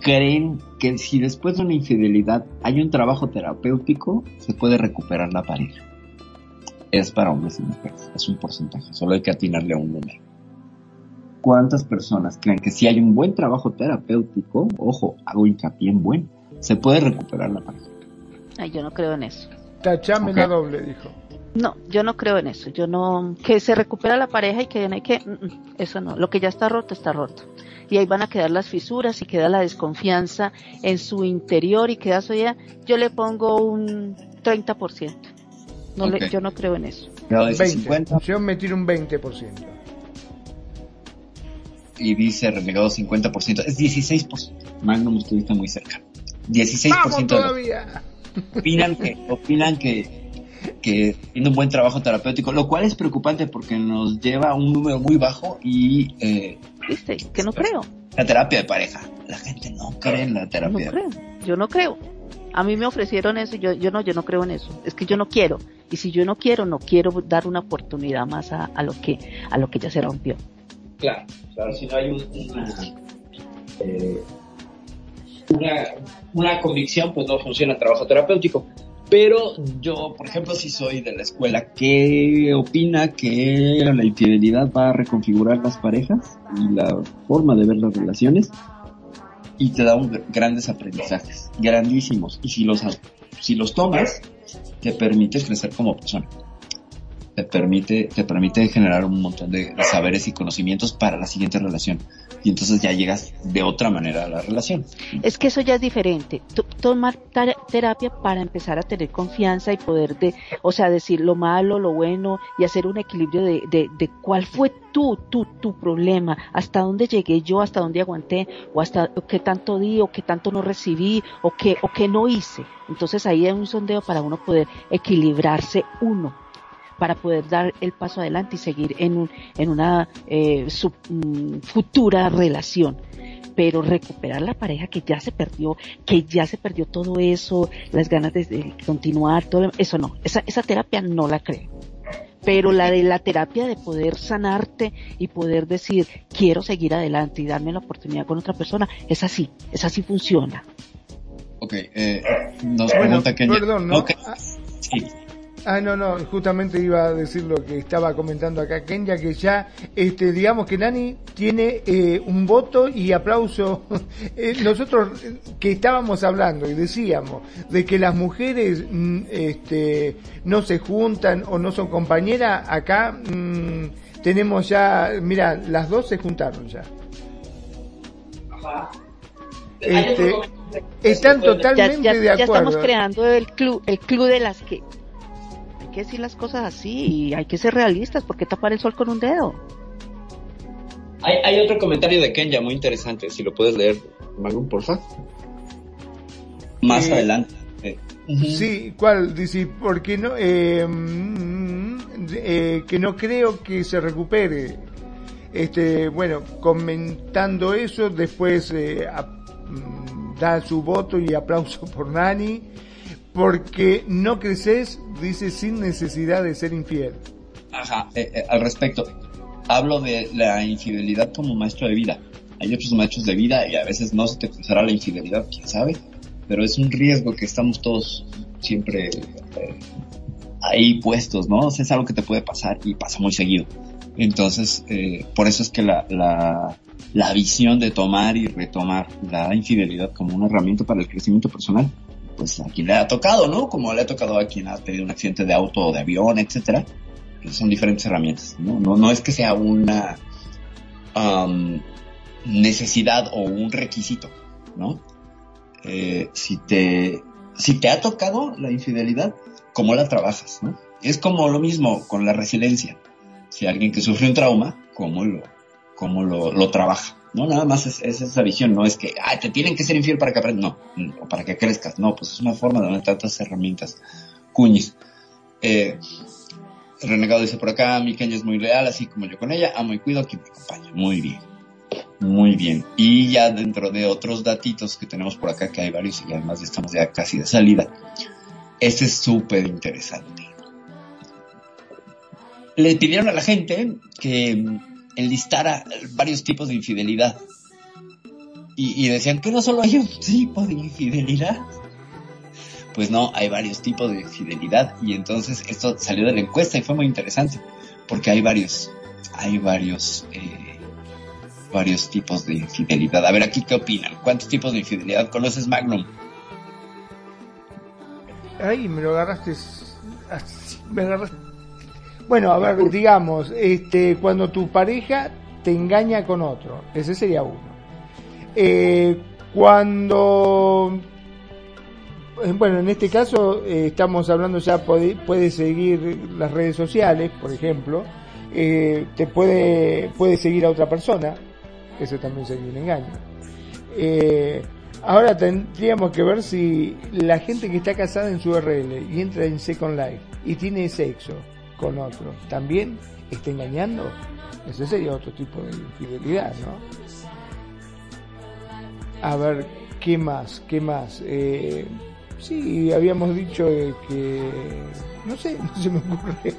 creen que si después de una infidelidad hay un trabajo terapéutico, se puede recuperar la pareja? Es para hombres y mujeres, es un porcentaje, solo hay que atinarle a un número. cuántas personas creen que si hay un buen trabajo terapéutico, ojo, hago hincapié en buen, se puede recuperar la pareja. Ay, yo no creo en eso. Tachame la doble, dijo. No, yo no creo en eso. Yo no que se recupera la pareja y que hay que mm, mm, eso no. Lo que ya está roto está roto. Y ahí van a quedar las fisuras y queda la desconfianza en su interior y queda eso ya. Yo le pongo un 30%. No le, yo no creo en eso. 20. Yo me tiro un 20%. Y dice renegado 50%. Es 16%. Magnum estuviste muy cerca. 16% ¡Vamos todavía! Opinan que, opinan que que tiene un buen trabajo terapéutico, lo cual es preocupante porque nos lleva a un número muy bajo y... Eh, ¿Viste? Que no creo. La terapia de pareja. La gente no cree en la terapia. No creo. Yo no creo. A mí me ofrecieron eso y yo, yo no, yo no creo en eso. Es que yo no quiero. Y si yo no quiero, no quiero dar una oportunidad más a, a lo que a lo que ya se rompió. Claro, claro. Si no hay una, eh, una, una convicción, pues no funciona el trabajo terapéutico. Pero yo, por ejemplo, si soy de la escuela que opina que la infidelidad va a reconfigurar las parejas y la forma de ver las relaciones y te da grandes aprendizajes, grandísimos. Y si los, si los tomas, te permite crecer como persona. Te permite, te permite generar un montón de saberes y conocimientos para la siguiente relación y entonces ya llegas de otra manera a la relación. Es que eso ya es diferente. tomar terapia para empezar a tener confianza y poder de, o sea, decir lo malo, lo bueno y hacer un equilibrio de, de, de cuál fue tu, tu, tu problema, hasta dónde llegué yo, hasta dónde aguanté, o hasta qué tanto di, o qué tanto no recibí, o qué, o qué no hice. Entonces ahí hay un sondeo para uno poder equilibrarse uno para poder dar el paso adelante y seguir en, un, en una eh, mm, futura relación pero recuperar la pareja que ya se perdió, que ya se perdió todo eso, las ganas de, continuar, todo eso no, esa, esa terapia no la creo. Pero la de la terapia de poder sanarte y poder decir quiero seguir adelante y darme la oportunidad con otra persona, es así, es así funciona. Ok, eh, nos pregunta que perdón, ¿no? Ah, sí. Ah, no, no, justamente iba a decir lo que estaba comentando acá Kenya, que ya, este, digamos que Nani tiene eh, un voto y aplauso. Eh, nosotros eh, que estábamos hablando y decíamos de que las mujeres mm, este, no se juntan o no son compañeras, acá mm, tenemos ya, mira, las dos se juntaron ya. Este, están totalmente de acuerdo. Ya estamos creando el club, el club de las que que decir las cosas así y hay que ser realistas, porque tapar el sol con un dedo? Hay, hay otro comentario de Kenya muy interesante, si lo puedes leer, Magnum, porfa. Más adelante. Sí, ¿cuál? Dice, porque no, eh, eh, que no creo que se recupere. Este, bueno, comentando eso, después eh, mm, da su voto y aplauso por Nani porque no creces, dice, sin necesidad de ser infiel. Ajá, eh, eh, al respecto, hablo de la infidelidad como maestro de vida. Hay otros maestros de vida y a veces no se te cruzará la infidelidad, quién sabe, pero es un riesgo que estamos todos siempre eh, ahí puestos, ¿no? es algo que te puede pasar y pasa muy seguido. Entonces, por eso es que la, la, la visión de tomar y retomar la infidelidad como una herramienta para el crecimiento personal pues a quien le ha tocado, ¿no? Como le ha tocado a quien ha tenido un accidente de auto o de avión, etcétera. Pues son diferentes herramientas, ¿no? No, no es que sea una necesidad o un requisito, ¿no? Eh, si te si te ha tocado la infidelidad, ¿cómo la trabajas, no? Es como lo mismo con la resiliencia. Si alguien que sufre un trauma, ¿cómo lo, cómo lo, lo trabaja? No, nada más es, esa visión, no es que, te tienen que ser infiel para que aprendas, no, o para que crezcas, no, pues es una forma de dar tantas herramientas. Cuñis. Eh, renegado dice por acá, mi Kenya es muy leal, así como yo con ella, amo y cuido a quien me acompaña. Muy bien. Muy bien. Y ya dentro de otros datitos que tenemos por acá, que hay varios y además ya estamos ya casi de salida. Este es súper interesante. Le pidieron a la gente que enlistara varios tipos de infidelidad. Y, decían que no solo hay un tipo de infidelidad. Pues no, hay varios tipos de infidelidad. Y entonces esto salió de la encuesta y fue muy interesante. Porque hay varios, hay varios eh, varios tipos de infidelidad. A ver, aquí qué opinan. ¿Cuántos tipos de infidelidad conoces, Magnum? Ay, me lo agarraste. Me agarraste. Bueno, a ver, digamos, este, cuando tu pareja te engaña con otro, ese sería uno. Eh, cuando eh, bueno, en este caso eh, estamos hablando ya, puede, puede, seguir las redes sociales, por ejemplo, eh, te puede, puede seguir a otra persona, eso también sería un engaño. ahora tendríamos que ver si la gente que está casada en su URL y entra en Second Life y tiene sexo con otro, ¿también está engañando? Ese sería otro tipo de infidelidad, ¿no? A ver, ¿qué más? ¿Qué más? Eh, Sí, habíamos dicho que, no sé, no se me ocurre.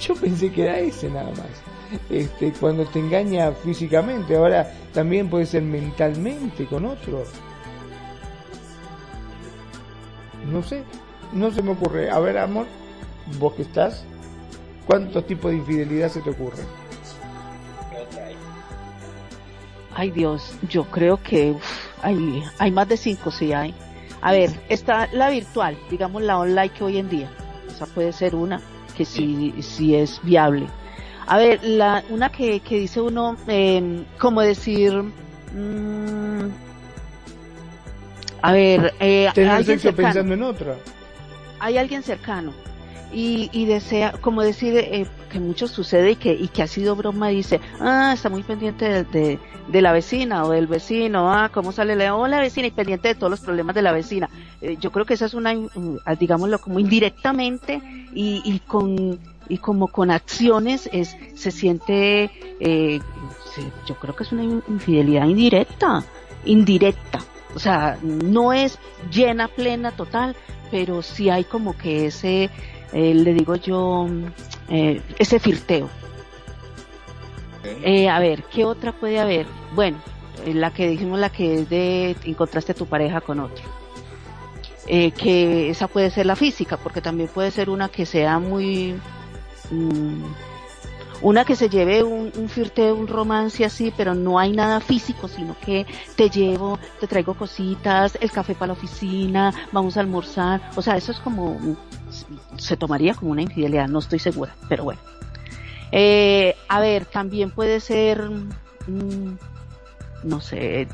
Yo pensé que era ese nada más. Este, cuando te engaña físicamente, ahora también puede ser mentalmente con otro. No sé, no se me ocurre. A ver, amor, vos que estás, ¿cuántos tipos de infidelidad se te ocurren? Ay Dios, yo creo que hay, hay más de cinco, sí hay. A ver, está la virtual, digamos la online que hoy en día. Esa puede ser una que sí, sí es viable. A ver, la, una que, que dice uno, eh, como decir, mmm, a ver, eh, alguien pensando en otra. Hay alguien cercano y, y desea, como decir, eh, que mucho sucede y que, y que ha sido broma, dice, ah, está muy pendiente de, de, la vecina o del vecino, ah, cómo sale la, oh, la vecina y pendiente de todos los problemas de la vecina. Eh, yo creo que esa es una, ah, digámoslo como indirectamente y, y con, y como con acciones es, se siente, eh, yo creo que es una infidelidad indirecta, indirecta. O sea, no es llena, plena, total, pero sí hay como que ese, eh, le digo yo, eh, ese firteo. Eh, a ver, ¿qué otra puede haber? Bueno, eh, la que dijimos, la que es de encontraste a tu pareja con otro. que esa puede ser la física, porque también puede ser una que sea muy... Mm, una que se lleve un, un firteo, un romance así, pero no hay nada físico, sino que te llevo, te traigo cositas, el café para la oficina, vamos a almorzar, o sea, eso es como se tomaría como una infidelidad, no estoy segura, pero bueno. Eh, a ver, también puede ser, mm, no sé,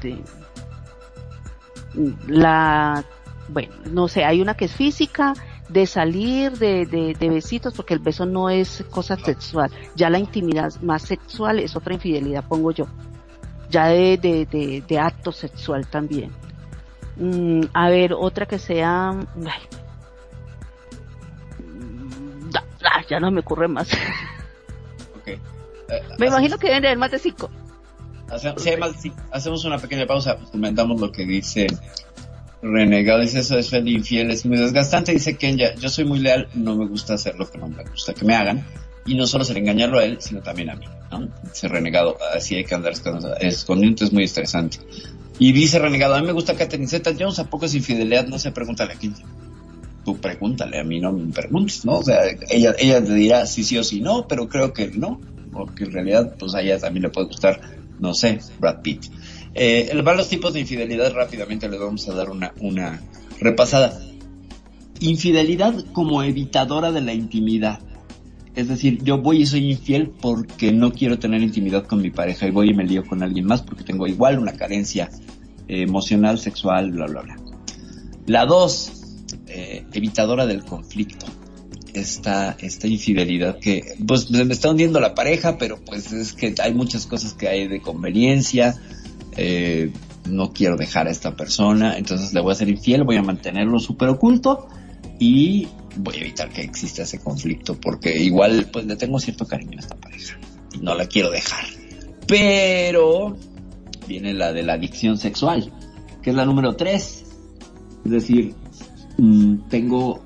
la, bueno, no sé, hay una que es física, de salir, de, de, de, besitos, porque el beso no es cosa sexual, ya la intimidad más sexual es otra infidelidad, pongo yo, ya de, de, de acto sexual también. Mm, a ver, otra que sea, Ah, ya no me ocurre más. Okay. me imagino que deben de haber más de cinco. Hacemos una pequeña pausa, comentamos lo que dice Renegado, dice eso es ser infiel, es muy desgastante, dice Kenya, yo soy muy leal, no me gusta hacer lo que no me gusta que me hagan, y no solo ser engañarlo a él, sino también a mí, ¿no? Dice Renegado, así hay que andar escondiendo, es muy estresante. Y dice Renegado, a mí me gusta Catherine Zeta Jones, ¿a poco es infidelidad? No sé, pregúntale a Kenya tú pregúntale, a mí no me preguntes, ¿no? O sea, ella, ella te dirá sí, sí o sí no, pero creo que no, porque en realidad, pues a ella también le puede gustar, no sé, Brad Pitt. Eh, los tipos de infidelidad rápidamente les vamos a dar una, una repasada. Infidelidad como evitadora de la intimidad. Es decir, yo voy y soy infiel porque no quiero tener intimidad con mi pareja y voy y me lío con alguien más porque tengo igual una carencia eh, emocional, sexual, bla, bla, bla. La dos, eh, evitadora del conflicto. Esta, esta infidelidad que, pues, me está hundiendo la pareja, pero pues es que hay muchas cosas que hay de conveniencia, eh, no quiero dejar a esta persona, entonces le voy a ser infiel, voy a mantenerlo súper oculto y voy a evitar que exista ese conflicto, porque igual, pues, le tengo cierto cariño a esta pareja y no la quiero dejar. Pero viene la de la adicción sexual, que es la número tres. Es decir, tengo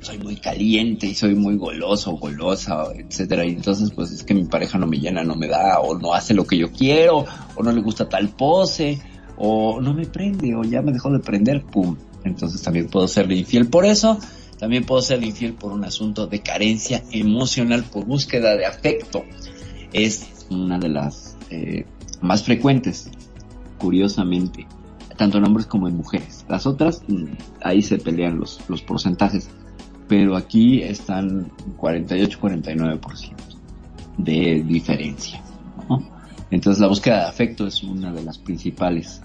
soy muy caliente y soy muy goloso, golosa, etcétera, y entonces pues es que mi pareja no me llena, no me da, o no hace lo que yo quiero, o no le gusta tal pose, o no me prende, o ya me dejó de prender, pum. Entonces también puedo serle infiel por eso, también puedo serle infiel por un asunto de carencia emocional, por búsqueda de afecto. Es una de las eh, más frecuentes, curiosamente, tanto en hombres como en mujeres. Las otras, mm, ahí se pelean los, los porcentajes, pero aquí están 48-49% de diferencia. Entonces la búsqueda de afecto es una de las principales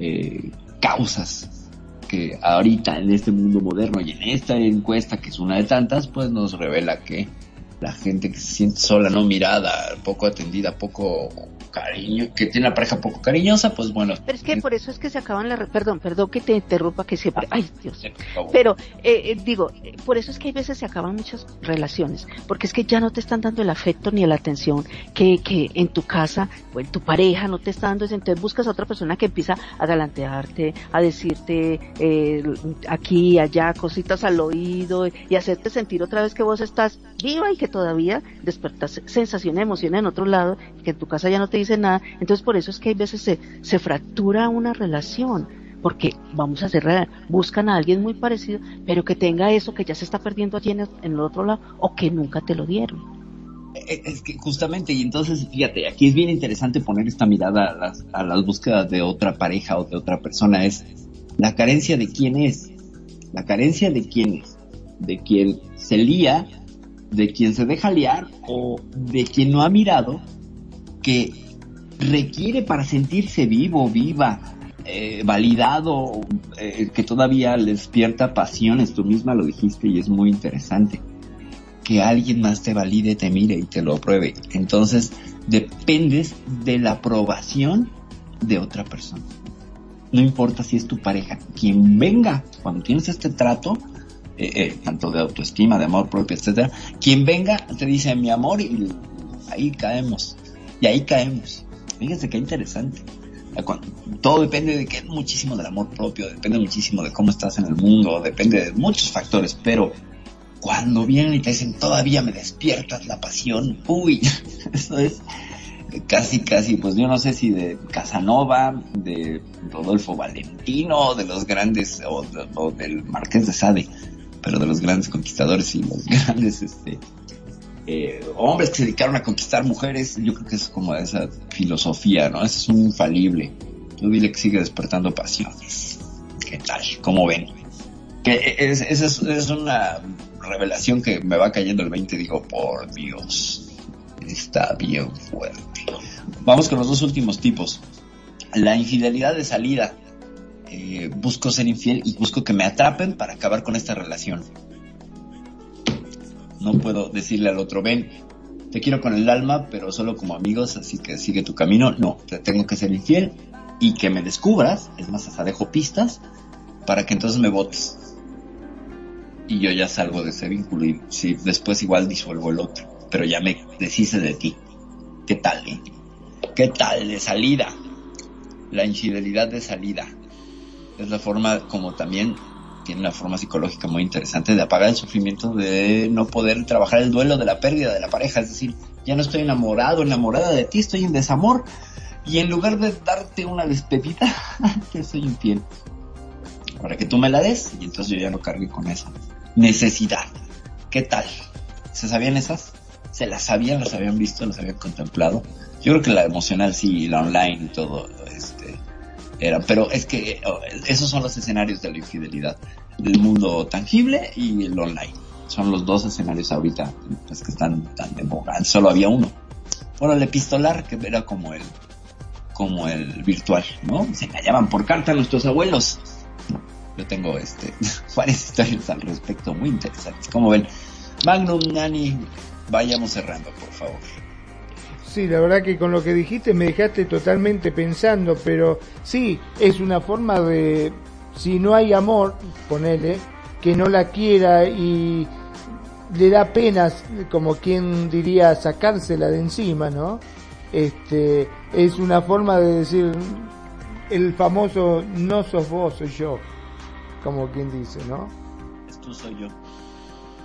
eh, causas que ahorita en este mundo moderno y en esta encuesta, que es una de tantas, pues nos revela que la gente que se siente sola, no mirada, poco atendida, poco cariño, que tiene una pareja poco cariñosa, pues bueno. Pero es que por eso es que se acaban la... Perdón, perdón que te interrumpa, que siempre... Ay, Dios. Pero, eh, eh, digo, por eso es que hay veces se acaban muchas relaciones, porque es que ya no te están dando el afecto ni la atención que, que en tu casa o en tu pareja no te está dando, entonces buscas a otra persona que empieza a galantearte, a decirte eh, aquí, allá, cositas al oído y hacerte sentir otra vez que vos estás viva y que todavía despertas sensación, emoción en otro lado, que en tu casa ya no te dice nada. Entonces por eso es que hay veces se, se fractura una relación, porque vamos a hacer, buscan a alguien muy parecido, pero que tenga eso que ya se está perdiendo allí en el, otro lado o que nunca te lo dieron. Eh, es que justamente, y entonces fíjate, aquí es bien interesante poner esta mirada a las, a las búsquedas de otra pareja o de otra persona, es la carencia de quién es, la carencia de quién es, de quien se lía de quien se deja liar o de quien no ha mirado que requiere para sentirse vivo, viva, eh, validado, eh, que todavía despierta pasiones, tú misma lo dijiste y es muy interesante, que alguien más te valide, te mire y te lo apruebe. Entonces, dependes de la aprobación de otra persona. No importa si es tu pareja, quien venga, cuando tienes este trato, eh, eh, tanto de autoestima, de amor propio, etcétera, quien venga te dice mi amor y ahí caemos. Y ahí caemos. Fíjense qué interesante. Todo depende de que muchísimo del amor propio, depende muchísimo de cómo estás en el mundo, depende de muchos factores, pero cuando vienen y te dicen todavía me despiertas la pasión, uy, eso es casi, casi, pues yo no sé si de Casanova, de Rodolfo Valentino, de los grandes, o, del Marqués de Sade pero de los grandes conquistadores y los grandes este, eh, hombres que se dedicaron a conquistar mujeres, yo creo que es como esa filosofía, ¿no? Es infalible. Tú dile que sigue despertando pasiones. ¿Qué tal? ¿Cómo ven? Que es, es, una revelación que me va cayendo el 20 digo, por Dios, está bien fuerte. Vamos con los dos últimos tipos. La infidelidad de salida eh, busco ser infiel y busco que me atrapen para acabar con esta relación. No puedo decirle al otro, ven, te quiero con el alma, pero solo como amigos, así que sigue tu camino. No, te tengo que ser infiel y que me descubras, es más, hasta dejo pistas para que entonces me votes. Y yo ya salgo de ese vínculo y si después igual disuelvo el otro, pero ya me deshice de ti. ¿Qué tal? Eh? ¿Qué tal de salida? La infidelidad de salida es la forma como también tiene una forma psicológica muy interesante de apagar el sufrimiento de no poder trabajar el duelo de la pérdida de la pareja, es decir, ya no estoy enamorado, enamorada de ti, estoy en desamor y en lugar de darte una despedida, te soy infiel. Para que tú me la des y entonces yo ya no cargue con esa necesidad. ¿Qué tal? ¿Se sabían esas? ¿Se las sabían? ¿Las habían visto? ¿Las habían contemplado? Yo creo que la emocional sí, la online y todo, este, era, pero es que oh, esos son los escenarios de la infidelidad, el mundo tangible y el online. Son los dos escenarios ahorita pues, que están tan de. Solo había uno. Bueno, el epistolar, que era como el, como el virtual, ¿no? Se engañaban por carta nuestros abuelos. Yo tengo este, varias historias al respecto muy interesantes. Como ven, Magnum Nani, vayamos cerrando, por favor. Sí, la verdad que con lo que dijiste me dejaste totalmente pensando, pero sí, es una forma de, si no hay amor, ponele, que no la quiera y le da penas, como quien diría, sacársela de encima, ¿no? Este, es una forma de decir el famoso no sos vos, soy yo, como quien dice, ¿no? Es tú, soy yo.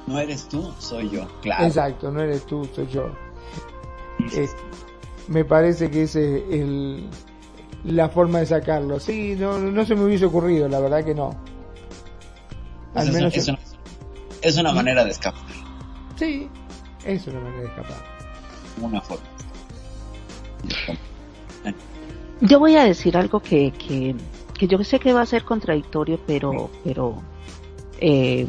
No eres tú, soy yo, claro. Exacto, no eres tú, soy yo. Eh, me parece que es el, la forma de sacarlo. Sí, no, no se me hubiese ocurrido, la verdad que no. Al es, menos una, es, una, manera de escapar. Sí, es una manera de escapar. Una forma. Yo voy a decir algo que, que, que yo sé que va a ser contradictorio, pero, pero eh,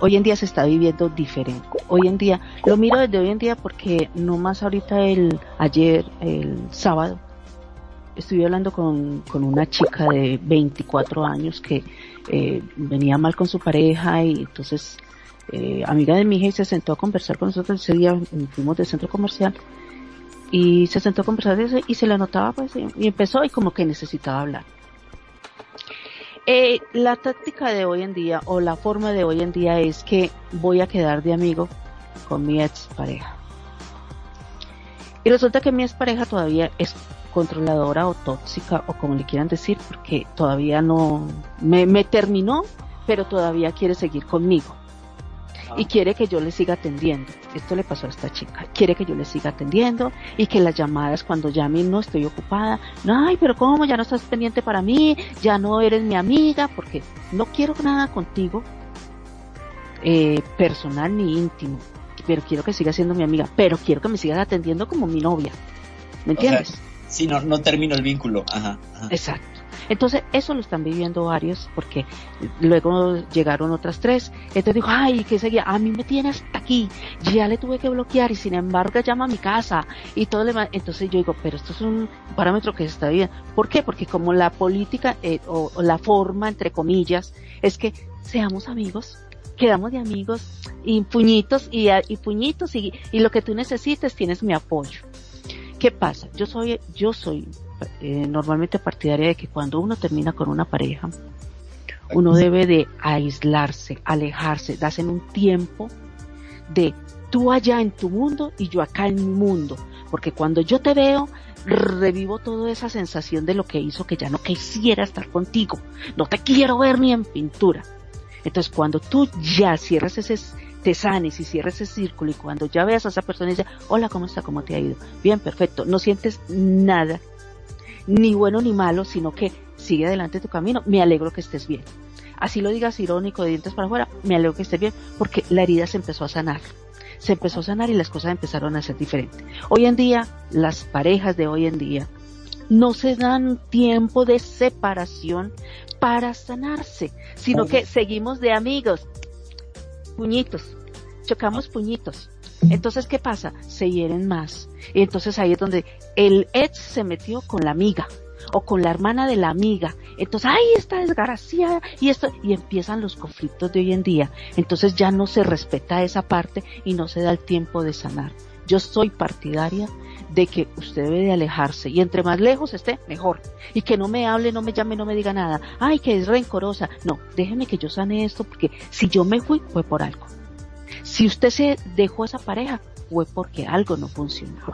hoy en día se está viviendo diferente. Hoy en día, lo miro desde hoy en día porque no más ahorita el ayer, el sábado, estuve hablando con, con una chica de 24 años que eh, venía mal con su pareja y entonces eh, amiga de mi hija y se sentó a conversar con nosotros ese día, fuimos del centro comercial y se sentó a conversar de eso y se le notaba pues y empezó y como que necesitaba hablar. Eh, la táctica de hoy en día o la forma de hoy en día es que voy a quedar de amigo con mi ex pareja. Y resulta que mi ex pareja todavía es controladora o tóxica o como le quieran decir porque todavía no me, me terminó pero todavía quiere seguir conmigo y quiere que yo le siga atendiendo. Esto le pasó a esta chica. Quiere que yo le siga atendiendo y que las llamadas cuando llamen no estoy ocupada. No, ay, pero ¿cómo? Ya no estás pendiente para mí, ya no eres mi amiga, porque no quiero nada contigo eh, personal ni íntimo. Pero quiero que siga siendo mi amiga, pero quiero que me sigas atendiendo como mi novia. ¿Me entiendes? si no, no termino el vínculo. ajá. Exacto. Entonces, eso lo están viviendo varios, porque luego llegaron otras tres. Entonces dijo, ay, ¿qué seguía? A mí me tiene hasta aquí. Ya le tuve que bloquear y sin embargo llama a mi casa y todo le Entonces yo digo, pero esto es un parámetro que se está viendo. ¿Por qué? Porque como la política eh, o, la forma, entre comillas, es que seamos amigos, quedamos de amigos y puñitos y, y puñitos y, y lo que tú necesites tienes mi apoyo. ¿Qué pasa? Yo soy, yo soy eh, normalmente partidaria de que cuando uno termina con una pareja, uno debe de aislarse, alejarse, darse un tiempo de tú allá en tu mundo y yo acá en mi mundo. Porque cuando yo te veo, revivo toda esa sensación de lo que hizo que ya no quisiera estar contigo. No te quiero ver ni en pintura. Entonces cuando tú ya cierras ese, te sanes y cierres ese círculo y cuando ya veas a esa persona y dices, hola, ¿cómo está? ¿Cómo te ha ido? Bien, perfecto. No sientes nada ni bueno ni malo, sino que sigue adelante tu camino. Me alegro que estés bien. Así lo digas irónico, de dientes para afuera, me alegro que estés bien, porque la herida se empezó a sanar. Se empezó a sanar y las cosas empezaron a ser diferentes. Hoy en día, las parejas de hoy en día no se dan tiempo de separación para sanarse, sino que seguimos de amigos. Puñitos, chocamos puñitos. Entonces, ¿qué pasa? Se hieren más. Y entonces ahí es donde el ex se metió con la amiga o con la hermana de la amiga. Entonces, ay, esta desgraciada y esto, y empiezan los conflictos de hoy en día. Entonces ya no se respeta esa parte y no se da el tiempo de sanar. Yo soy partidaria de que usted debe de alejarse y entre más lejos esté, mejor. Y que no me hable, no me llame, no me diga nada. Ay, que es rencorosa. No, déjeme que yo sane esto porque si yo me fui fue por algo. Si usted se dejó esa pareja, fue porque algo no funcionaba.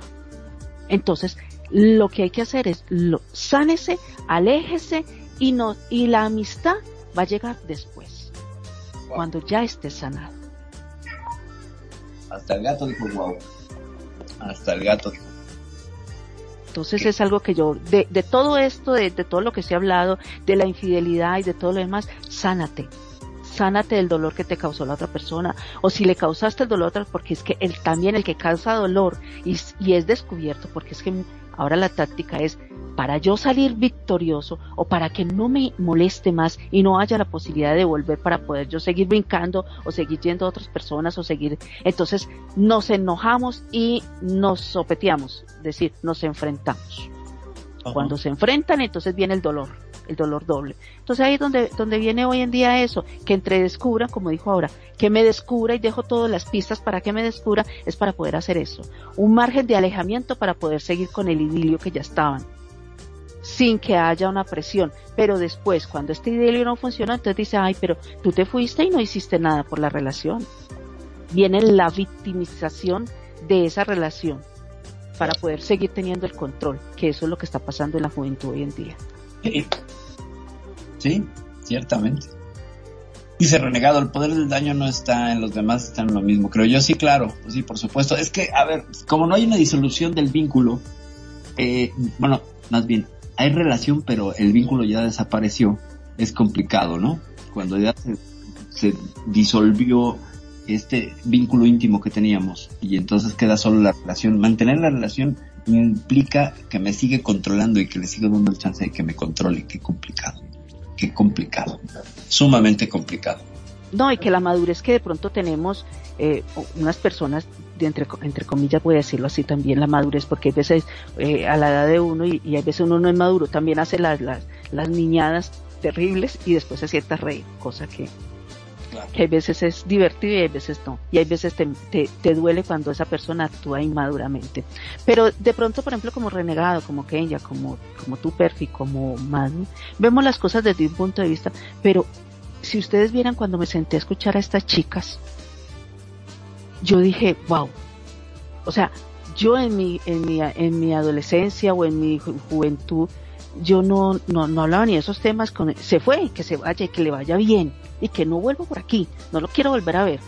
Entonces, lo que hay que hacer es lo, sánese, aléjese y no, y la amistad va a llegar después, cuando ya esté sanado. Hasta el gato dijo wow. Hasta el gato dijo. Entonces es algo que yo, de, de todo esto, de, de todo lo que se ha hablado, de la infidelidad y de todo lo demás, sánate, sánate del dolor que te causó la otra persona. O si le causaste el dolor, porque es que él también el que causa dolor y, y es descubierto, porque es que ahora la táctica es para yo salir victorioso o para que no me moleste más y no haya la posibilidad de volver para poder yo seguir brincando o seguir yendo a otras personas o seguir. Entonces nos enojamos y nos sopeteamos, es decir, nos enfrentamos. Cuando se enfrentan, entonces viene el dolor el dolor doble. Entonces ahí es donde, donde viene hoy en día eso, que entre descubra, como dijo ahora, que me descubra y dejo todas las pistas para que me descubra, es para poder hacer eso. Un margen de alejamiento para poder seguir con el idilio que ya estaban sin que haya una presión. Pero después, cuando este idilio no funciona, entonces dice, ay, pero tú te fuiste y no hiciste nada por la relación. Viene la victimización de esa relación para poder seguir teniendo el control, que eso es lo que está pasando en la juventud hoy en día. Sí, ciertamente. Dice Renegado, el poder del daño no está en los demás, está en lo mismo. Creo yo, sí, claro, pues sí, por supuesto. Es que, a ver, como no hay una disolución del vínculo, eh, bueno, más bien, hay relación, pero el vínculo ya desapareció. Es complicado, ¿no? Cuando ya se, se disolvió este vínculo íntimo que teníamos y entonces queda solo la relación. Mantener la relación implica que me sigue controlando y que le sigo dando el chance de que me controle. Qué complicado. Qué complicado. Sumamente complicado. No, y que la madurez que de pronto tenemos eh, unas personas, de entre, entre comillas voy a decirlo así también, la madurez, porque hay veces eh, a la edad de uno y, y hay veces uno no es maduro, también hace las, las, niñadas terribles y después se sienta reír, cosa que, que, hay veces es divertido y hay veces no. Y hay veces te, te, te, duele cuando esa persona actúa inmaduramente. Pero de pronto, por ejemplo, como renegado, como Kenya, como, como tú, Perfi, como Manu, vemos las cosas desde un punto de vista, pero si ustedes vieran cuando me senté a escuchar a estas chicas, yo dije, wow. O sea, yo en mi, en mi, en mi adolescencia o en mi ju juventud, yo no, no, no hablaba ni de esos temas con, se fue, que se vaya y que le vaya bien y que no vuelva por aquí, no lo quiero volver a ver.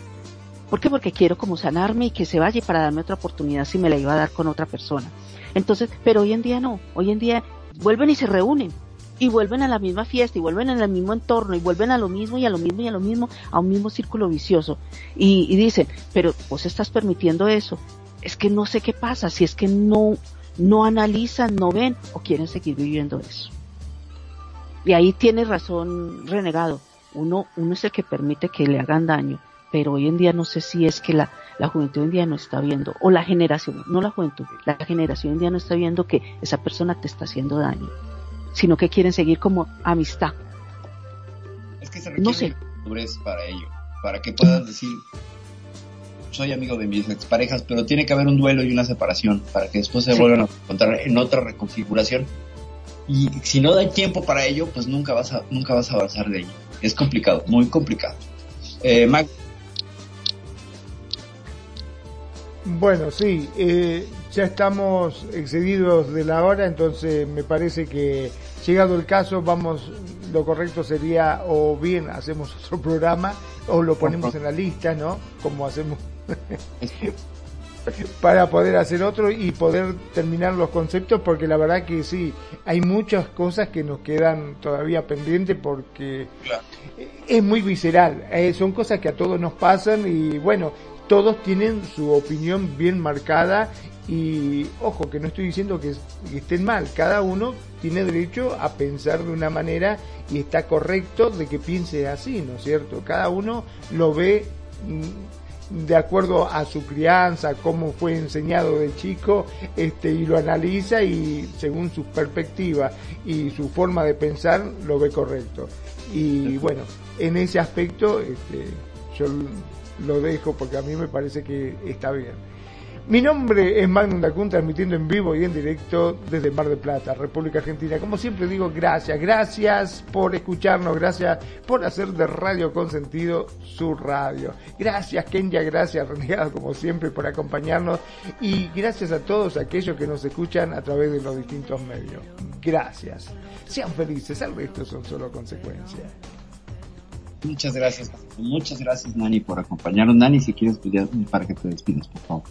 ¿Por qué? Porque quiero como sanarme y que se vaya para darme otra oportunidad si me la iba a dar con otra persona. Entonces, pero hoy en día no, hoy en día vuelven y se reúnen y vuelven a la misma fiesta y vuelven al mismo entorno y vuelven a lo mismo y a lo mismo y a lo mismo, a un mismo círculo vicioso. Y, y dicen, pero vos estás permitiendo eso. Es que no sé qué pasa, si es que no, no analizan, no ven o quieren seguir viviendo eso. Y ahí tiene razón renegado. Uno, uno es el que permite que le hagan daño, pero hoy en día no sé si es que la, la juventud hoy en día no está viendo, o la generación, no la juventud, la generación hoy en día no está viendo que esa persona te está haciendo daño, sino que quieren seguir como amistad. Es que se requiere no sé. para ello, para que puedas decir, soy amigo de mis exparejas, pero tiene que haber un duelo y una separación para que después se sí. vuelvan a encontrar en otra reconfiguración. Y si no da tiempo para ello, pues nunca vas a, nunca vas a avanzar de ello. Es complicado, muy complicado. Eh, Mac bueno, sí, eh, ya estamos excedidos de la hora, entonces me parece que llegado el caso, vamos, lo correcto sería o bien hacemos otro programa o lo ponemos en la lista, ¿no? Como hacemos para poder hacer otro y poder terminar los conceptos porque la verdad que sí, hay muchas cosas que nos quedan todavía pendientes porque claro. es muy visceral, eh, son cosas que a todos nos pasan y bueno, todos tienen su opinión bien marcada y ojo que no estoy diciendo que, que estén mal, cada uno tiene derecho a pensar de una manera y está correcto de que piense así, ¿no es cierto? Cada uno lo ve de acuerdo a su crianza, cómo fue enseñado de chico, este, y lo analiza y según su perspectiva y su forma de pensar lo ve correcto. Y bueno, en ese aspecto este, yo lo dejo porque a mí me parece que está bien. Mi nombre es Magnum Dacun, transmitiendo en vivo y en directo desde Mar del Plata, República Argentina. Como siempre digo, gracias, gracias por escucharnos, gracias por hacer de Radio Consentido su radio. Gracias Kenya, gracias Renegado, como siempre, por acompañarnos y gracias a todos aquellos que nos escuchan a través de los distintos medios. Gracias. Sean felices, el resto son solo consecuencias. Muchas gracias, muchas gracias Nani por acompañarnos. Nani, si quieres pedir para que te despidas, por favor.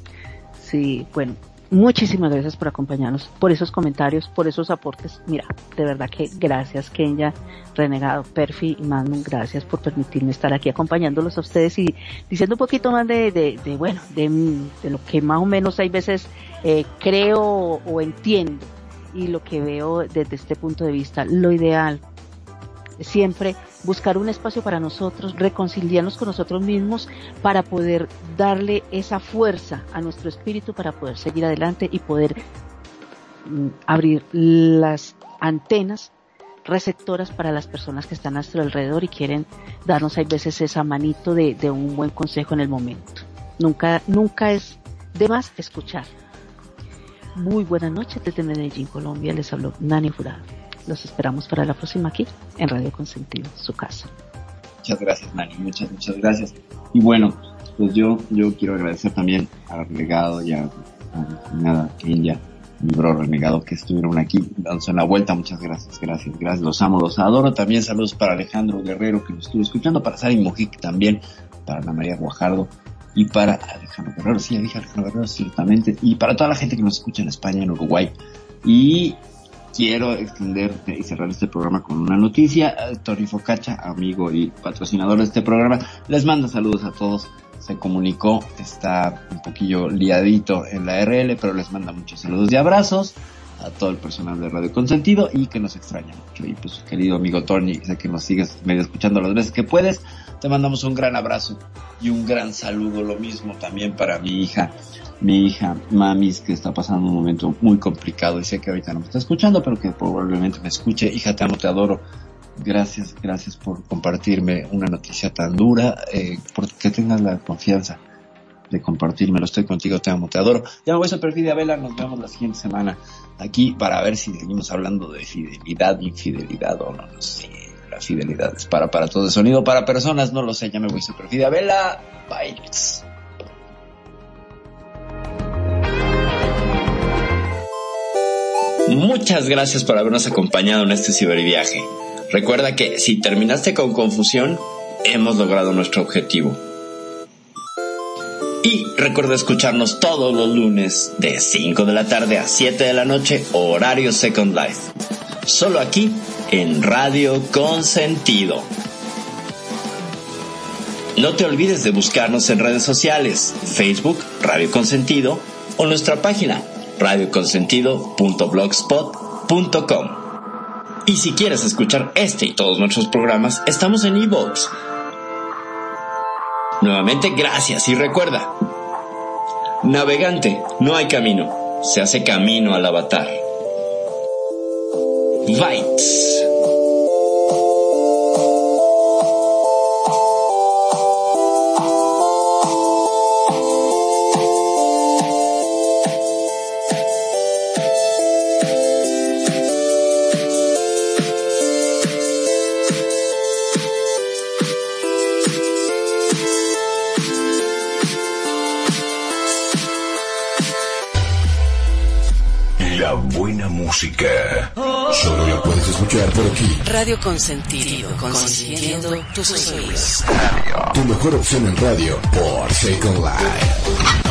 Sí, bueno, muchísimas gracias por acompañarnos, por esos comentarios, por esos aportes. Mira, de verdad que gracias Kenya, Renegado, Perfi y Manu, gracias por permitirme estar aquí acompañándolos a ustedes y diciendo un poquito más de, de, de bueno, de, de, lo que más o menos hay veces eh, creo o entiendo y lo que veo desde este punto de vista. Lo ideal siempre buscar un espacio para nosotros, reconciliarnos con nosotros mismos para poder darle esa fuerza a nuestro espíritu para poder seguir adelante y poder mm, abrir las antenas receptoras para las personas que están a nuestro alrededor y quieren darnos hay veces esa manito de, de un buen consejo en el momento. Nunca, nunca es de más escuchar. Muy buenas noches desde Medellín, Colombia. Les habló Nani Jurado. Los esperamos para la próxima aquí en Radio Consentido, su casa. Muchas gracias, Nani. Muchas, muchas gracias. Y bueno, pues yo, yo quiero agradecer también a Renegado y a, a nada, Kenya, mi bro Renegado, que estuvieron aquí dándose la vuelta. Muchas gracias, gracias, gracias. Los amo, los adoro. También saludos para Alejandro Guerrero, que nos estuvo escuchando, para Sari Mojic también, para Ana María Guajardo y para Alejandro Guerrero, sí, ya Alejandro Guerrero, ciertamente, y para toda la gente que nos escucha en España, en Uruguay. Y quiero extender y cerrar este programa con una noticia. Tony Focacha, amigo y patrocinador de este programa, les manda saludos a todos se comunicó, está un poquillo liadito en la RL, pero les manda muchos saludos y abrazos a todo el personal de Radio Consentido y que nos extraña mucho. Y pues querido amigo Tony, sé que nos sigues medio escuchando las veces que puedes, te mandamos un gran abrazo y un gran saludo, lo mismo también para mi hija, mi hija Mamis, que está pasando un momento muy complicado y sé que ahorita no me está escuchando, pero que probablemente me escuche. Hija, te amo, te adoro. Gracias, gracias por compartirme una noticia tan dura, eh, porque tengas la confianza de compartírmelo. Estoy contigo, te amo, te adoro. Ya me voy a Perfidia Vela, nos vemos la siguiente semana aquí para ver si seguimos hablando de fidelidad, infidelidad o no, no sé. La fidelidad es para para todo el sonido, para personas, no lo sé, ya me voy Perfidia Vela. Bye. Muchas gracias por habernos acompañado en este ciberviaje. Recuerda que si terminaste con confusión, hemos logrado nuestro objetivo. Y recuerda escucharnos todos los lunes de 5 de la tarde a 7 de la noche, horario Second Life. Solo aquí en Radio Consentido. No te olvides de buscarnos en redes sociales, Facebook, Radio Consentido o nuestra página radioconsentido.blogspot.com. Y si quieres escuchar este y todos nuestros programas, estamos en iVoox. Nuevamente, gracias y recuerda, navegante, no hay camino, se hace camino al avatar. Bites. Música. Solo la puedes escuchar por aquí. Radio Consentido, consintiendo tus oídos. Tu mejor opción en radio por Second Life.